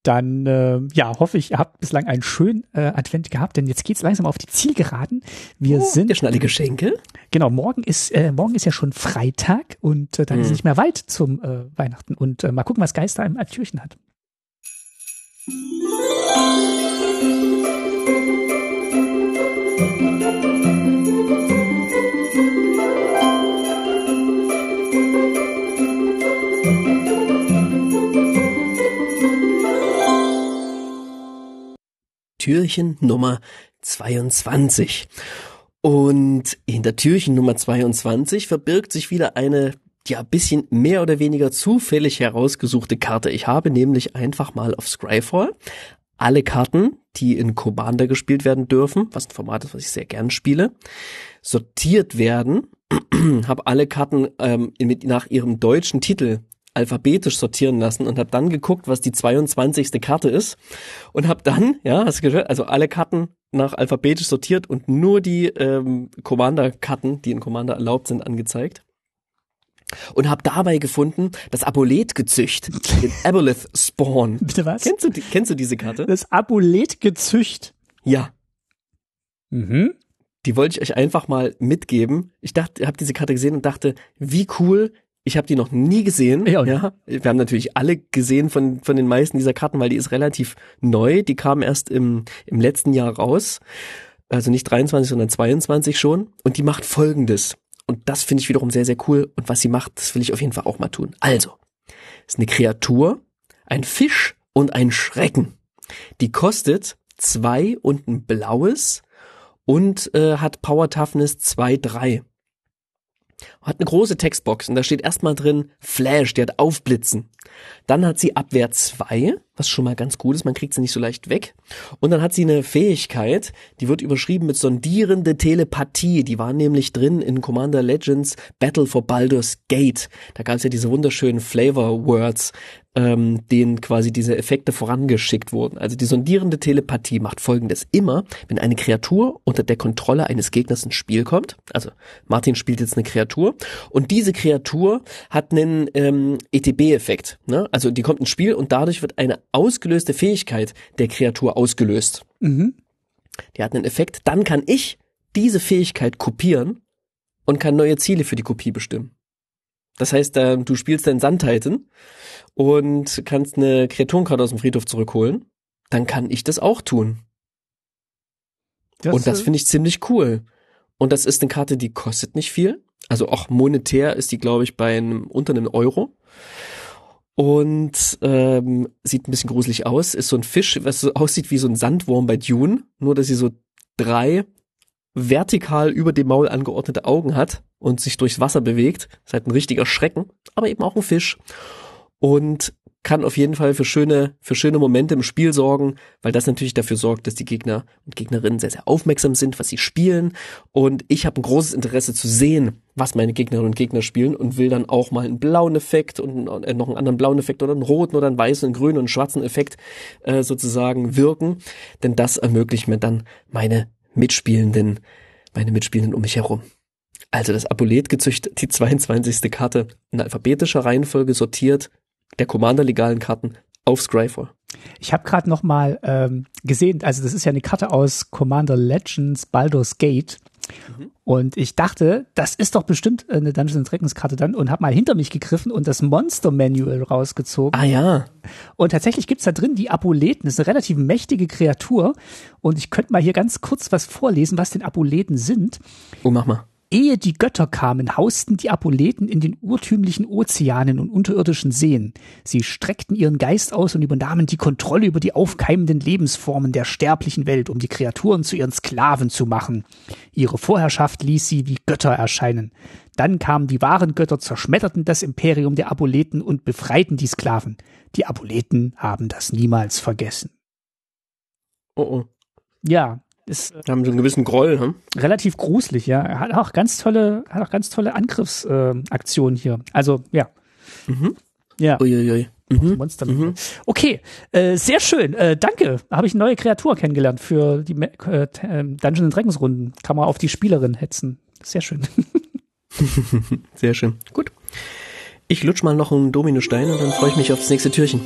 Dann äh, ja, hoffe ich, ihr habt bislang einen schönen äh, Advent gehabt, denn jetzt geht's langsam auf die Zielgeraden. Wir oh, sind
ja schon alle Geschenke.
Genau, morgen ist äh, morgen ist ja schon Freitag und äh, dann hm. ist es nicht mehr weit zum äh, Weihnachten und äh, mal gucken, was Geister im Türchen hat.
Türchen Nummer 22. Und hinter Türchen Nummer 22 verbirgt sich wieder eine ja bisschen mehr oder weniger zufällig herausgesuchte Karte. Ich habe nämlich einfach mal auf Scryfall alle Karten, die in Commander gespielt werden dürfen, was ein Format ist, was ich sehr gern spiele, sortiert werden. habe alle Karten ähm, mit, nach ihrem deutschen Titel alphabetisch sortieren lassen und habe dann geguckt, was die 22. Karte ist und habe dann, ja, hast du gehört, also alle Karten nach alphabetisch sortiert und nur die ähm, Commander-Karten, die in Commander erlaubt sind, angezeigt und habe dabei gefunden das Abulet-Gezücht, den Aboleth Spawn.
Bitte was?
Kennst du, kennst du diese Karte?
Das Abulet-Gezücht?
Ja.
Mhm.
Die wollte ich euch einfach mal mitgeben. Ich dachte, ich habe diese Karte gesehen und dachte, wie cool. Ich habe die noch nie gesehen.
Ja,
ja, wir haben natürlich alle gesehen von von den meisten dieser Karten, weil die ist relativ neu. Die kam erst im im letzten Jahr raus, also nicht 23, sondern 22 schon. Und die macht Folgendes. Und das finde ich wiederum sehr, sehr cool. Und was sie macht, das will ich auf jeden Fall auch mal tun. Also, ist eine Kreatur, ein Fisch und ein Schrecken. Die kostet zwei und ein blaues und äh, hat Power Toughness 2, 3. Hat eine große Textbox und da steht erstmal drin Flash, die hat Aufblitzen. Dann hat sie Abwehr 2, was schon mal ganz gut ist, man kriegt sie nicht so leicht weg. Und dann hat sie eine Fähigkeit, die wird überschrieben mit sondierende Telepathie. Die war nämlich drin in Commander Legends Battle for Baldur's Gate. Da gab es ja diese wunderschönen Flavor Words, ähm, denen quasi diese Effekte vorangeschickt wurden. Also die sondierende Telepathie macht folgendes. Immer, wenn eine Kreatur unter der Kontrolle eines Gegners ins Spiel kommt, also Martin spielt jetzt eine Kreatur und diese Kreatur hat einen ähm, ETB-Effekt. Ne? Also die kommt ins Spiel und dadurch wird eine ausgelöste Fähigkeit der Kreatur ausgelöst.
Mhm.
Die hat einen Effekt. Dann kann ich diese Fähigkeit kopieren und kann neue Ziele für die Kopie bestimmen. Das heißt, äh, du spielst deinen Sandtitan und kannst eine Kreaturenkarte aus dem Friedhof zurückholen. Dann kann ich das auch tun. und das finde ich ziemlich cool. Und das ist eine Karte, die kostet nicht viel. Also auch monetär ist die, glaube ich, bei einem unter einem Euro. Und ähm, sieht ein bisschen gruselig aus. Ist so ein Fisch, was so aussieht wie so ein Sandwurm bei Dune, nur dass sie so drei vertikal über dem Maul angeordnete Augen hat und sich durchs Wasser bewegt. Ist halt ein richtiger Schrecken, aber eben auch ein Fisch. Und kann auf jeden Fall für schöne, für schöne Momente im Spiel sorgen, weil das natürlich dafür sorgt, dass die Gegner und Gegnerinnen sehr, sehr aufmerksam sind, was sie spielen. Und ich habe ein großes Interesse zu sehen, was meine Gegnerinnen und Gegner spielen und will dann auch mal einen blauen Effekt und äh, noch einen anderen blauen Effekt oder einen roten oder einen weißen, einen grünen und einen schwarzen Effekt äh, sozusagen wirken. Denn das ermöglicht mir dann meine Mitspielenden, meine Mitspielenden um mich herum. Also das Apolet-Gezücht, die 22. Karte in alphabetischer Reihenfolge sortiert, der Commander-legalen Karten auf Scryfall.
Ich habe gerade noch mal ähm, gesehen, also das ist ja eine Karte aus Commander Legends Baldur's Gate.
Mhm.
Und ich dachte, das ist doch bestimmt eine Dungeons Dragons Karte dann und habe mal hinter mich gegriffen und das Monster Manual rausgezogen.
Ah ja.
Und tatsächlich gibt's da drin die Apoleten. Das ist eine relativ mächtige Kreatur. Und ich könnte mal hier ganz kurz was vorlesen, was denn Apoleten sind.
Oh, mach mal.
Ehe die Götter kamen, hausten die Apoleten in den urtümlichen Ozeanen und unterirdischen Seen. Sie streckten ihren Geist aus und übernahmen die Kontrolle über die aufkeimenden Lebensformen der sterblichen Welt, um die Kreaturen zu ihren Sklaven zu machen. Ihre Vorherrschaft ließ sie wie Götter erscheinen. Dann kamen die wahren Götter, zerschmetterten das Imperium der Apoleten und befreiten die Sklaven. Die Apoleten haben das niemals vergessen.
Oh, oh.
Ja, ist äh,
haben so einen gewissen Groll, hm?
relativ gruselig, ja. Er hat auch ganz tolle, hat auch ganz tolle Angriffsaktionen äh, hier. Also, ja.
Mhm.
Ja.
Uiuiui. Mhm.
Monster.
Mhm.
Okay, äh, sehr schön. Äh, danke. Habe ich eine neue Kreatur kennengelernt für die äh, ähm, Dungeons Dragons Runden. Kann man auf die Spielerin hetzen. Sehr schön.
Sehr schön. Gut. Ich lutsch mal noch einen Dominostein und dann freue ich mich aufs nächste Türchen.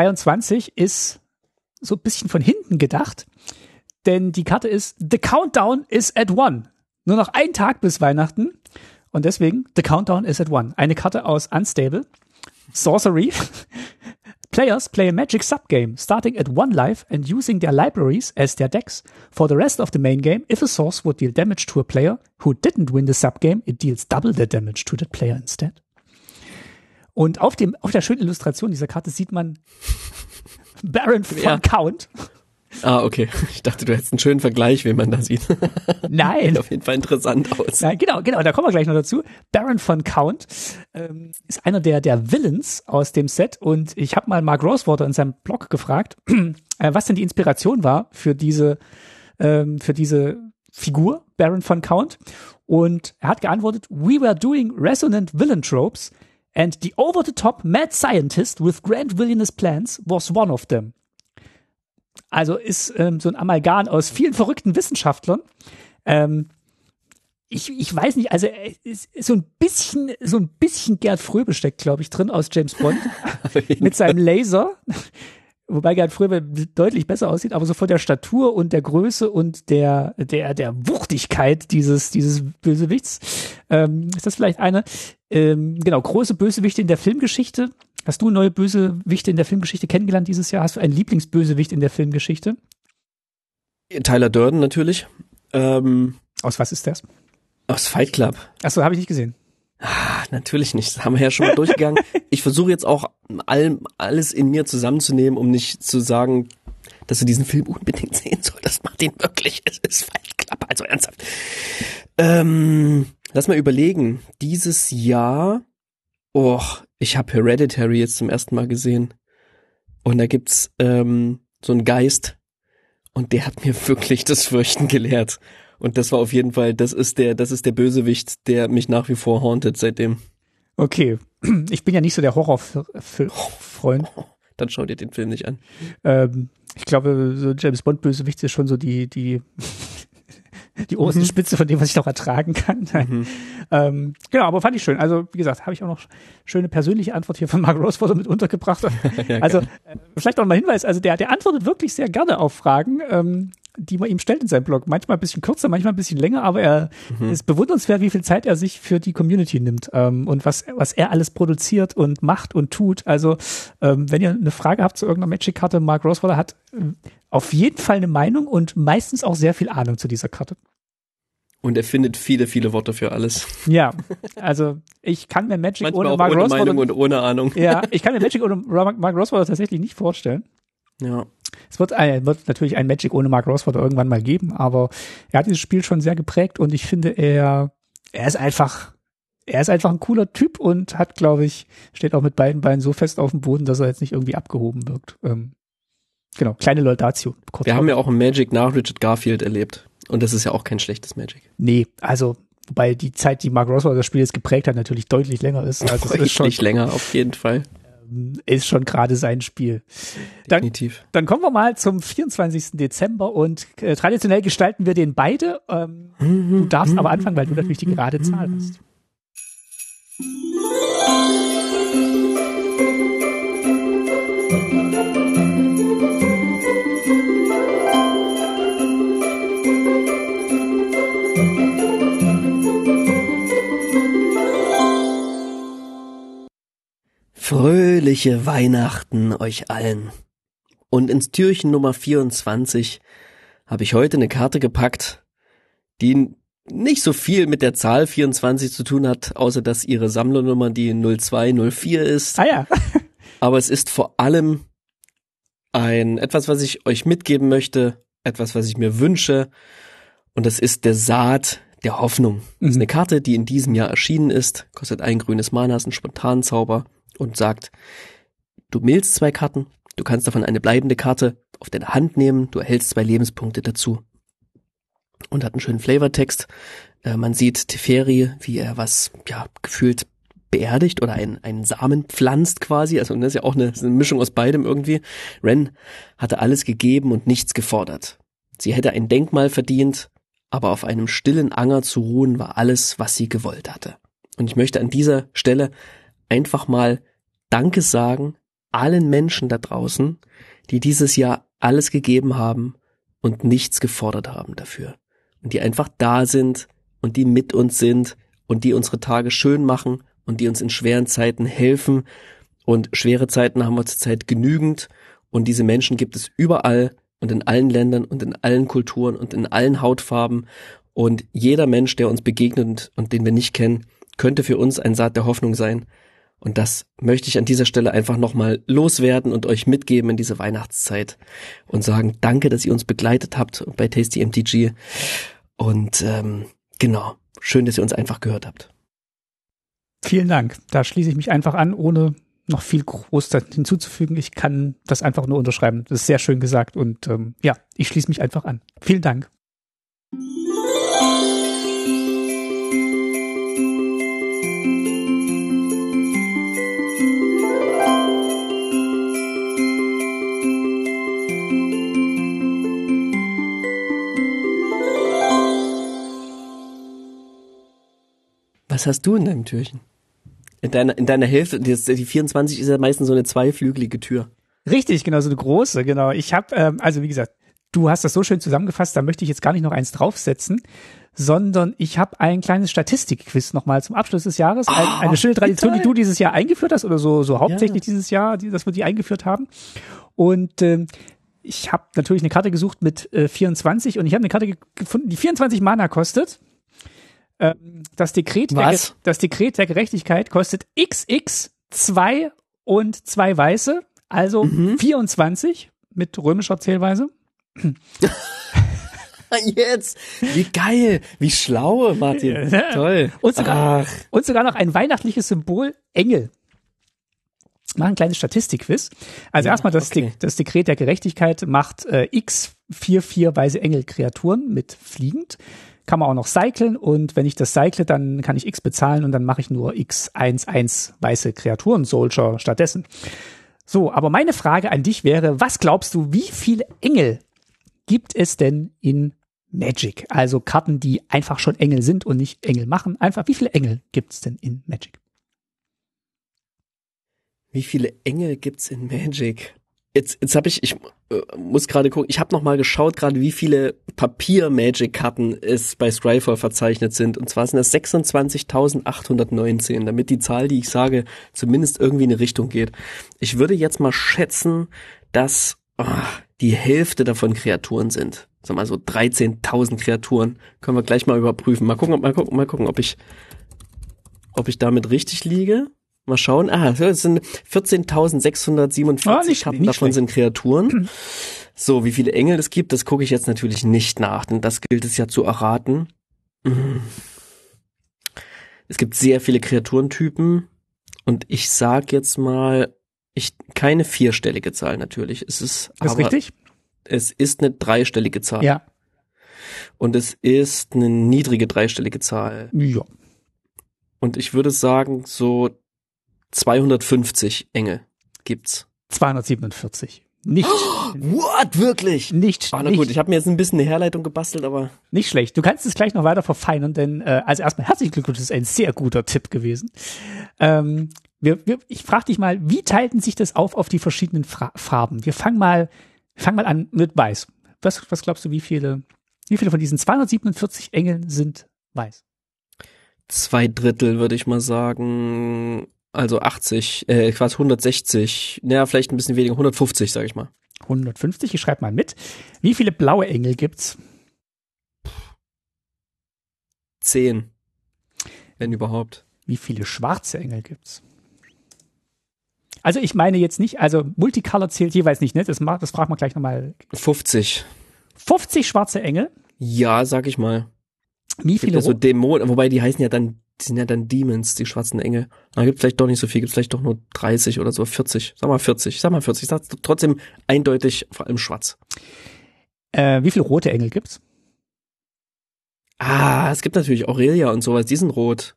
23 ist so ein bisschen von hinten gedacht, denn die Karte ist The Countdown is at one. Nur noch ein Tag bis Weihnachten und deswegen The Countdown is at one. Eine Karte aus Unstable, Sorcery. Players play a magic subgame starting at one life and using their libraries as their decks. For the rest of the main game, if a source would deal damage to a player who didn't win the subgame, it deals double the damage to that player instead. Und auf dem, auf der schönen Illustration dieser Karte sieht man Baron von
Ja.
Count.
Ah, okay. Ich dachte, du hättest einen schönen Vergleich, wen man da sieht.
Nein.
Sieht auf jeden Fall interessant aus.
Nein, genau, genau, da kommen wir gleich noch dazu. Baron von Count ähm, ist einer der, der Villains aus dem Set und ich habe mal Mark Rosewater in seinem Blog gefragt, äh, was denn die Inspiration war für diese, ähm, für diese Figur, Baron von Count. Und er hat geantwortet, we were doing resonant villain tropes and the over-the-top mad scientist with grand villainous plans was one of them. Also ist ähm, so ein Amalgam aus vielen verrückten Wissenschaftlern. Ähm, ich, ich weiß nicht, also äh, ist, ist so ein bisschen, so ein bisschen Gerd Fröbe steckt, glaube ich, drin aus James Bond mit seinem Laser. Wobei Gerd Fröbe deutlich besser aussieht, aber so von der Statur und der Größe und der, der, der Wuchtigkeit dieses, dieses Bösewichts, ähm, ist das vielleicht eine, ähm, genau, große Bösewichte in der Filmgeschichte. Hast du neue Bösewichte in der Filmgeschichte kennengelernt dieses Jahr? Hast du einen Lieblingsbösewicht in der Filmgeschichte?
Tyler Durden natürlich. Ähm,
Aus was ist das?
aus Fight Club.
Achso, habe ich nicht gesehen.
Ah, natürlich nicht. Das haben wir ja schon mal durchgegangen. Ich versuche jetzt auch all, alles in mir zusammenzunehmen, um nicht zu sagen, dass du diesen Film unbedingt sehen solltest. Mach den wirklich. Es ist Fight Club. Also ernsthaft. Ähm, lass mal überlegen. Dieses Jahr Oh, ich habe Hereditary jetzt zum ersten Mal gesehen. Und da gibt's ähm, so einen Geist und der hat mir wirklich das Fürchten gelehrt. Und das war auf jeden Fall, das ist der, das ist der Bösewicht, der mich nach wie vor hauntet seitdem.
Okay. Ich bin ja nicht so der Horrorfreund.
Dann schau dir den Film nicht an.
Ähm, ich glaube, so James Bond Bösewicht ist schon so die, die, die oberste
Mhm.
Spitze von dem, was ich noch ertragen kann. ähm, genau, aber fand ich schön. Also, wie gesagt, habe ich auch noch schöne persönliche Antwort hier von Mark Rosewater mit untergebracht. also, äh, vielleicht noch mal Hinweis, also der, der antwortet wirklich sehr gerne auf Fragen, ähm, die man ihm stellt in seinem Blog. Manchmal ein bisschen kürzer, manchmal ein bisschen länger, aber er ist bewundernswert, wie viel Zeit er sich für die Community nimmt ähm, und was, was er alles produziert und macht und tut. Also, ähm, wenn ihr eine Frage habt zu irgendeiner Magic-Karte, Mark Rosewater hat äh, auf jeden Fall eine Meinung und meistens auch sehr viel Ahnung zu dieser Karte.
Und er findet viele, viele Worte für alles.
Ja, also ich kann mir Magic
Manchmal
ohne Mark
ohne Meinung und ohne Ahnung.
ja, ich kann mir Magic ohne Mark Rosewater tatsächlich nicht vorstellen.
Ja.
Es wird, ein, wird natürlich ein Magic ohne Mark Rosewater irgendwann mal geben, aber er hat dieses Spiel schon sehr geprägt und ich finde, er, er ist einfach, er ist einfach ein cooler Typ und hat, glaube ich, steht auch mit beiden Beinen so fest auf dem Boden, dass er jetzt nicht irgendwie abgehoben wirkt. Ähm, genau, kleine Laudatio. Kurz
Wir haben ja auch ein Magic nach Richard Garfield erlebt. Und das ist ja auch kein schlechtes Magic.
Nee, also, wobei die Zeit, die Mark Rosewater das Spiel jetzt geprägt hat, natürlich deutlich länger ist. Also es ist schon,
Deutlich länger, auf jeden Fall.
Ist schon gerade sein Spiel. Dann,
Definitiv.
dann kommen wir mal zum 24. Dezember und äh, traditionell gestalten wir den beide. Ähm, du darfst aber anfangen, weil du natürlich die gerade Zahl hast.
Fröhliche Weihnachten euch allen. Und ins Türchen Nummer 24 habe ich heute eine Karte gepackt, die nicht so viel mit der Zahl 24 zu tun hat, außer dass ihre Sammlernummer die 0204 ist.
Ah ja,
Aber es ist vor allem ein etwas, was ich euch mitgeben möchte, etwas, was ich mir wünsche. Und das ist der Saat der Hoffnung. Das ist
Mhm.
eine Karte, die in diesem Jahr erschienen ist, kostet ein grünes Mana, ist ein Spontanzauber und sagt, du mehlst zwei Karten, du kannst davon eine bleibende Karte auf deine Hand nehmen, du erhältst zwei Lebenspunkte dazu. Und hat einen schönen Flavortext. Äh, man sieht Teferi, wie er was, ja, gefühlt beerdigt oder einen, einen Samen pflanzt quasi. Also das ist ja auch eine, eine Mischung aus beidem irgendwie. Ren hatte alles gegeben und nichts gefordert. Sie hätte ein Denkmal verdient, aber auf einem stillen Anger zu ruhen war alles, was sie gewollt hatte. Und ich möchte an dieser Stelle einfach mal Danke sagen allen Menschen da draußen, die dieses Jahr alles gegeben haben und nichts gefordert haben dafür. Und die einfach da sind und die mit uns sind und die unsere Tage schön machen und die uns in schweren Zeiten helfen. Und schwere Zeiten haben wir zurzeit genügend. Und diese Menschen gibt es überall und in allen Ländern und in allen Kulturen und in allen Hautfarben. Und jeder Mensch, der uns begegnet und den wir nicht kennen, könnte für uns ein Saat der Hoffnung sein. Und das möchte ich an dieser Stelle einfach nochmal loswerden und euch mitgeben in diese Weihnachtszeit und sagen, danke, dass ihr uns begleitet habt bei Tasty MTG. Und ähm, genau, schön, dass ihr uns einfach gehört habt.
vielen Dank. Da schließe ich mich einfach an, ohne noch viel groß hinzuzufügen. Ich kann das einfach nur unterschreiben. Das ist sehr schön gesagt und ähm, ja, ich schließe mich einfach an. Vielen Dank.
Was hast du in deinem Türchen? In deiner, in deiner Hälfte, die, die 24 ist ja meistens so eine zweiflügelige Tür.
Richtig, genau, so eine große, genau. Ich habe, ähm, also wie gesagt, du hast das so schön zusammengefasst, da möchte ich jetzt gar nicht noch eins draufsetzen, sondern ich habe ein kleines Statistikquiz nochmal zum Abschluss des Jahres. Ein,
Ah,
eine schöne Tradition, die du dieses Jahr eingeführt hast oder so, so hauptsächlich dieses Jahr, die, dass wir die eingeführt haben. Und ähm, ich habe natürlich eine Karte gesucht mit äh, 24 und ich habe eine Karte ge gefunden, die 24 Mana kostet. Ähm, das, Dekret der,
Was?
Ge- das Dekret der Gerechtigkeit kostet XX 2 und zwei Weiße, also
Mhm.
24 mit römischer Zählweise.
Jetzt! Wie geil! Wie schlau, Martin. Toll.
Und sogar,
Ach,
und sogar noch ein weihnachtliches Symbol Engel. Machen ein kleines Statistikquiz. Also erstmal das,
okay.
De das Dekret der Gerechtigkeit macht äh, x 44 weise Engel-Kreaturen mit fliegend. Kann man auch noch cyclen und wenn ich das cycle, dann kann ich x bezahlen und dann mache ich nur x11 weiße Kreaturen Soldier stattdessen. So, aber meine Frage an dich wäre, was glaubst du, wie viele Engel gibt es denn in Magic? Also Karten, die einfach schon Engel sind und nicht Engel machen. Einfach, wie viele Engel gibt es denn in Magic?
wie viele Engel gibt's in Magic? Jetzt, jetzt habe ich, ich äh, muss gerade gucken, ich habe noch mal geschaut, gerade wie viele Papier-Magic-Karten es bei Scryfall verzeichnet sind. Und zwar sind das 26.819, damit die Zahl, die ich sage, zumindest irgendwie in eine Richtung geht. Ich würde jetzt mal schätzen, dass ah, die Hälfte davon Kreaturen sind. Sag mal so 13.000 Kreaturen. Können wir gleich mal überprüfen. Mal gucken, mal gucken, mal gucken, ob ich, ob ich damit richtig liege. Mal schauen. Ah, es sind 14.647
Ah, nicht- nicht
davon
schlecht.
sind Kreaturen. So, wie viele Engel es gibt, das gucke ich jetzt natürlich nicht nach, denn das gilt es ja zu erraten. Mhm. Es gibt sehr viele Kreaturentypen und ich sag jetzt mal, ich keine vierstellige Zahl natürlich. Es ist,
ist richtig?
es ist eine dreistellige Zahl
Ja.
und es ist eine niedrige dreistellige Zahl.
Ja.
Und ich würde sagen, so 250 Engel gibt's.
247. Nicht,
What? Wirklich?
nicht,
Ah, na
nicht,
gut, ich habe mir jetzt ein bisschen eine Herleitung gebastelt, aber
nicht schlecht. Du kannst es gleich noch weiter verfeinern, denn äh, also erstmal herzlichen Glückwunsch, das ist ein sehr guter Tipp gewesen. Ähm, wir, wir, ich frage dich mal, wie teilten sich das auf auf die verschiedenen Fra Farben? Wir fangen mal, fang mal an mit Weiß. Was, was glaubst du, wie viele, wie viele von diesen 247 Engeln sind weiß?
zwei Drittel würde ich mal sagen. Also 80, äh, quasi 160, naja, vielleicht ein bisschen weniger, 150, sage ich mal.
150, ich schreibe mal mit. Wie viele blaue Engel gibt's?
Zehn. Wenn überhaupt.
Wie viele schwarze Engel gibt's? Also ich meine jetzt nicht, also Multicolor zählt jeweils nicht, ne? Das, das fragt man gleich nochmal.
50.
50 schwarze Engel.
Ja, sag ich mal.
Wie viele
ja so
ro-
Dämonen, wobei die heißen ja dann, die sind ja dann Demons, die schwarzen Engel. Da gibt vielleicht doch nicht so viel, gibt vielleicht doch nur 30 oder so, 40. Sag mal 40, sag mal 40. Sag trotzdem eindeutig, vor allem schwarz.
äh, wie viele rote Engel gibt's?
Ah, es gibt natürlich Aurelia und sowas, die sind rot.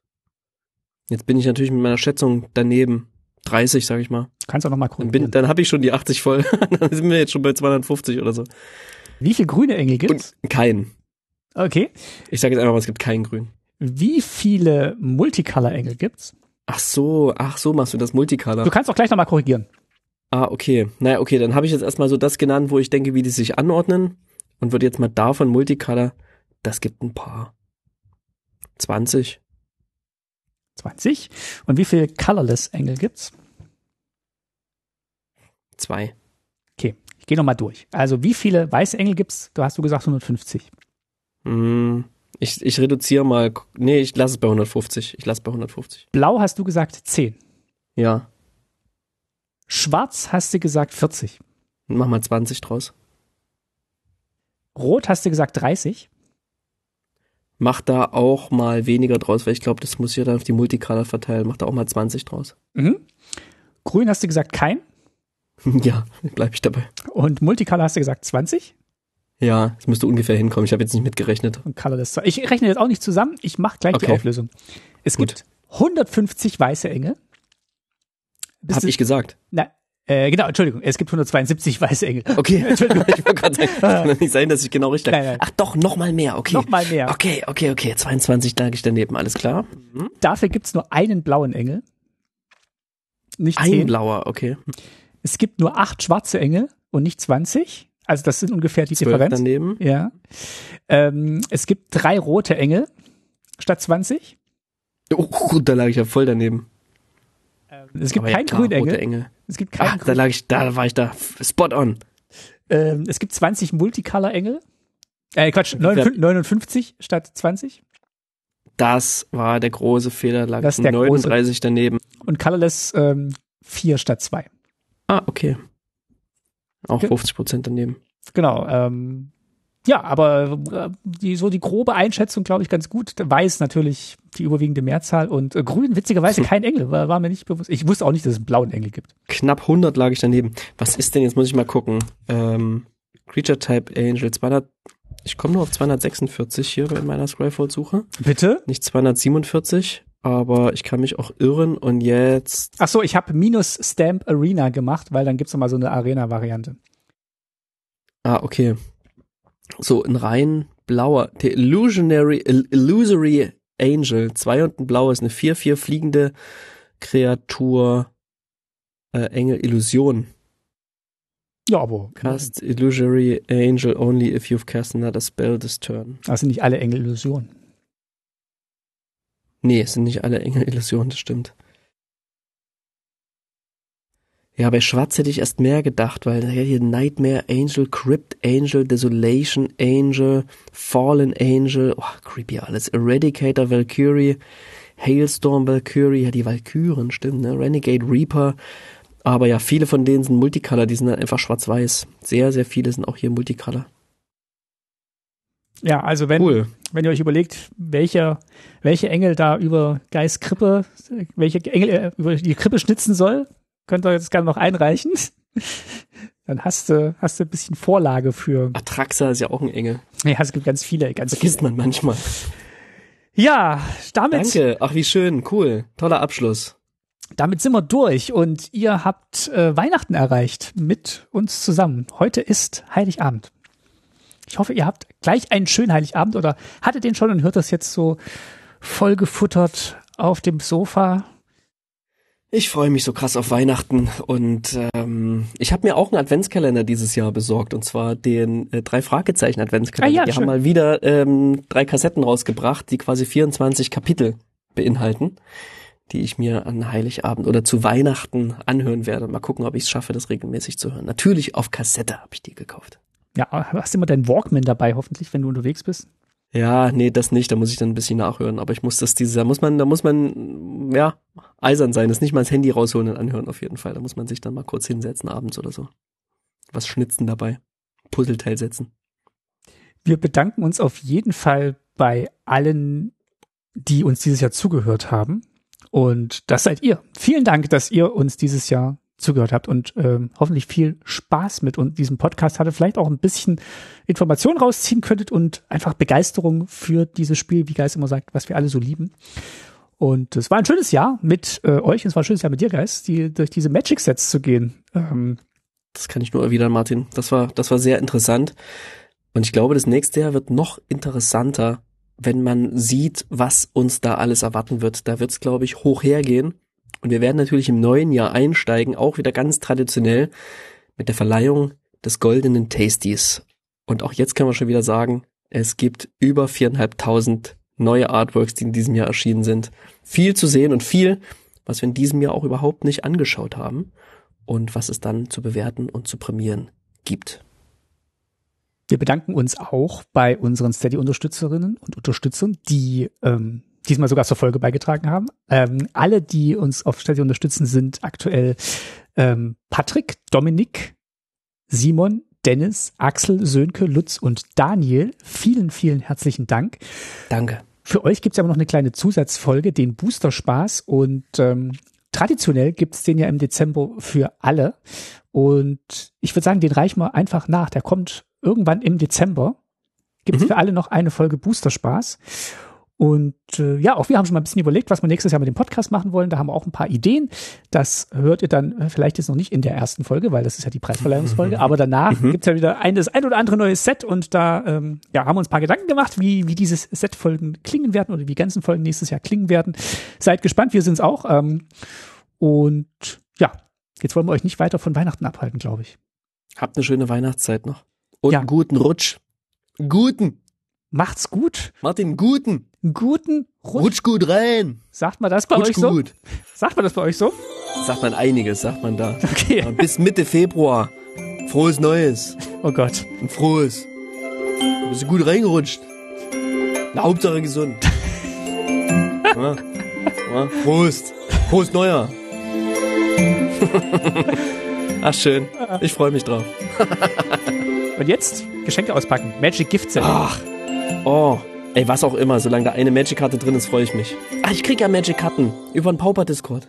Jetzt bin ich natürlich mit meiner Schätzung daneben. 30, sag ich mal.
Du kannst auch nochmal
Dann, bin, dann habe ich schon die 80 voll. dann sind wir jetzt schon bei 250 oder so.
Wie viele grüne Engel gibt's?
Und keinen.
Okay.
Ich sage jetzt einfach mal, es gibt keinen Grün.
Wie viele Multicolor Engel gibt's?
Ach so, ach so machst du das Multicolor.
Du kannst auch gleich nochmal korrigieren.
Ah, okay. Naja, okay, dann habe ich jetzt erstmal so das genannt, wo ich denke, wie die sich anordnen. Und würde jetzt mal davon Multicolor, das gibt ein paar. 20.
20. Und wie viele Colorless Engel gibt's?
Zwei.
Okay, ich gehe nochmal durch. Also wie viele weiße Engel gibt's? Du hast du gesagt 150.
Hm, ich, ich reduziere mal. Nee, ich lasse es bei 150. Ich lasse bei 150.
Blau hast du gesagt 10.
Ja.
Schwarz hast du gesagt 40.
Mach mal 20 draus.
Rot hast du gesagt 30.
Mach da auch mal weniger draus, weil ich glaube, das muss ja dann auf die Multicolor verteilen. Mach da auch mal 20 draus.
Mhm. Grün hast du gesagt kein.
ja, bleib ich dabei.
Und Multicolor hast du gesagt 20.
Ja, es müsste ungefähr hinkommen. Ich habe jetzt nicht mitgerechnet.
Und Colorless 2. Ich rechne jetzt auch nicht zusammen. Ich mache gleich die
Okay.
Auflösung. Es
Gut.
gibt 150 weiße Engel. Das
Hab ich gesagt.
Na, äh, genau, Entschuldigung. Es gibt 172 weiße Engel.
Okay, Entschuldigung, ich wollte gerade sagen, kann doch nicht sein, dass ich genau richtig lag.
Nein, nein.
Ach doch, noch mal mehr, okay.
Noch mal mehr.
Okay, okay, okay, 22 lag ich daneben, alles klar.
Dafür gibt's nur einen blauen Engel. Nicht
Ein
zehn.
blauer, okay.
Es gibt nur acht schwarze Engel und nicht 20. Also das sind ungefähr die Differenz.
daneben.
Ja. Ähm, es gibt drei rote Engel statt 20.
Oh, gut, da lag ich ja voll daneben.
Es gibt
ja,
keinen
klar,
grünen
rote
Engel. Es gibt keinen
da lag ich, da war ich da. Spot on.
ähm, Es gibt 20 Multicolor Engel. Äh, Quatsch, 59, 59 statt 20.
Das war der große Fehler, lag
Das ist der
39 daneben.
Und Colorless ähm, 4 statt 2.
Ah, okay. Auch
Ge-
50 Prozent daneben.
Genau. Ähm, ja, aber äh, die, so die grobe Einschätzung, glaube ich, ganz gut. Weiß natürlich die überwiegende Mehrzahl und äh, grün, witzigerweise
Hm.
kein Engel, war, war mir nicht bewusst. Ich wusste auch nicht, dass es einen blauen Engel gibt.
Knapp 100 lag ich daneben. Was ist denn, jetzt muss ich mal gucken. Ähm, Creature Type Angel 200, ich komme nur auf 246 hier bei meiner Scryfold-Suche.
Bitte?
Nicht 247, aber ich kann mich auch irren und jetzt,
Ach so, ich habe minus Stamp Arena gemacht, weil dann gibt's noch mal so eine Arena-Variante.
ah, okay. So, ein rein blauer, der Illusionary, Ill- Illusory Angel, zwei und ein blaues, eine 4-4 fliegende Kreatur, äh, Engel Illusion.
Ja, aber
Cast Illusory Angel only if you've cast another spell this turn.
das sind nicht alle Engel Illusionen.
Nee, es sind nicht alle Engel Illusionen, das stimmt. Ja, bei Schwarz hätte ich erst mehr gedacht, weil hier Nightmare Angel, Crypt Angel, Desolation Angel, Fallen Angel, oh, creepy alles. Eradicator Valkyrie, Hailstorm Valkyrie, ja die Valkyren, stimmt, ne? Renegade Reaper. Aber ja, viele von denen sind Multicolor, die sind dann einfach schwarz-weiß. Sehr, sehr viele sind auch hier Multicolor.
Ja, also wenn,
Cool.
wenn ihr euch überlegt, welche, welche Engel da über Geist Krippe, welche Engel äh, über die Krippe schnitzen soll, könnt ihr jetzt gerne noch einreichen. Dann hast du, hast du ein bisschen Vorlage für.
Atraxa ist ja auch ein Engel.
Ja, es gibt ganz viele, ganz viele.
Vergisst man manchmal.
Ja, damit,
Danke. Ach, wie schön. Cool. Toller Abschluss.
damit sind wir durch und ihr habt äh, Weihnachten erreicht mit uns zusammen. Heute ist Heiligabend. Ich hoffe, ihr habt gleich einen schönen Heiligabend oder hattet den schon und hört das jetzt so vollgefuttert auf dem Sofa.
Ich freue mich so krass auf Weihnachten und ähm, ich habe mir auch einen Adventskalender dieses Jahr besorgt und zwar den äh, drei Fragezeichen Adventskalender.
Ah ja,
die
schön.
haben mal wieder ähm, drei Kassetten rausgebracht, die quasi 24 Kapitel beinhalten, die ich mir an Heiligabend oder zu Weihnachten anhören werde. Mal gucken, ob ich es schaffe, das regelmäßig zu hören. Natürlich auf Kassette habe ich die gekauft.
Ja, hast immer deinen Walkman dabei, hoffentlich, wenn du unterwegs bist.
Ja, nee, das nicht. Da muss ich dann ein bisschen nachhören. Aber ich muss das diese, da muss man, da muss man, ja, eisern sein. Das nicht mal das Handy rausholen und anhören auf jeden Fall. Da muss man sich dann mal kurz hinsetzen abends oder so. Was schnitzen dabei. Puzzleteil setzen.
Wir bedanken uns auf jeden Fall bei allen, die uns dieses Jahr zugehört haben. Und das seid ihr. Vielen Dank, dass ihr uns dieses Jahr zugehört habt und ähm, hoffentlich viel Spaß mit und diesem Podcast hatte, vielleicht auch ein bisschen Information rausziehen könntet und einfach Begeisterung für dieses Spiel, wie Geist immer sagt, was wir alle so lieben. Und es war ein schönes Jahr mit äh, euch, es war ein schönes Jahr mit dir, Geist, die, durch diese Magic-Sets zu gehen. Ähm,
Das kann ich nur erwidern, Martin. Das war, das war sehr interessant. Und ich glaube, das nächste Jahr wird noch interessanter, wenn man sieht, was uns da alles erwarten wird. Da wird es, glaube ich, hoch hergehen. Und wir werden natürlich im neuen Jahr einsteigen, auch wieder ganz traditionell mit der Verleihung des goldenen Tasties. Und auch jetzt können wir schon wieder sagen, es gibt über viereinhalbtausend neue Artworks, die in diesem Jahr erschienen sind. Viel zu sehen und viel, was wir in diesem Jahr auch überhaupt nicht angeschaut haben und was es dann zu bewerten und zu prämieren gibt.
Wir bedanken uns auch bei unseren Steady-Unterstützerinnen und Unterstützern, die ähm, diesmal sogar zur Folge beigetragen haben. Ähm, alle, die uns auf Steady unterstützen, sind aktuell ähm, Patrick, Dominik, Simon, Dennis, Axel, Sönke, Lutz und Daniel. Vielen, vielen herzlichen Dank.
Danke.
Für euch gibt es aber noch eine kleine Zusatzfolge, den Booster Spaß. Und ähm, traditionell gibt es den ja im Dezember für alle. Und ich würde sagen, den reichen wir einfach nach. Der kommt irgendwann im Dezember. Gibt es
Mhm.
für alle noch eine Folge Booster Spaß. Und äh, ja, auch wir haben schon mal ein bisschen überlegt, was wir nächstes Jahr mit dem Podcast machen wollen. Da haben wir auch ein paar Ideen. Das hört ihr dann äh, vielleicht jetzt noch nicht in der ersten Folge, weil das ist ja die Preisverleihungsfolge. Aber danach gibt's ja wieder ein, das ein oder andere neues Set und da ähm, ja, haben wir uns ein paar Gedanken gemacht, wie, wie dieses Set-Folgen klingen werden oder wie die ganzen Folgen nächstes Jahr klingen werden. Seid gespannt, wir sind's auch. Ähm, und ja, jetzt wollen wir euch nicht weiter von Weihnachten abhalten, glaube ich.
Habt eine schöne Weihnachtszeit noch. Und
Ja.
einen guten Rutsch. Guten.
Macht's gut.
Martin, guten.
Einen guten Rutsch.
Rutsch gut rein.
Sagt man das bei
Rutsch
euch so?
gut.
Sagt man das bei euch so?
Sagt man einiges, sagt man da.
Okay.
Ja, bis Mitte Februar. Frohes Neues.
Oh Gott.
Ein frohes. Du bist gut reingerutscht. Na, Hauptsache gesund. ja. Ja. Prost. Prost Neuer. Ach schön. Ich freue mich drauf.
Und jetzt Geschenke auspacken. Magic Gift Set.
Ach. Oh. Ey, was auch immer. Solange da eine Magic-Karte drin ist, freue ich mich. Ah, ich krieg ja Magic-Karten über den Pauper-Discord.